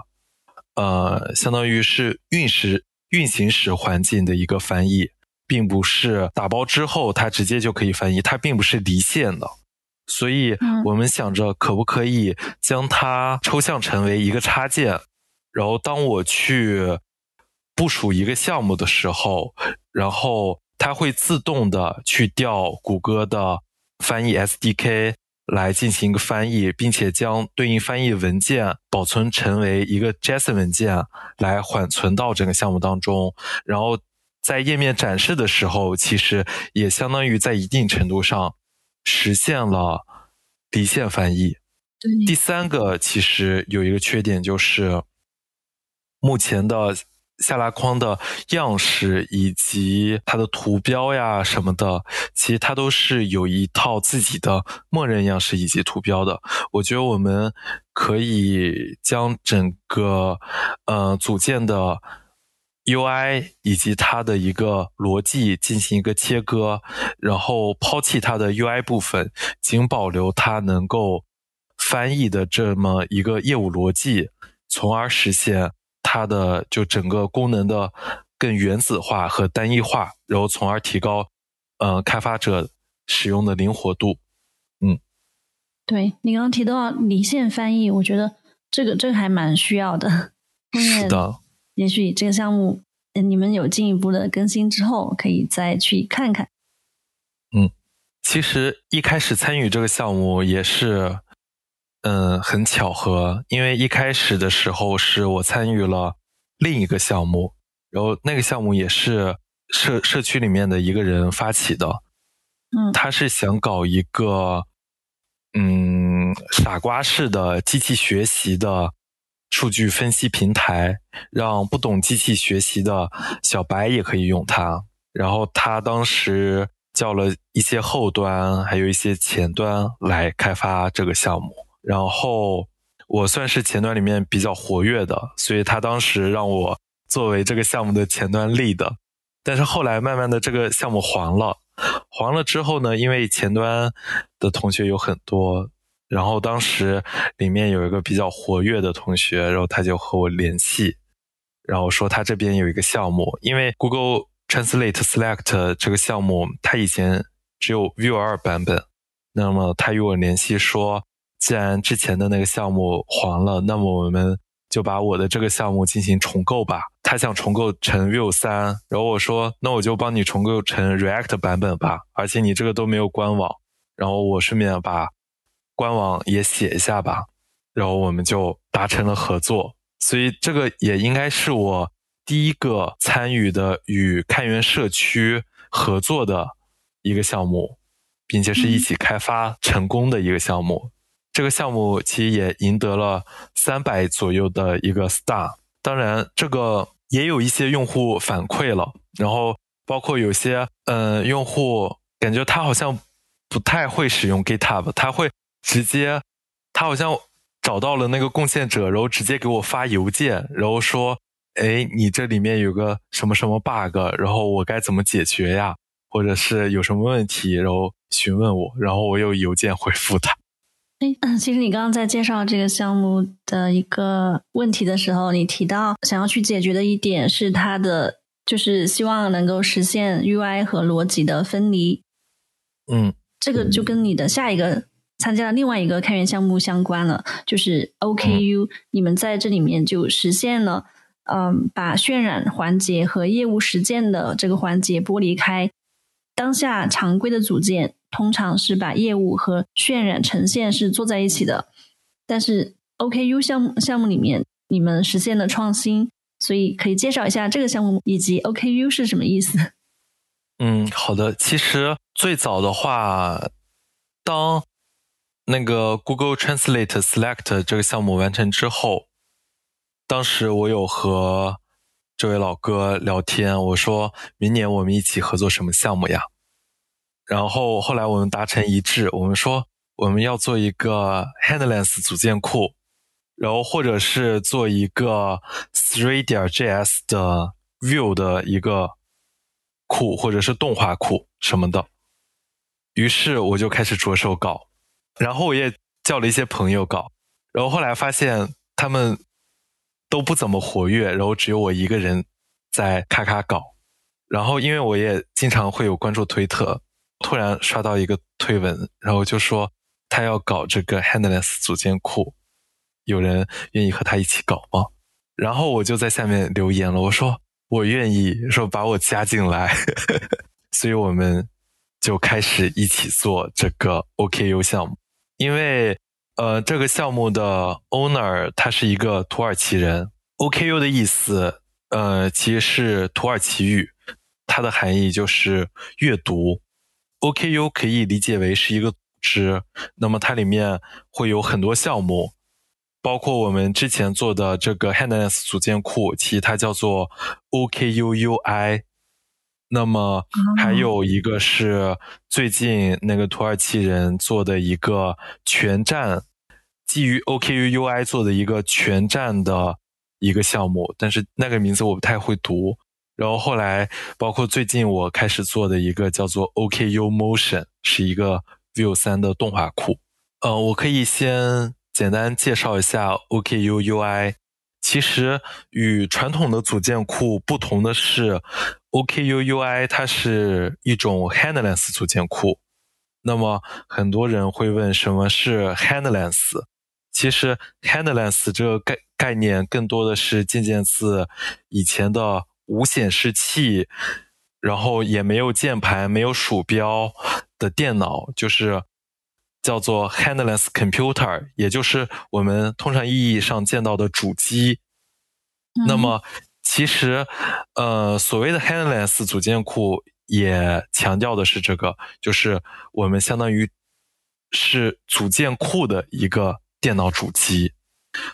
[SPEAKER 1] 呃，相当于是运时。运行时环境的一个翻译，并不是打包之后它直接就可以翻译，它并不是离线的，所以我们想着可不可以将它抽象成为一个插件，然后当我去部署一个项目的时候，然后它会自动的去调谷歌的翻译 SDK。来进行一个翻译，并且将对应翻译文件保存成为一个 JSON 文件，来缓存到整个项目当中。然后在页面展示的时候，其实也相当于在一定程度上实现了离线翻译。第三个其实有一个缺点，就是目前的。下拉框的样式以及它的图标呀什么的，其实它都是有一套自己的默认样式以及图标的。我觉得我们可以将整个呃组件的 UI 以及它的一个逻辑进行一个切割，然后抛弃它的 UI 部分，仅保留它能够翻译的这么一个业务逻辑，从而实现。它的就整个功能的更原子化和单一化，然后从而提高呃开发者使用的灵活度。嗯，
[SPEAKER 2] 对你刚刚提到离线翻译，我觉得这个这个还蛮需要的。
[SPEAKER 1] 是的，
[SPEAKER 2] 也许这个项目你们有进一步的更新之后，可以再去看看。
[SPEAKER 1] 嗯，其实一开始参与这个项目也是。嗯，很巧合，因为一开始的时候是我参与了另一个项目，然后那个项目也是社社区里面的一个人发起的，
[SPEAKER 2] 嗯，
[SPEAKER 1] 他是想搞一个嗯傻瓜式的机器学习的数据分析平台，让不懂机器学习的小白也可以用它。然后他当时叫了一些后端，还有一些前端来开发这个项目。然后我算是前端里面比较活跃的，所以他当时让我作为这个项目的前端 lead。但是后来慢慢的这个项目黄了，黄了之后呢，因为前端的同学有很多，然后当时里面有一个比较活跃的同学，然后他就和我联系，然后说他这边有一个项目，因为 Google Translate Select 这个项目，它以前只有 View 二版本。那么他与我联系说，既然之前的那个项目黄了，那么我们就把我的这个项目进行重构吧。他想重构成 Vue 三，然后我说，那我就帮你重构成 React 版本吧。而且你这个都没有官网，然后我顺便把官网也写一下吧。然后我们就达成了合作。所以这个也应该是我第一个参与的与开源社区合作的一个项目，并且是一起开发成功的一个项目。这个项目其实也赢得了三百左右的一个 star。当然，这个也有一些用户反馈了，然后包括有些嗯用户感觉他好像不太会使用 GitHub，他会直接他好像。找到了那个贡献者，然后直接给我发邮件，然后说：“哎，你这里面有个什么什么 bug，然后我该怎么解决呀？或者是有什么问题，然后询问我，然后我有邮件回复他。”
[SPEAKER 2] 哎，嗯，其实你刚刚在介绍这个项目的一个问题的时候，你提到想要去解决的一点是它的，就是希望能够实现 UI 和逻辑的分离。
[SPEAKER 1] 嗯，
[SPEAKER 2] 这个就跟你的下一个。参加的另外一个开源项目相关了，就是 OKU，你们在这里面就实现了，嗯，把渲染环节和业务实践的这个环节剥离开。当下常规的组件通常是把业务和渲染呈现是做在一起的，但是 OKU 项目项目里面你们实现了创新，所以可以介绍一下这个项目以及 OKU 是什么意思？
[SPEAKER 1] 嗯，好的。其实最早的话，当那个 Google Translate Select 这个项目完成之后，当时我有和这位老哥聊天，我说明年我们一起合作什么项目呀？然后后来我们达成一致，我们说我们要做一个 Headless 组件库，然后或者是做一个 Three 点 JS 的 View 的一个库，或者是动画库什么的。于是我就开始着手搞。然后我也叫了一些朋友搞，然后后来发现他们都不怎么活跃，然后只有我一个人在咔咔搞。然后因为我也经常会有关注推特，突然刷到一个推文，然后就说他要搞这个 Handless 组件库，有人愿意和他一起搞吗？然后我就在下面留言了，我说我愿意，说把我加进来。所以我们就开始一起做这个 OKU 项目。因为，呃，这个项目的 owner 他是一个土耳其人。OKU 的意思，呃，其实是土耳其语，它的含义就是阅读。OKU 可以理解为是一个组织，那么它里面会有很多项目，包括我们之前做的这个 Handless 组件库，其实它叫做 OKU UI。那么还有一个是最近那个土耳其人做的一个全站，基于 OKU UI 做的一个全站的一个项目，但是那个名字我不太会读。然后后来包括最近我开始做的一个叫做 OKU Motion，是一个 Vue 三的动画库。呃，我可以先简单介绍一下 OKU UI。其实与传统的组件库不同的是，OKU UI 它是一种 Handless 组件库。那么很多人会问什么是 Handless？其实 Handless 这个概概念更多的是借鉴自以前的无显示器，然后也没有键盘、没有鼠标的电脑，就是叫做 Handless Computer，也就是我们通常意义上见到的主机。那么，其实，呃，所谓的 Handless 组件库也强调的是这个，就是我们相当于是组件库的一个电脑主机，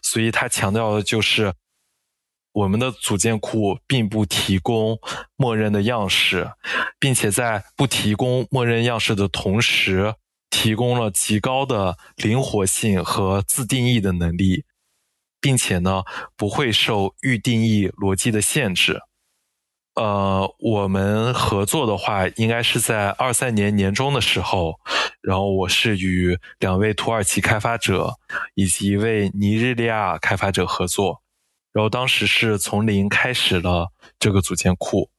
[SPEAKER 1] 所以它强调的就是我们的组件库并不提供默认的样式，并且在不提供默认样式的同时，提供了极高的灵活性和自定义的能力。并且呢，不会受预定义逻辑的限制。呃，我们合作的话，应该是在二三年年中的时候，然后我是与两位土耳其开发者以及一位尼日利亚开发者合作，然后当时是从零开始了这个组件库。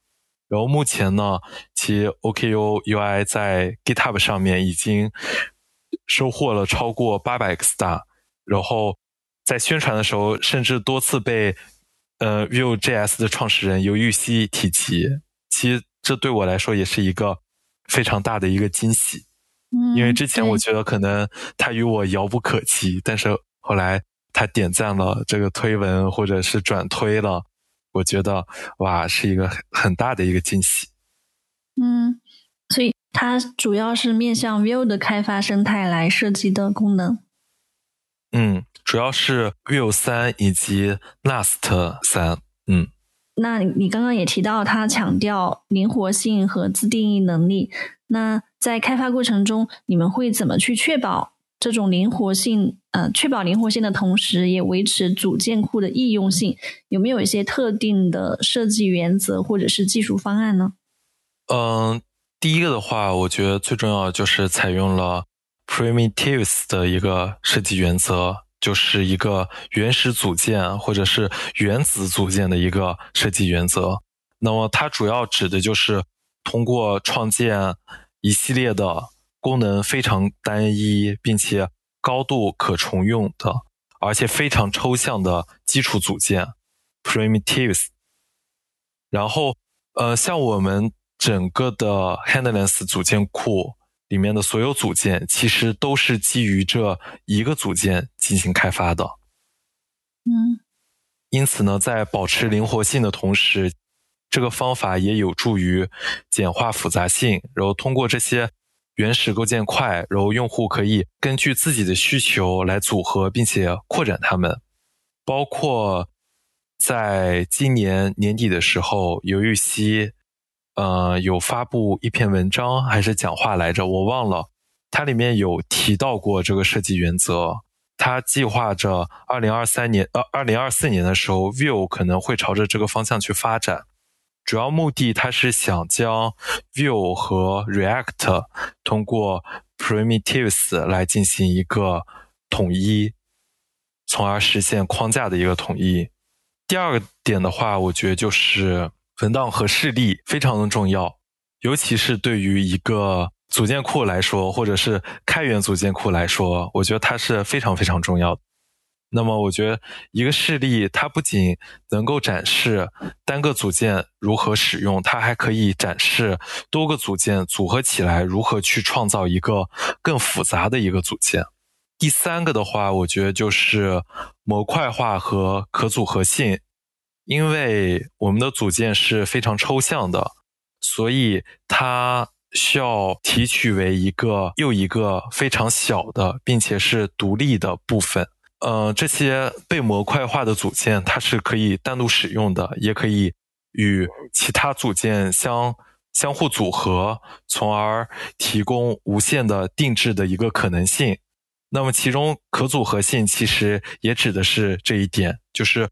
[SPEAKER 1] 然后目前呢，其 OKU UI 在 GitHub 上面已经收获了超过八百个 star，然后在宣传的时候，甚至多次被呃 Vue.js 的创始人尤玉溪提及。其实这对我来说也是一个非常大的一个惊喜，
[SPEAKER 2] 嗯，
[SPEAKER 1] 因为之前我觉得可能他与我遥不可及，但是后来他点赞了这个推文或者是转推了，我觉得哇是一个很很大的一个惊喜。
[SPEAKER 2] 嗯，所以它主要是面向 Vue 的开发生态来设计的功能。
[SPEAKER 1] 嗯，主要是 Vue 三以及 Last 三，嗯。
[SPEAKER 2] 那你你刚刚也提到，它强调灵活性和自定义能力。那在开发过程中，你们会怎么去确保这种灵活性？呃，确保灵活性的同时，也维持组件库的易用性。有没有一些特定的设计原则或者是技术方案呢？
[SPEAKER 1] 嗯，第一个的话，我觉得最重要就是采用了 primitives 的一个设计原则，就是一个原始组件或者是原子组件的一个设计原则。那么它主要指的就是通过创建一系列的功能非常单一，并且高度可重用的，而且非常抽象的基础组件 primitives。然后，呃，像我们整个的 Handless 组件库里面的所有组件，其实都是基于这一个组件进行开发的。
[SPEAKER 2] 嗯
[SPEAKER 1] 因此呢，在保持灵活性的同时，这个方法也有助于简化复杂性。然后通过这些原始构建快，然后用户可以根据自己的需求来组合，并且扩展它们。包括在今年年底的时候，尤玉溪呃有发布一篇文章还是讲话来着，我忘了。它里面有提到过这个设计原则。它计划着二零二三年呃二零二四年的时候，Vue 可能会朝着这个方向去发展。主要目的，它是想将 Vue 和 React 通过 primitives 来进行一个统一，从而实现框架的一个统一。第二个点的话，我觉得就是文档和示例非常的重要，尤其是对于一个组件库来说，或者是开源组件库来说，我觉得它是非常非常重要的。那么，我觉得一个示例，它不仅能够展示单个组件如何使用，它还可以展示多个组件组合起来如何去创造一个更复杂的一个组件。第三个的话，我觉得就是模块化和可组合性，因为我们的组件是非常抽象的，所以它需要提取为一个又一个非常小的，并且是独立的部分。呃，这些被模块化的组件，它是可以单独使用的，也可以与其他组件相相互组合，从而提供无限的定制的一个可能性。那么，其中可组合性其实也指的是这一点，就是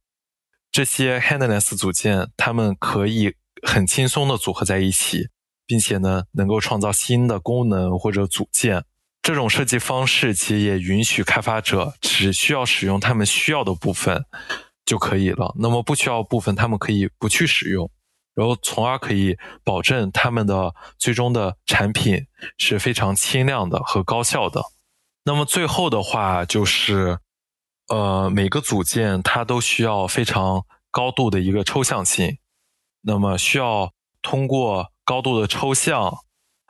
[SPEAKER 1] 这些 handless 组件，它们可以很轻松的组合在一起，并且呢，能够创造新的功能或者组件。这种设计方式其实也允许开发者只需要使用他们需要的部分就可以了。那么不需要部分，他们可以不去使用，然后从而可以保证他们的最终的产品是非常轻量的和高效的。那么最后的话就是，呃，每个组件它都需要非常高度的一个抽象性，那么需要通过高度的抽象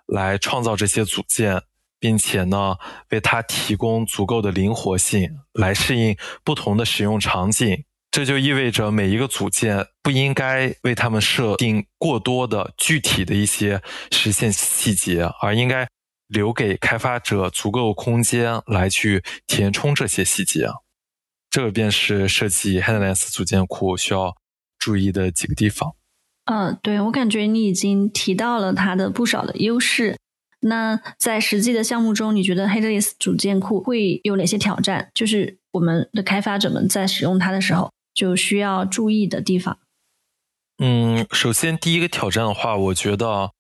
[SPEAKER 1] 来创造这些组件。并且呢，为它提供足够的灵活性，来适应不同的使用场景。这就意味着每一个组件不应该为它们设定过多的具体的一些实现细节，而应该留给开发者足够空间来去填充这些细节。这便是设计 Headless 组件库需要注意的几个地方。
[SPEAKER 2] 嗯，对我感觉你已经提到了它的不少的优势。那在实际的项目中，你觉得 Headless 组件库会有哪些挑战？就是我们的开发者们在使用它的时候，就需要注意的地方。
[SPEAKER 1] 嗯，首先第一个挑战的话，我觉得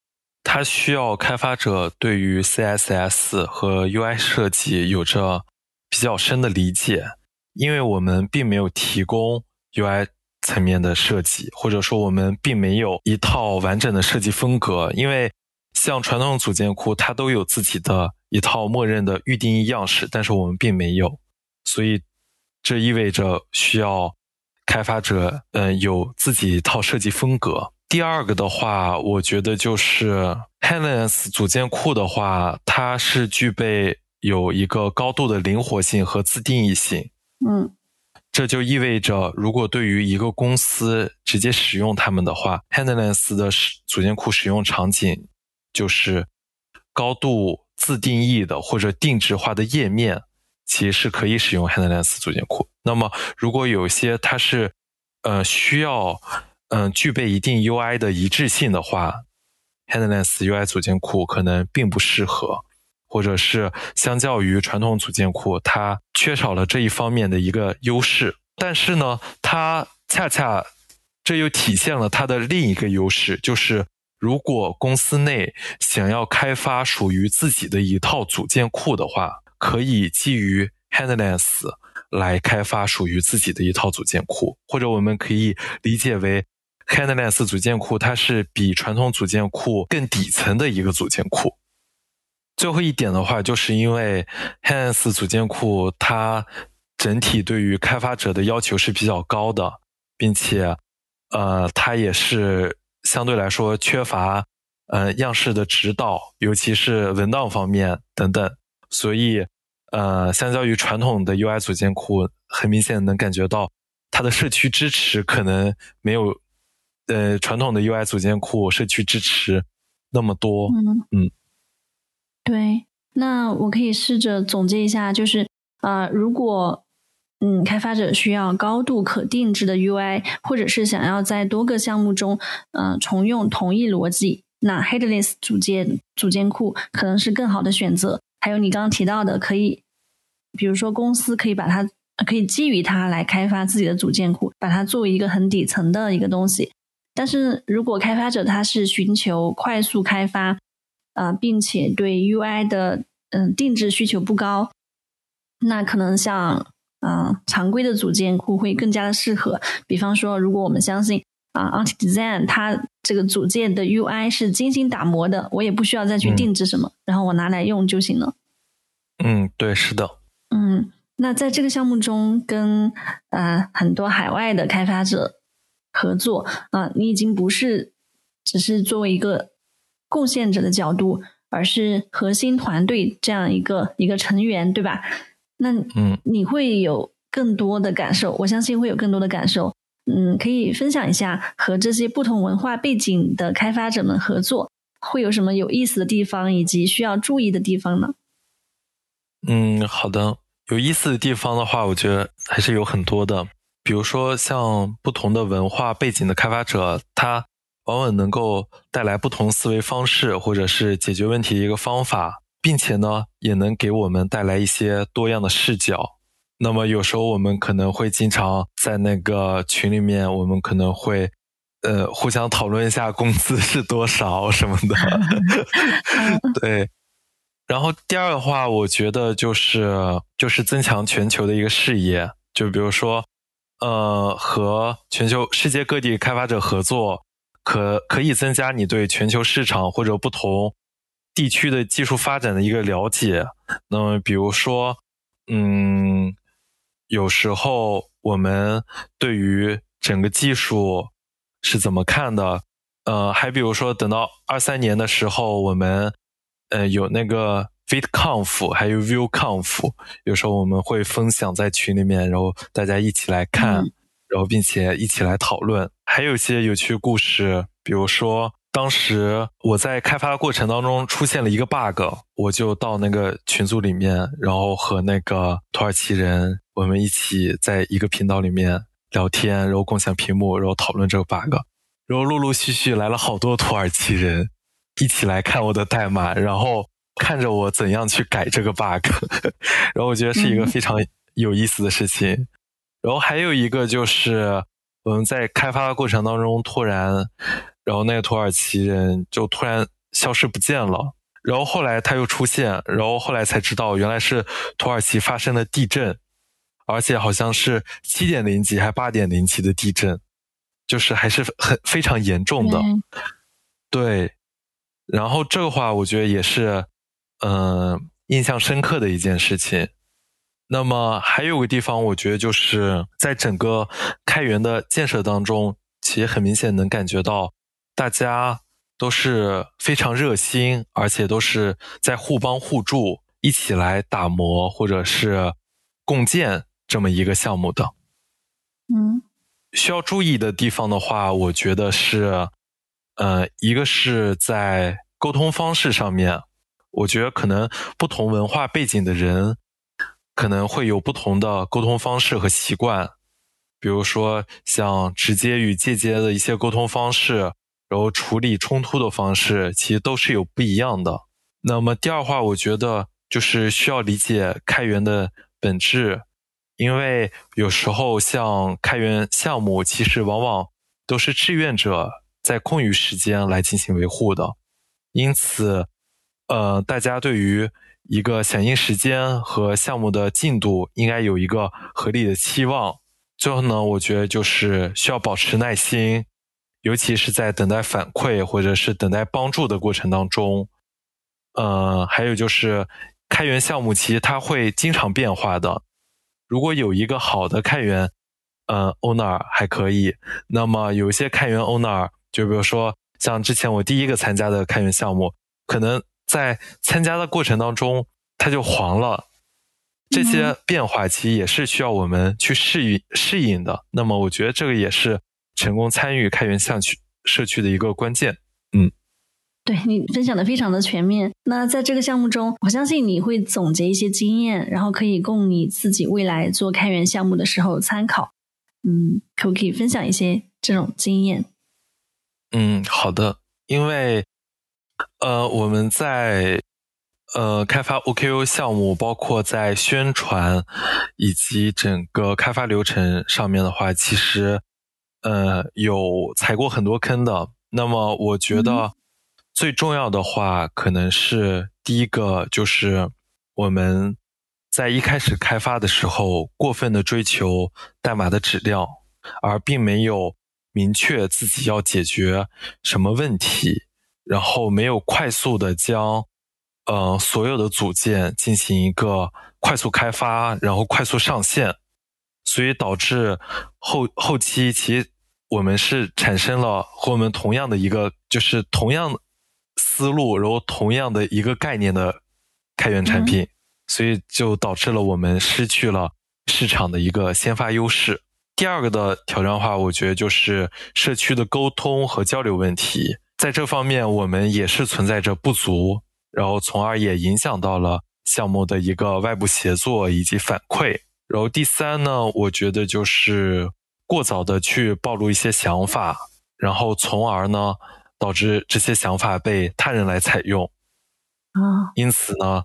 [SPEAKER 1] 它需要开发者对于 CSS 和 UI 设计有着比较深的理解，因为我们并没有提供 UI 层面的设计，或者说我们并没有一套完整的设计风格，因为。像传统组件库，它都有自己的一套默认的预定义样式，但是我们并没有，所以这意味着需要开发者嗯有自己一套设计风格。第二个的话，我觉得就是 Handless 组件库的话，它是具备有一个高度的灵活性和自定义性。
[SPEAKER 2] 嗯，
[SPEAKER 1] 这就意味着，如果对于一个公司直接使用它们的话，Handless 的组件库使用场景就是高度自定义的或者定制化的页面，其实是可以使用 Handless 组件库。那么，如果有些它是呃需要。嗯，具备一定 UI 的一致性的话，Handless UI 组件库可能并不适合，或者是相较于传统组件库，它缺少了这一方面的一个优势。但是呢，它恰恰这又体现了它的另一个优势，就是如果公司内想要开发属于自己的一套组件库的话，可以基于 Handless 来开发属于自己的一套组件库，或者我们可以理解为。Handless 组件库，它是比传统组件库更底层的一个组件库。最后一点的话，就是因为 Handless 组件库它整体对于开发者的要求是比较高的，并且，呃，它也是相对来说缺乏呃样式的指导，尤其是文档方面等等。所以，呃，相较于传统的 UI 组件库，很明显能感觉到它的社区支持可能没有。呃，传统的 UI 组件库社区支持那么多，
[SPEAKER 2] 嗯
[SPEAKER 1] 嗯，
[SPEAKER 2] 对。那我可以试着总结一下，就是呃，如果嗯开发者需要高度可定制的 UI，或者是想要在多个项目中呃重用同一逻辑，那 Headless 组件组件库可能是更好的选择。还有你刚刚提到的，可以比如说公司可以把它可以基于它来开发自己的组件库，把它作为一个很底层的一个东西。但是如果开发者他是寻求快速开发，呃，并且对 UI 的嗯定制需求不高，那可能像嗯常规的组件库会更加的适合。比方说，如果我们相信啊，Anti Design 它这个组件的 UI 是精心打磨的，我也不需要再去定制什么，然后我拿来用就行了。
[SPEAKER 1] 嗯，对，是的。
[SPEAKER 2] 嗯，那在这个项目中，跟呃很多海外的开发者。合作啊，你已经不是只是作为一个贡献者的角度，而是核心团队这样一个一个成员，对吧？那
[SPEAKER 1] 嗯，
[SPEAKER 2] 你会有更多的感受，我相信会有更多的感受。嗯，可以分享一下和这些不同文化背景的开发者们合作会有什么有意思的地方，以及需要注意的地方呢？
[SPEAKER 1] 嗯，好的，有意思的地方的话，我觉得还是有很多的。比如说，像不同的文化背景的开发者，他往往能够带来不同思维方式，或者是解决问题的一个方法，并且呢，也能给我们带来一些多样的视角。那么，有时候我们可能会经常在那个群里面，我们可能会呃互相讨论一下工资是多少什么的。对。然后第二的话，我觉得就是就是增强全球的一个视野，就比如说。呃，和全球世界各地开发者合作，可可以增加你对全球市场或者不同地区的技术发展的一个了解。那么，比如说，嗯，有时候我们对于整个技术是怎么看的？呃，还比如说，等到二三年的时候，我们呃有那个。VidConf 还有 ViewConf，有时候我们会分享在群里面，然后大家一起来看，然后并且一起来讨论。还有一些有趣故事，比如说当时我在开发的过程当中出现了一个 bug，我就到那个群组里面，然后和那个土耳其人我们一起在一个频道里面聊天，然后共享屏幕，然后讨论这个 bug，然后陆陆续续来了好多土耳其人一起来看我的代码，然后。看着我怎样去改这个 bug，然后我觉得是一个非常有意思的事情。然后还有一个就是我们在开发的过程当中，突然，然后那个土耳其人就突然消失不见了。然后后来他又出现，然后后来才知道原来是土耳其发生了地震，而且好像是七点零级还八点零级的地震，就是还是很非常严重的。对，然后这个话我觉得也是。嗯，印象深刻的一件事情。那么还有个地方，我觉得就是在整个开源的建设当中，其实很明显能感觉到大家都是非常热心，而且都是在互帮互助，一起来打磨或者是共建这么一个项目的。
[SPEAKER 2] 嗯，
[SPEAKER 1] 需要注意的地方的话，我觉得是，呃，一个是在沟通方式上面。我觉得可能不同文化背景的人可能会有不同的沟通方式和习惯，比如说像直接与间接的一些沟通方式，然后处理冲突的方式，其实都是有不一样的。那么第二话，我觉得就是需要理解开源的本质，因为有时候像开源项目，其实往往都是志愿者在空余时间来进行维护的，因此。呃，大家对于一个响应时间和项目的进度应该有一个合理的期望。最后呢，我觉得就是需要保持耐心，尤其是在等待反馈或者是等待帮助的过程当中。呃，还有就是开源项目其实它会经常变化的。如果有一个好的开源，呃，owner 还可以。那么有一些开源 owner，就比如说像之前我第一个参加的开源项目，可能。在参加的过程当中，它就黄了。这些变化其实也是需要我们去适应适应的。那么，我觉得这个也是成功参与开源项区社区的一个关键。嗯，
[SPEAKER 2] 对你分享的非常的全面。那在这个项目中，我相信你会总结一些经验，然后可以供你自己未来做开源项目的时候参考。嗯，可不可以分享一些这种经验？
[SPEAKER 1] 嗯，好的，因为。呃，我们在呃开发 OKU 项目，包括在宣传以及整个开发流程上面的话，其实呃有踩过很多坑的。那么我觉得最重要的话，可能是第一个就是我们在一开始开发的时候，过分的追求代码的质量，而并没有明确自己要解决什么问题。然后没有快速的将，呃，所有的组件进行一个快速开发，然后快速上线，所以导致后后期其实我们是产生了和我们同样的一个就是同样思路，然后同样的一个概念的开源产品，所以就导致了我们失去了市场的一个先发优势。第二个的挑战话，我觉得就是社区的沟通和交流问题。在这方面，我们也是存在着不足，然后从而也影响到了项目的一个外部协作以及反馈。然后第三呢，我觉得就是过早的去暴露一些想法，然后从而呢导致这些想法被他人来采用，
[SPEAKER 2] 啊，
[SPEAKER 1] 因此呢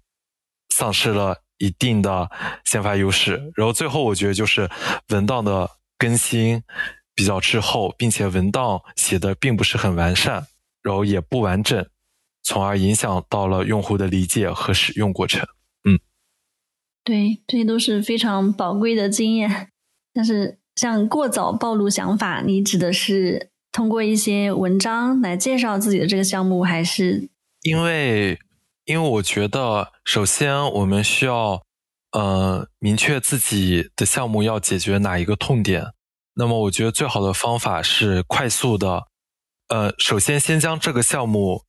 [SPEAKER 1] 丧失了一定的先发优势。然后最后，我觉得就是文档的更新比较滞后，并且文档写的并不是很完善。然后也不完整，从而影响到了用户的理解和使用过程。
[SPEAKER 2] 对，这些都是非常宝贵的经验。但是，像过早暴露想法，你指的是通过一些文章来介绍自己的这个项目，还是？
[SPEAKER 1] 因为，因为我觉得，首先我们需要呃明确自己的项目要解决哪一个痛点。那么，我觉得最好的方法是快速的。呃，首先先将这个项目，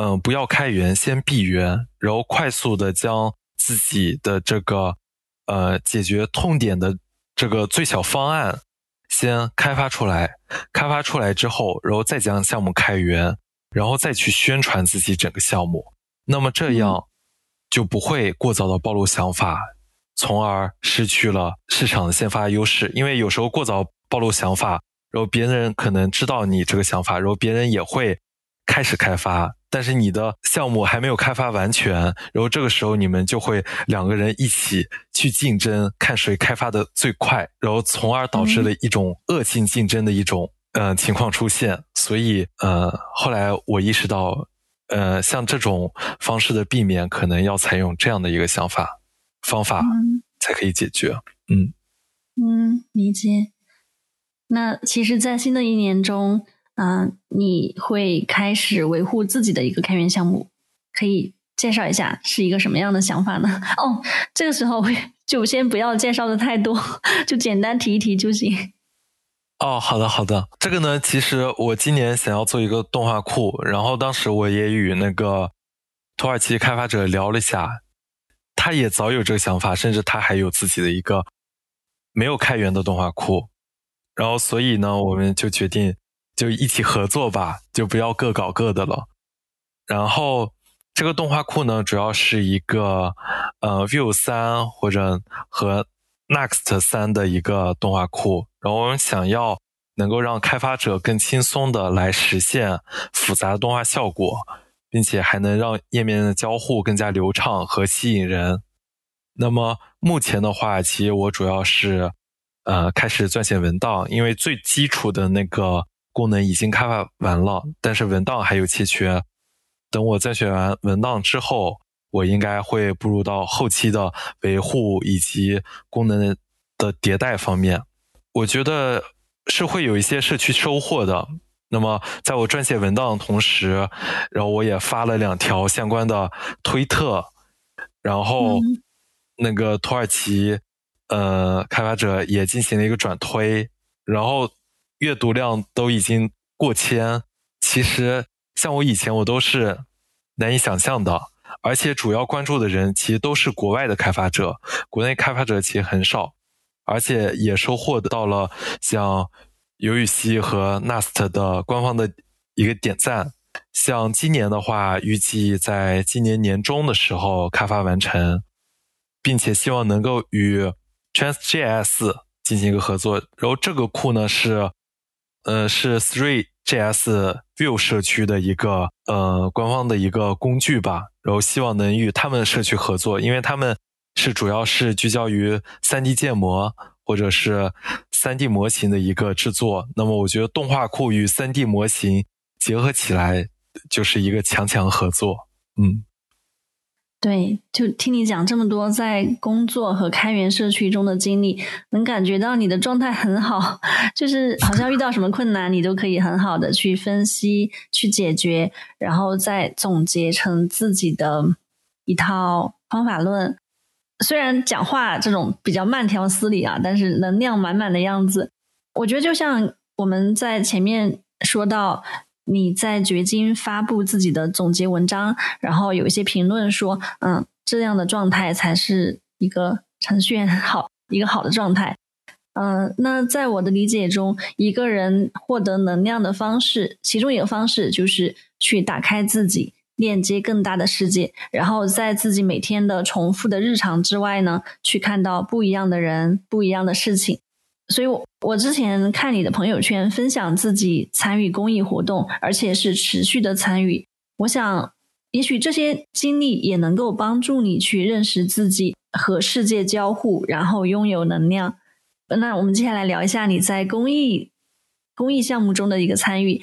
[SPEAKER 1] 嗯，不要开源，先闭源，然后快速的将自己的这个，呃，解决痛点的这个最小方案先开发出来。开发出来之后，然后再将项目开源，然后再去宣传自己整个项目。那么这样就不会过早的暴露想法，从而失去了市场的先发优势。因为有时候过早暴露想法。然后别人可能知道你这个想法，然后别人也会开始开发，但是你的项目还没有开发完全，然后这个时候你们就会两个人一起去竞争，看谁开发的最快，然后从而导致了一种恶性竞争的一种呃情况出现。所以呃，后来我意识到，呃，像这种方式的避免，可能要采用这样的一个想法方法才可以解决。
[SPEAKER 2] 嗯嗯，理解。那其实，在新的一年中，嗯，你会开始维护自己的一个开源项目，可以介绍一下是一个什么样的想法呢？哦，这个时候就先不要介绍的太多，就简单提一提就行。
[SPEAKER 1] 哦，好的好的，这个呢，其实我今年想要做一个动画库，然后当时我也与那个土耳其开发者聊了一下，他也早有这个想法，甚至他还有自己的一个没有开源的动画库，然后所以呢，我们就决定就一起合作吧，就不要各搞各的了。然后这个动画库呢，主要是一个呃 Vue 三或者和 Next 三的一个动画库。然后我们想要能够让开发者更轻松的来实现复杂的动画效果，并且还能让页面的交互更加流畅和吸引人。那么目前的话，其实我主要是呃开始撰写文档，因为最基础的那个功能已经开发完了，但是文档还有欠缺。等我再选完文档之后，我应该会步入到后期的维护以及功能的迭代方面。我觉得是会有一些社区收获的。那么，在我撰写文档的同时，然后我也发了两条相关的推特，然后那个土耳其呃开发者也进行了一个转推，然后阅读量都已经过千。其实，像我以前我都是难以想象的，而且主要关注的人其实都是国外的开发者，国内开发者其实很少。而且也收获到了像尤雨溪和 Nast 的官方的一个点赞。像今年的话，预计在今年年中的时候开发完成，并且希望能够与 TransJS 进行一个合作。然后这个库呢是，呃，是 ThreeJS View 社区的一个呃官方的一个工具吧。然后希望能与他们社区合作，因为他们。是主要是聚焦于 3D 建模或者是 3D 模型的一个制作。那么，我觉得动画库与 3D 模型结合起来就是一个强强合作。嗯，
[SPEAKER 2] 对，就听你讲这么多在工作和开源社区中的经历，能感觉到你的状态很好，就是好像遇到什么困难，你都可以很好的去分析、去解决，然后再总结成自己的一套方法论。虽然讲话这种比较慢条斯理啊，但是能量满满的样子，我觉得就像我们在前面说到，你在掘金发布自己的总结文章，然后有一些评论说，嗯，这样的状态才是一个程序员好一个好的状态。嗯，那在我的理解中，一个人获得能量的方式，其中一个方式就是去打开自己。链接更大的世界，然后在自己每天的重复的日常之外呢，去看到不一样的人、不一样的事情。所以，我我之前看你的朋友圈分享自己参与公益活动，而且是持续的参与。我想，也许这些经历也能够帮助你去认识自己和世界交互，然后拥有能量。那我们接下来聊一下你在公益公益项目中的一个参与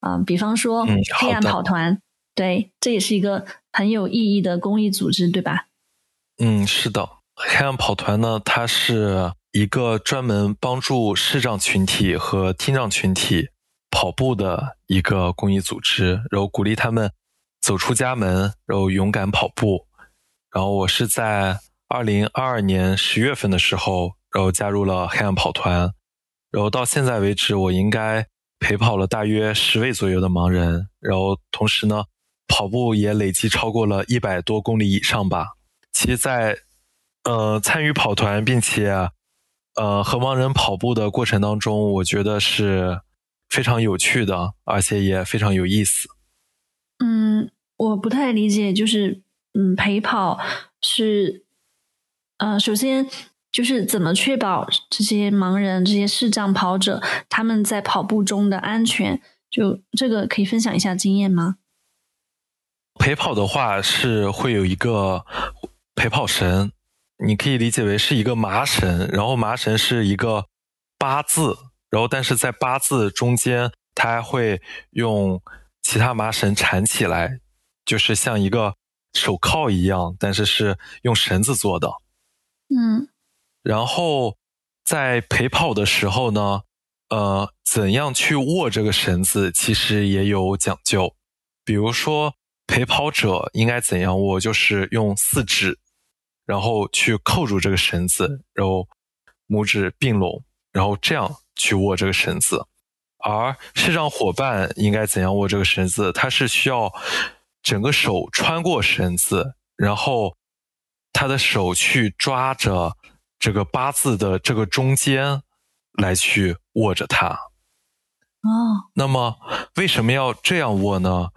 [SPEAKER 2] 啊，比方说黑暗跑团。对，这也是一个很有意义的公益组织，对吧？
[SPEAKER 1] 嗯，是的。黑暗跑团呢，它是一个专门帮助视障群体和听障群体跑步的一个公益组织，然后鼓励他们走出家门，然后勇敢跑步。然后我是在二零二二年十月份的时候，然后加入了黑暗跑团，然后到现在为止，我应该陪跑了大约十位左右的盲人，然后同时呢。跑步也累计超过了一百多公里以上吧。其实，在呃参与跑团并且呃和盲人跑步的过程当中，我觉得是非常有趣的，而且也非常有意思。
[SPEAKER 2] 嗯，我不太理解，就是嗯陪跑是呃首先就是怎么确保这些盲人、这些视障跑者他们在跑步中的安全？就这个可以分享一下经验吗？
[SPEAKER 1] 陪跑的话是会有一个陪跑绳，你可以理解为是一个麻绳，然后麻绳是一个八字，然后但是在八字中间，它还会用其他麻绳缠起来，就是像一个手铐一样，但是是用绳子做的。
[SPEAKER 2] 嗯，
[SPEAKER 1] 然后在陪跑的时候呢，呃，怎样去握这个绳子，其实也有讲究，比如说。陪跑者应该怎样握？就是用四指，然后去扣住这个绳子，然后拇指并拢，然后这样去握这个绳子。而视障伙伴应该怎样握这个绳子？他是需要整个手穿过绳子，然后他的手去抓着这个八字的这个中间来去握着它。
[SPEAKER 2] 哦，
[SPEAKER 1] 那么为什么要这样握呢？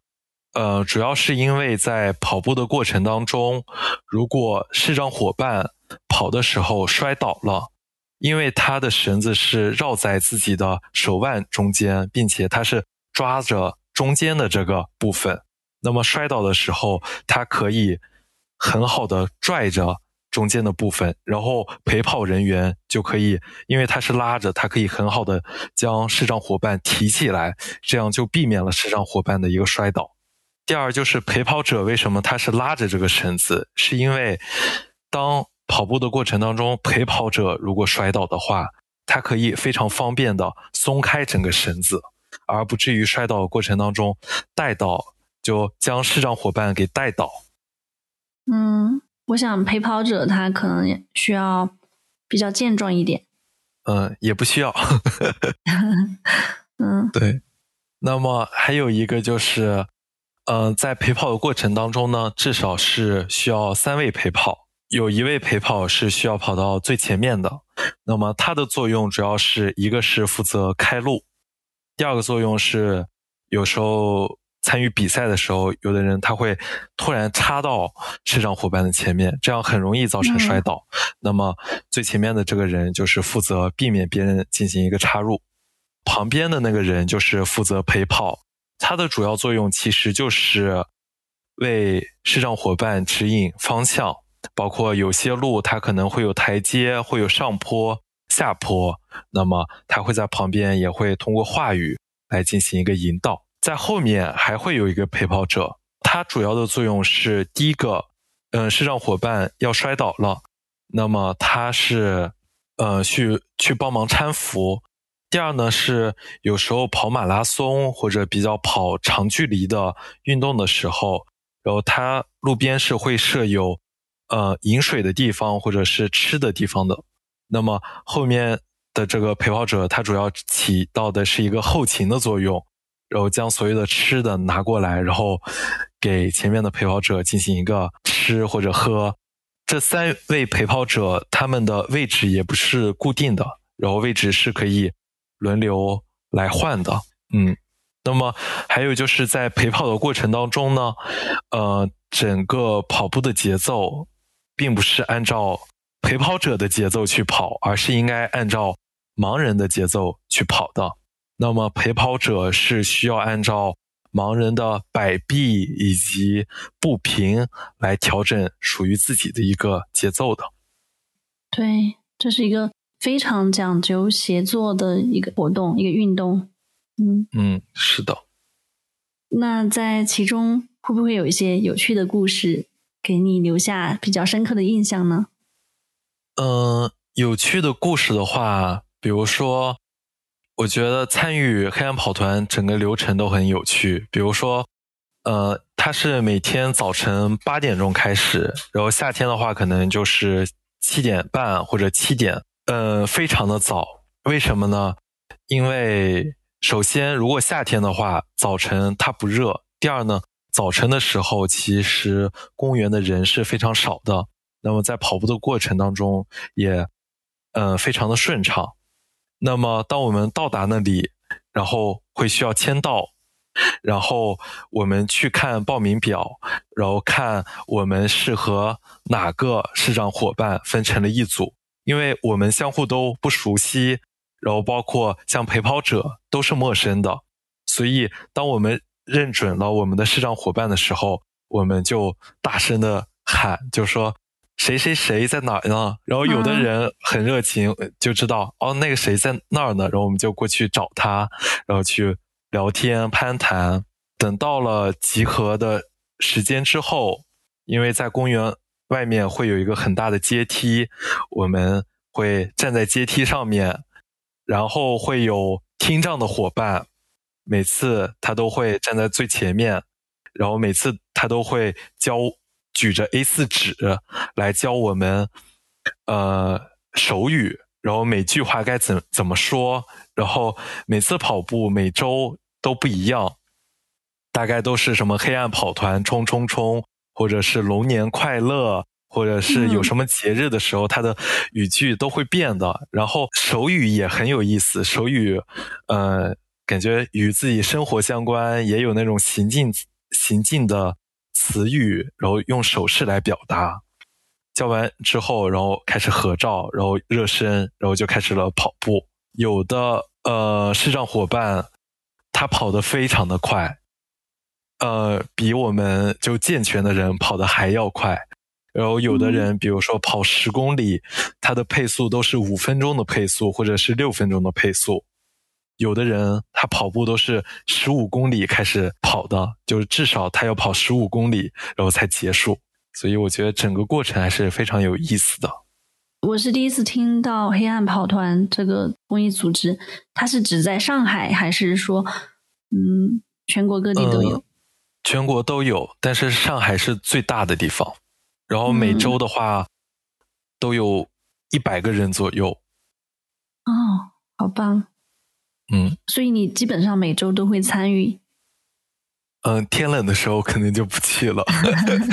[SPEAKER 1] 呃，主要是因为在跑步的过程当中，如果视障伙伴跑的时候摔倒了。因为他的绳子是绕在自己的手腕中间，并且他是抓着中间的这个部分，那么摔倒的时候，他可以很好的拽着中间的部分，然后陪跑人员就可以，因为他是拉着，他可以很好的将视障伙伴提起来，这样就避免了视障伙伴的一个摔倒。第二就是陪跑者为什么他是拉着这个绳子，是因为当。跑步的过程当中，陪跑者如果摔倒的话，他可以非常方便的松开整个绳子，而不至于摔倒过程当中带倒，就将视障伙伴给带倒。
[SPEAKER 2] 嗯，我想陪跑者他可能需要比较健壮一点。
[SPEAKER 1] 嗯，也不需要。
[SPEAKER 2] 嗯，
[SPEAKER 1] 对。那么还有一个就是，嗯，在陪跑的过程当中呢，至少是需要三位陪跑。有一位陪跑是需要跑到最前面的，那么它的作用主要是一个是负责开路，第二个作用是有时候参与比赛的时候，有的人他会突然插到视障伙伴的前面，这样很容易造成摔倒。那么最前面的这个人就是负责避免别人进行一个插入，旁边的那个人就是负责陪跑，它的主要作用其实就是为视障伙伴指引方向。包括有些路，它可能会有台阶，会有上坡、下坡，那么它会在旁边，也会通过话语来进行一个引导。在后面还会有一个陪跑者，它主要的作用是：第一个，嗯，是让伙伴要摔倒了，那么他是，呃，去去帮忙搀扶；第二呢，是有时候跑马拉松或者比较跑长距离的运动的时候，然后它路边是会设有。呃，饮水的地方或者是吃的地方的，那么后面的这个陪跑者，他主要起到的是一个后勤的作用，然后将所有的吃的拿过来，然后给前面的陪跑者进行一个吃或者喝。这三位陪跑者他们的位置也不是固定的，然后位置是可以轮流来换的。嗯，那么还有就是在陪跑的过程当中呢，呃，整个跑步的节奏。并不是按照陪跑者的节奏去跑，而是应该按照盲人的节奏去跑的。那么陪跑者是需要按照盲人的摆臂以及步频来调整属于自己的一个节奏的。
[SPEAKER 2] 对，这是一个非常讲究协作的一个活动，一个运动。
[SPEAKER 1] 嗯嗯，是的。
[SPEAKER 2] 那在其中会不会有一些有趣的故事？给你留下比较深刻的印象呢？
[SPEAKER 1] 嗯，有趣的故事的话，比如说，我觉得参与黑暗跑团整个流程都很有趣。比如说，呃，它是每天早晨八点钟开始，然后夏天的话可能就是七点半或者七点，呃，非常的早。为什么呢？因为首先，如果夏天的话，早晨它不热；第二呢。早晨的时候，其实公园的人是非常少的。那么在跑步的过程当中，也呃非常的顺畅。那么当我们到达那里，然后会需要签到，然后我们去看报名表，然后看我们是和哪个视障伙伴分成了一组，因为我们相互都不熟悉，然后包括像陪跑者都是陌生的，所以当我们。认准了我们的视障伙伴的时候，我们就大声的喊，就说谁谁谁在哪儿呢？然后有的人很热情，就知道哦，那个谁在那儿呢？然后我们就过去找他，然后去聊天攀谈。等到了集合的时间之后，因为在公园外面会有一个很大的阶梯，我们会站在阶梯上面，然后会有听障的伙伴。每次他都会站在最前面，然后每次他都会教举着 A4 纸来教我们，呃，手语，然后每句话该怎怎么说，然后每次跑步每周都不一样，大概都是什么黑暗跑团冲冲冲，或者是龙年快乐。或者是有什么节日的时候，它的语句都会变的。然后手语也很有意思，手语，呃，感觉与自己生活相关，也有那种行进行进的词语，然后用手势来表达。教完之后，然后开始合照，然后热身，然后就开始了跑步。有的呃视障伙伴，他跑得非常的快，呃，比我们就健全的人跑得还要快。然后有的人，比如说跑十公里，他的配速都是五分钟的配速，或者是六分钟的配速。有的人他跑步都是十五公里开始跑的，就是至少他要跑十五公里，然后才结束。所以我觉得整个过程还是非常有意思的。
[SPEAKER 2] 我是第一次听到黑暗跑团这个公益组织，它是只在上海，还是说，嗯，全国各地都有？
[SPEAKER 1] 全国都有，但是上海是最大的地方。然后每周的话，都有一百个人左右。
[SPEAKER 2] 哦，好棒！
[SPEAKER 1] 嗯，
[SPEAKER 2] 所以你基本上每周都会参与。
[SPEAKER 1] 嗯，天冷的时候肯定就不去了。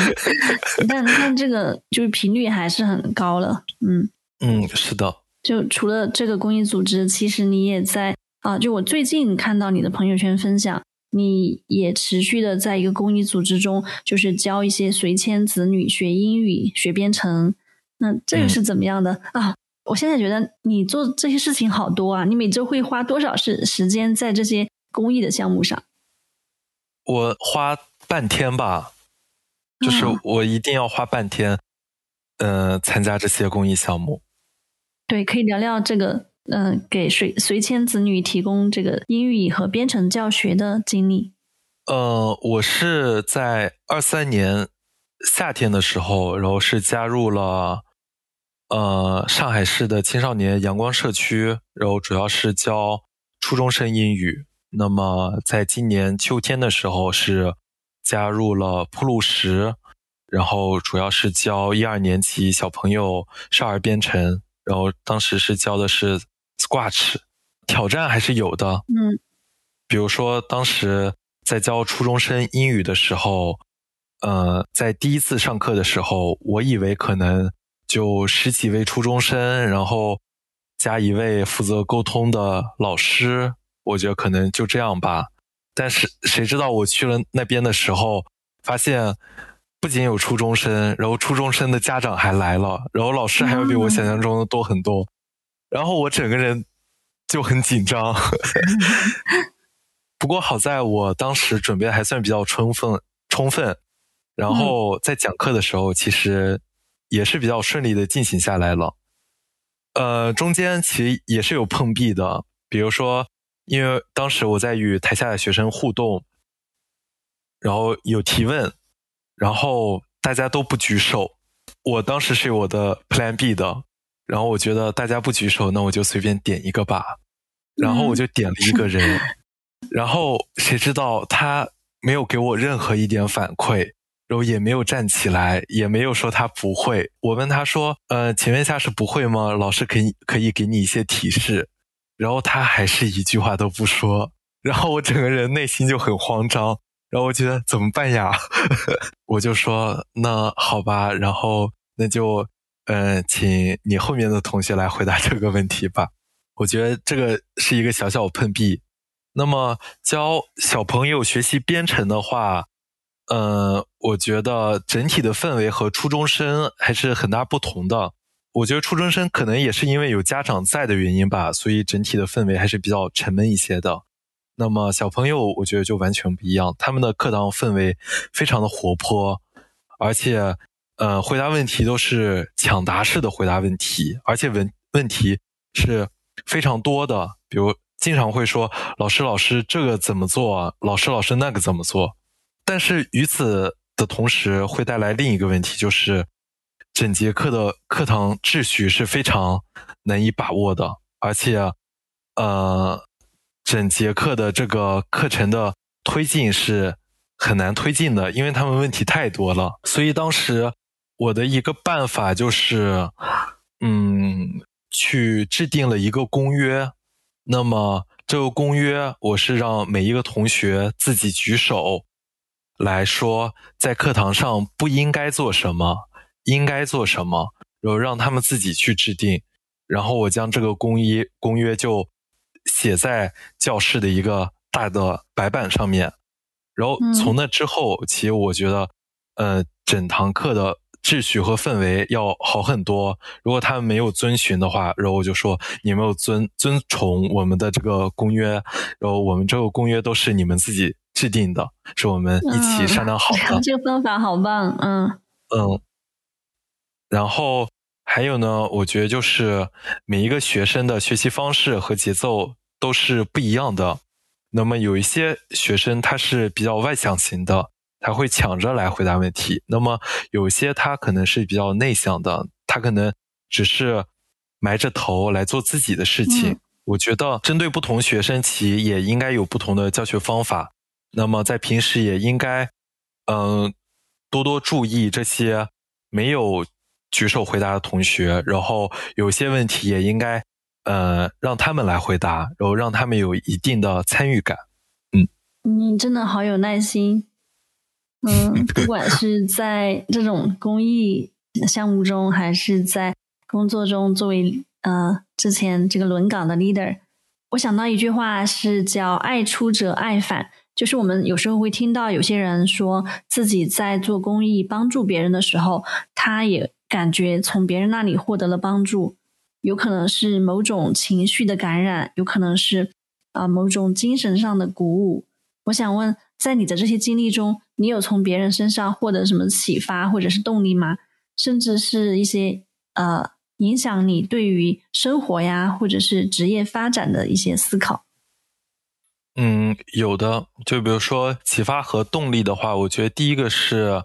[SPEAKER 2] 但但这个就是频率还是很高了。嗯
[SPEAKER 1] 嗯，是的。
[SPEAKER 2] 就除了这个公益组织，其实你也在啊。就我最近看到你的朋友圈分享。你也持续的在一个公益组织中，就是教一些随迁子女学英语、学编程。那这个是怎么样的啊？我现在觉得你做这些事情好多啊！你每周会花多少时时间在这些公益的项目上？
[SPEAKER 1] 我花半天吧，就是我一定要花半天，呃，参加这些公益项目。
[SPEAKER 2] 对，可以聊聊这个。嗯，给随随迁子女提供这个英语和编程教学的经历。
[SPEAKER 1] 呃，我是在二三年夏天的时候，然后是加入了呃上海市的青少年阳光社区，然后主要是教初中生英语。那么在今年秋天的时候是加入了铺路石，然后主要是教一二年级小朋友少儿编程，然后当时是教的是。Squash 挑战还是有的，
[SPEAKER 2] 嗯，
[SPEAKER 1] 比如说当时在教初中生英语的时候，呃，在第一次上课的时候，我以为可能就十几位初中生，然后加一位负责沟通的老师，我觉得可能就这样吧。但是谁知道我去了那边的时候，发现不仅有初中生，然后初中生的家长还来了，然后老师还要比我想象中的多很多。然后我整个人就很紧张，不过好在我当时准备还算比较充分，充分。然后在讲课的时候，其实也是比较顺利的进行下来了。呃，中间其实也是有碰壁的，比如说，因为当时我在与台下的学生互动，然后有提问，然后大家都不举手，我当时是有我的 Plan B 的。然后我觉得大家不举手，那我就随便点一个吧。然后我就点了一个人，然后谁知道他没有给我任何一点反馈，然后也没有站起来，也没有说他不会。我问他说：“呃，请问一下是不会吗？老师可以可以给你一些提示。”然后他还是一句话都不说。然后我整个人内心就很慌张，然后我觉得怎么办呀？我就说：“那好吧，然后那就。”嗯，请你后面的同学来回答这个问题吧。我觉得这个是一个小小碰壁。那么教小朋友学习编程的话，嗯，我觉得整体的氛围和初中生还是很大不同的。我觉得初中生可能也是因为有家长在的原因吧，所以整体的氛围还是比较沉闷一些的。那么小朋友，我觉得就完全不一样，他们的课堂氛围非常的活泼，而且。呃，回答问题都是抢答式的回答问题，而且问问题是非常多的。比如，经常会说：“老师，老师，这个怎么做？”“老师，老师，那个怎么做？”但是与此的同时，会带来另一个问题，就是整节课的课堂秩序是非常难以把握的，而且，呃，整节课的这个课程的推进是很难推进的，因为他们问题太多了。所以当时我的一个办法就是，嗯，去制定了一个公约。那么这个公约，我是让每一个同学自己举手来说，在课堂上不应该做什么，应该做什么，然后让他们自己去制定。然后我将这个公约公约就写在教室的一个大的白板上面。然后从那之后，其实我觉得，呃，整堂课的秩序和氛围要好很多。如果他们没有遵循的话，然后我就说你没有遵遵从我们的这个公约，然后我们这个公约都是你们自己制定的，是我们一起商量好的。
[SPEAKER 2] 这个方法好棒，嗯
[SPEAKER 1] 嗯。然后还有呢，我觉得就是每一个学生的学习方式和节奏都是不一样的。那么有一些学生他是比较外向型的，他会抢着来回答问题。那么有些他可能是比较内向的，他可能只是埋着头来做自己的事情。我觉得针对不同学生，其也应该有不同的教学方法。那么在平时也应该，嗯，多多注意这些没有举手回答的同学，然后有些问题也应该。呃，让他们来回答，然后让他们有一定的参与感。嗯，
[SPEAKER 2] 你真的好有耐心。嗯，不管是在这种公益项目中，还是在工作中，作为呃之前这个轮岗的 leader，我想到一句话是叫“爱出者爱返”，就是我们有时候会听到有些人说自己在做公益、帮助别人的时候，他也感觉从别人那里获得了帮助。有可能是某种情绪的感染，有可能是啊某种精神上的鼓舞。我想问，在你的这些经历中，你有从别人身上获得什么启发或者是动力吗？甚至是一些呃影响你对于生活呀或者是职业发展的一些思考？
[SPEAKER 1] 嗯，有的。就比如说启发和动力的话，我觉得第一个是。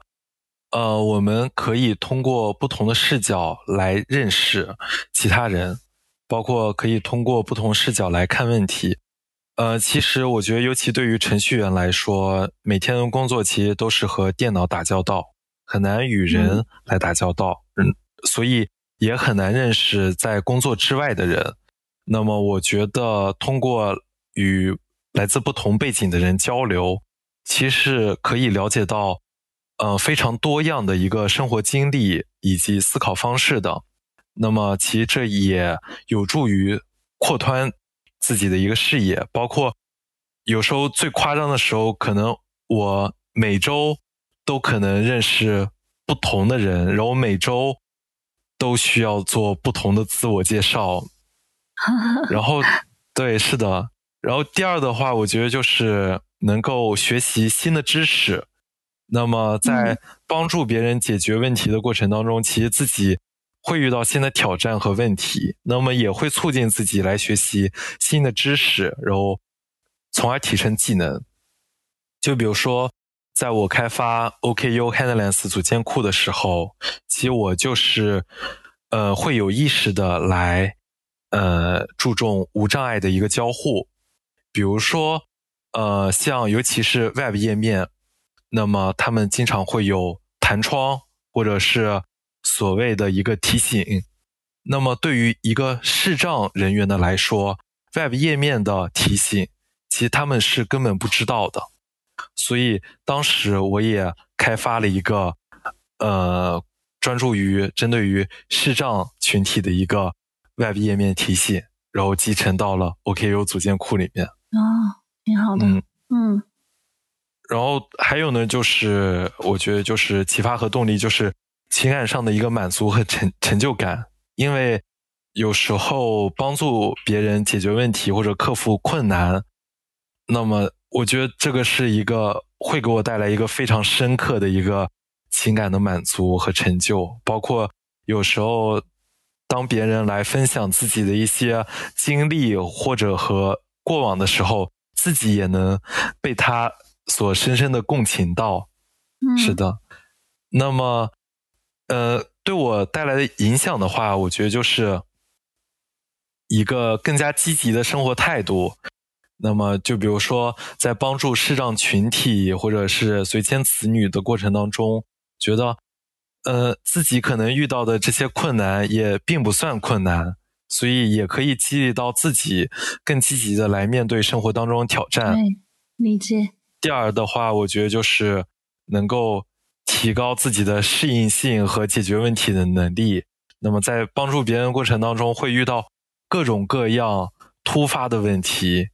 [SPEAKER 1] 呃，我们可以通过不同的视角来认识其他人，包括可以通过不同视角来看问题。呃，其实我觉得，尤其对于程序员来说，每天的工作其实都是和电脑打交道，很难与人来打交道，嗯，所以也很难认识在工作之外的人。那么，我觉得通过与来自不同背景的人交流，其实可以了解到。呃，非常多样的一个生活经历以及思考方式的，那么其实这也有助于扩宽自己的一个视野。包括有时候最夸张的时候，可能我每周都可能认识不同的人，然后每周都需要做不同的自我介绍。然后，对，是的。然后第二的话，我觉得就是能够学习新的知识。那么，在帮助别人解决问题的过程当中，其实自己会遇到新的挑战和问题，那么也会促进自己来学习新的知识，然后从而提升技能。就比如说，在我开发 OKU Handlers 组件库的时候，其实我就是呃会有意识的来呃注重无障碍的一个交互，比如说呃像尤其是 Web 页面。那么他们经常会有弹窗，或者是所谓的一个提醒。那么对于一个视障人员的来说，Web 页面的提醒，其实他们是根本不知道的。所以当时我也开发了一个，呃，专注于针对于视障群体的一个 Web 页面提醒，然后集成到了 OKU 组件库里面。
[SPEAKER 2] 哦，挺好的。嗯嗯。
[SPEAKER 1] 然后还有呢，就是我觉得就是启发和动力，就是情感上的一个满足和成成就感。因为有时候帮助别人解决问题或者克服困难，那么我觉得这个是一个会给我带来一个非常深刻的一个情感的满足和成就。包括有时候当别人来分享自己的一些经历或者和过往的时候，自己也能被他。所深深的共情到，是的。那么，呃，对我带来的影响的话，我觉得就是一个更加积极的生活态度。那么，就比如说在帮助视障群体或者是随迁子女的过程当中，觉得，呃，自己可能遇到的这些困难也并不算困难，所以也可以激励到自己更积极的来面对生活当中的挑战。
[SPEAKER 2] 对，理解。
[SPEAKER 1] 第二的话，我觉得就是能够提高自己的适应性和解决问题的能力。那么在帮助别人过程当中，会遇到各种各样突发的问题。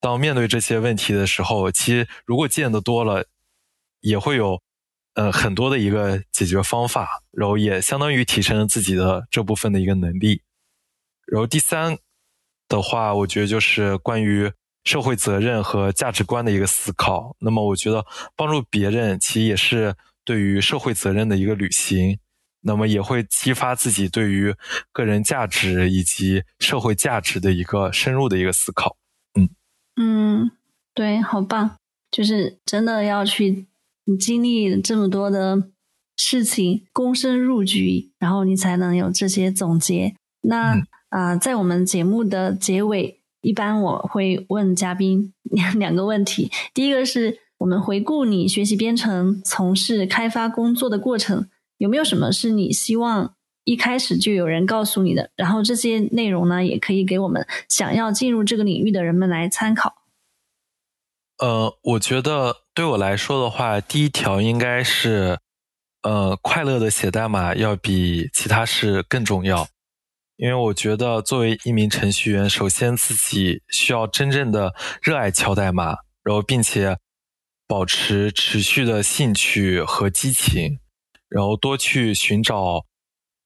[SPEAKER 1] 当面对这些问题的时候，其实如果见得多了，也会有呃很多的一个解决方法，然后也相当于提升了自己的这部分的一个能力。然后第三的话，我觉得就是关于社会责任和价值观的一个思考。那么我觉得帮助别人，其实也是对于社会责任的一个履行。那么也会激发自己对于个人价值以及社会价值的一个深入的一个思考。嗯
[SPEAKER 2] 嗯，对，好棒！就是真的要去经历这么多的事情，躬身入局，然后你才能有这些总结。那啊，在我们节目的结尾，一般我会问嘉宾 两两个问题。第一个是我们回顾你学习编程、从事开发工作的过程。有没有什么是你希望一开始就有人告诉你的？然后这些内容呢，也可以给我们想要进入这个领域的人们来参考。
[SPEAKER 1] 呃，我觉得对我来说的话，第一条应该是，呃，快乐的写代码要比其他事更重要。因为我觉得作为一名程序员，首先自己需要真正的热爱敲代码，然后并且保持持续的兴趣和激情。然后多去寻找，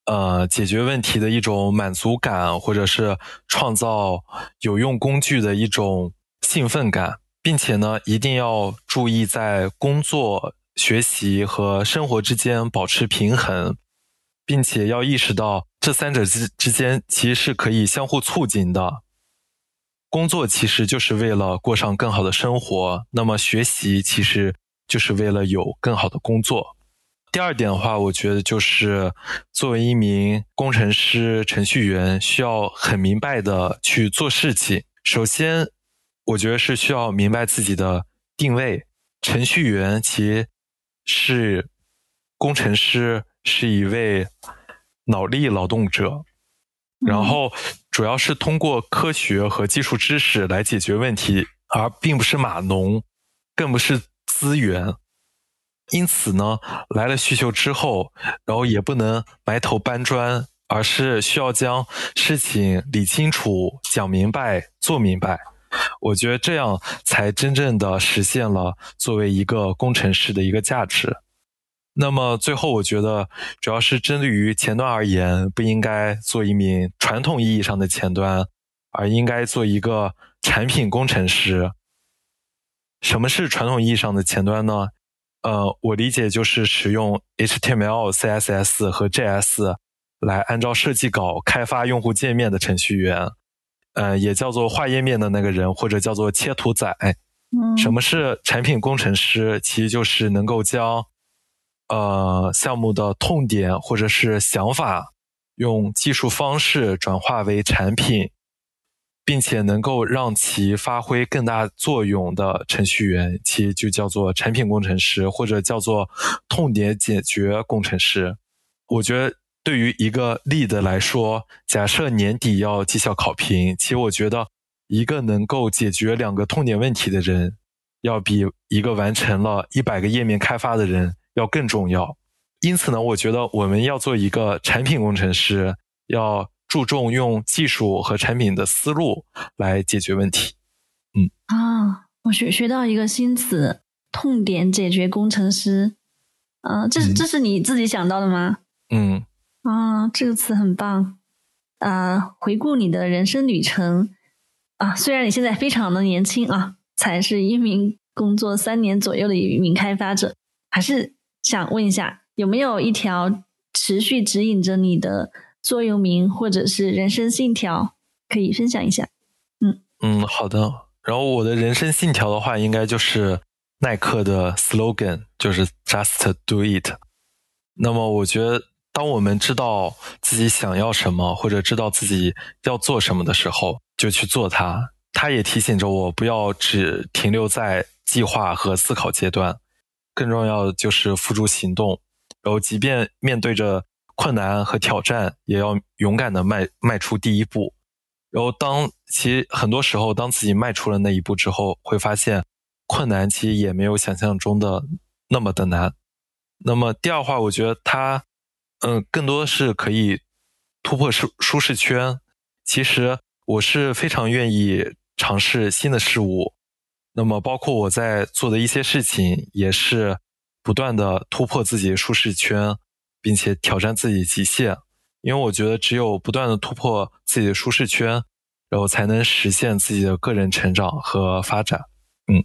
[SPEAKER 1] 呃，解决问题的一种满足感，或者是创造有用工具的一种兴奋感，并且呢，一定要注意在工作、学习和生活之间保持平衡，并且要意识到这三者之之间其实是可以相互促进的。工作其实就是为了过上更好的生活，那么学习其实就是为了有更好的工作。第二点的话，我觉得就是作为一名工程师、程序员，需要很明白的去做事情。首先，我觉得是需要明白自己的定位。程序员其实是工程师，是一位脑力劳动者，然后主要是通过科学和技术知识来解决问题，而并不是码农，更不是资源。因此呢，来了需求之后，然后也不能埋头搬砖，而是需要将事情理清楚、讲明白、做明白。我觉得这样才真正的实现了作为一个工程师的一个价值。那么最后，我觉得主要是针对于前端而言，不应该做一名传统意义上的前端，而应该做一个产品工程师。什么是传统意义上的前端呢？呃，我理解就是使用 HTML、CSS 和 JS 来按照设计稿开发用户界面的程序员，呃，也叫做画页面的那个人，或者叫做切图仔。
[SPEAKER 2] 嗯，
[SPEAKER 1] 什么是产品工程师？其实就是能够将呃项目的痛点或者是想法，用技术方式转化为产品。并且能够让其发挥更大作用的程序员，其实就叫做产品工程师，或者叫做痛点解决工程师。我觉得对于一个 lead 来说，假设年底要绩效考评，其实我觉得一个能够解决两个痛点问题的人，要比一个完成了一百个页面开发的人要更重要。因此呢，我觉得我们要做一个产品工程师，要。注重用技术和产品的思路来解决问题。嗯
[SPEAKER 2] 啊，我学学到一个新词“痛点解决工程师”。啊，这是这是你自己想到的吗？
[SPEAKER 1] 嗯
[SPEAKER 2] 啊，这个词很棒。啊，回顾你的人生旅程啊，虽然你现在非常的年轻啊，才是一名工作三年左右的一名开发者，还是想问一下，有没有一条持续指引着你的？座右铭或者是人生信条，可以分享一下。
[SPEAKER 1] 嗯嗯，好的。然后我的人生信条的话，应该就是耐克的 slogan，就是 Just Do It。那么我觉得，当我们知道自己想要什么，或者知道自己要做什么的时候，就去做它。它也提醒着我不要只停留在计划和思考阶段，更重要的就是付诸行动。然后，即便面对着困难和挑战，也要勇敢的迈迈出第一步。然后，当其实很多时候，当自己迈出了那一步之后，会发现困难其实也没有想象中的那么的难。那么第二话，我觉得它，嗯，更多是可以突破舒舒适圈。其实我是非常愿意尝试新的事物。那么包括我在做的一些事情，也是不断的突破自己的舒适圈，并且挑战自己极限。因为我觉得，只有不断的突破自己的舒适圈，然后才能实现自己的个人成长和发展。
[SPEAKER 2] 嗯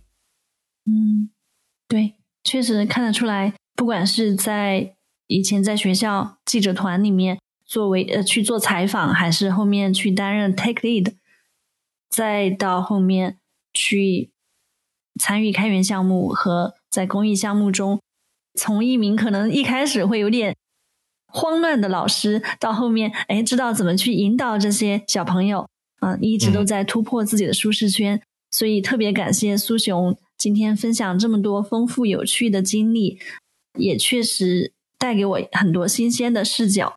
[SPEAKER 2] 嗯，对，确实看得出来，不管是在以前在学校记者团里面作为呃去做采访，还是后面去担任 take lead，再到后面去参与开源项目和在公益项目中，从一名可能一开始会有点。慌乱的老师到后面，哎，知道怎么去引导这些小朋友，嗯，一直都在突破自己的舒适圈，所以特别感谢苏雄今天分享这么多丰富有趣的经历，也确实带给我很多新鲜的视角，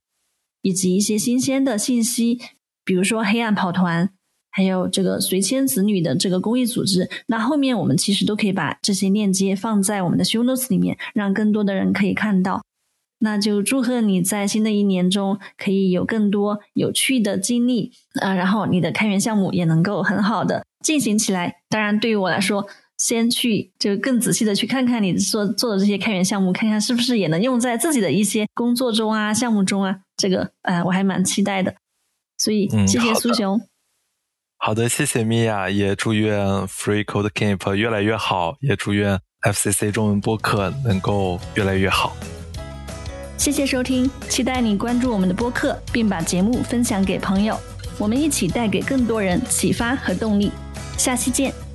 [SPEAKER 2] 以及一些新鲜的信息，比如说黑暗跑团，还有这个随迁子女的这个公益组织，那后面我们其实都可以把这些链接放在我们的 show notes 里面，让更多的人可以看到。那就祝贺你在新的一年中可以有更多有趣的经历啊，然后你的开源项目也能够很好的进行起来。当然，对于我来说，先去就更仔细的去看看你做做的这些开源项目，看看是不是也能用在自己的一些工作中啊、项目中啊。这个，呃，我还蛮期待的。所以，谢谢苏雄。
[SPEAKER 1] 好的，谢谢米娅，也祝愿 Free Code Camp 越来越好，也祝愿 FCC 中文播客能够越来越好。
[SPEAKER 2] 谢谢收听，期待你关注我们的播客，并把节目分享给朋友，我们一起带给更多人启发和动力。下期见。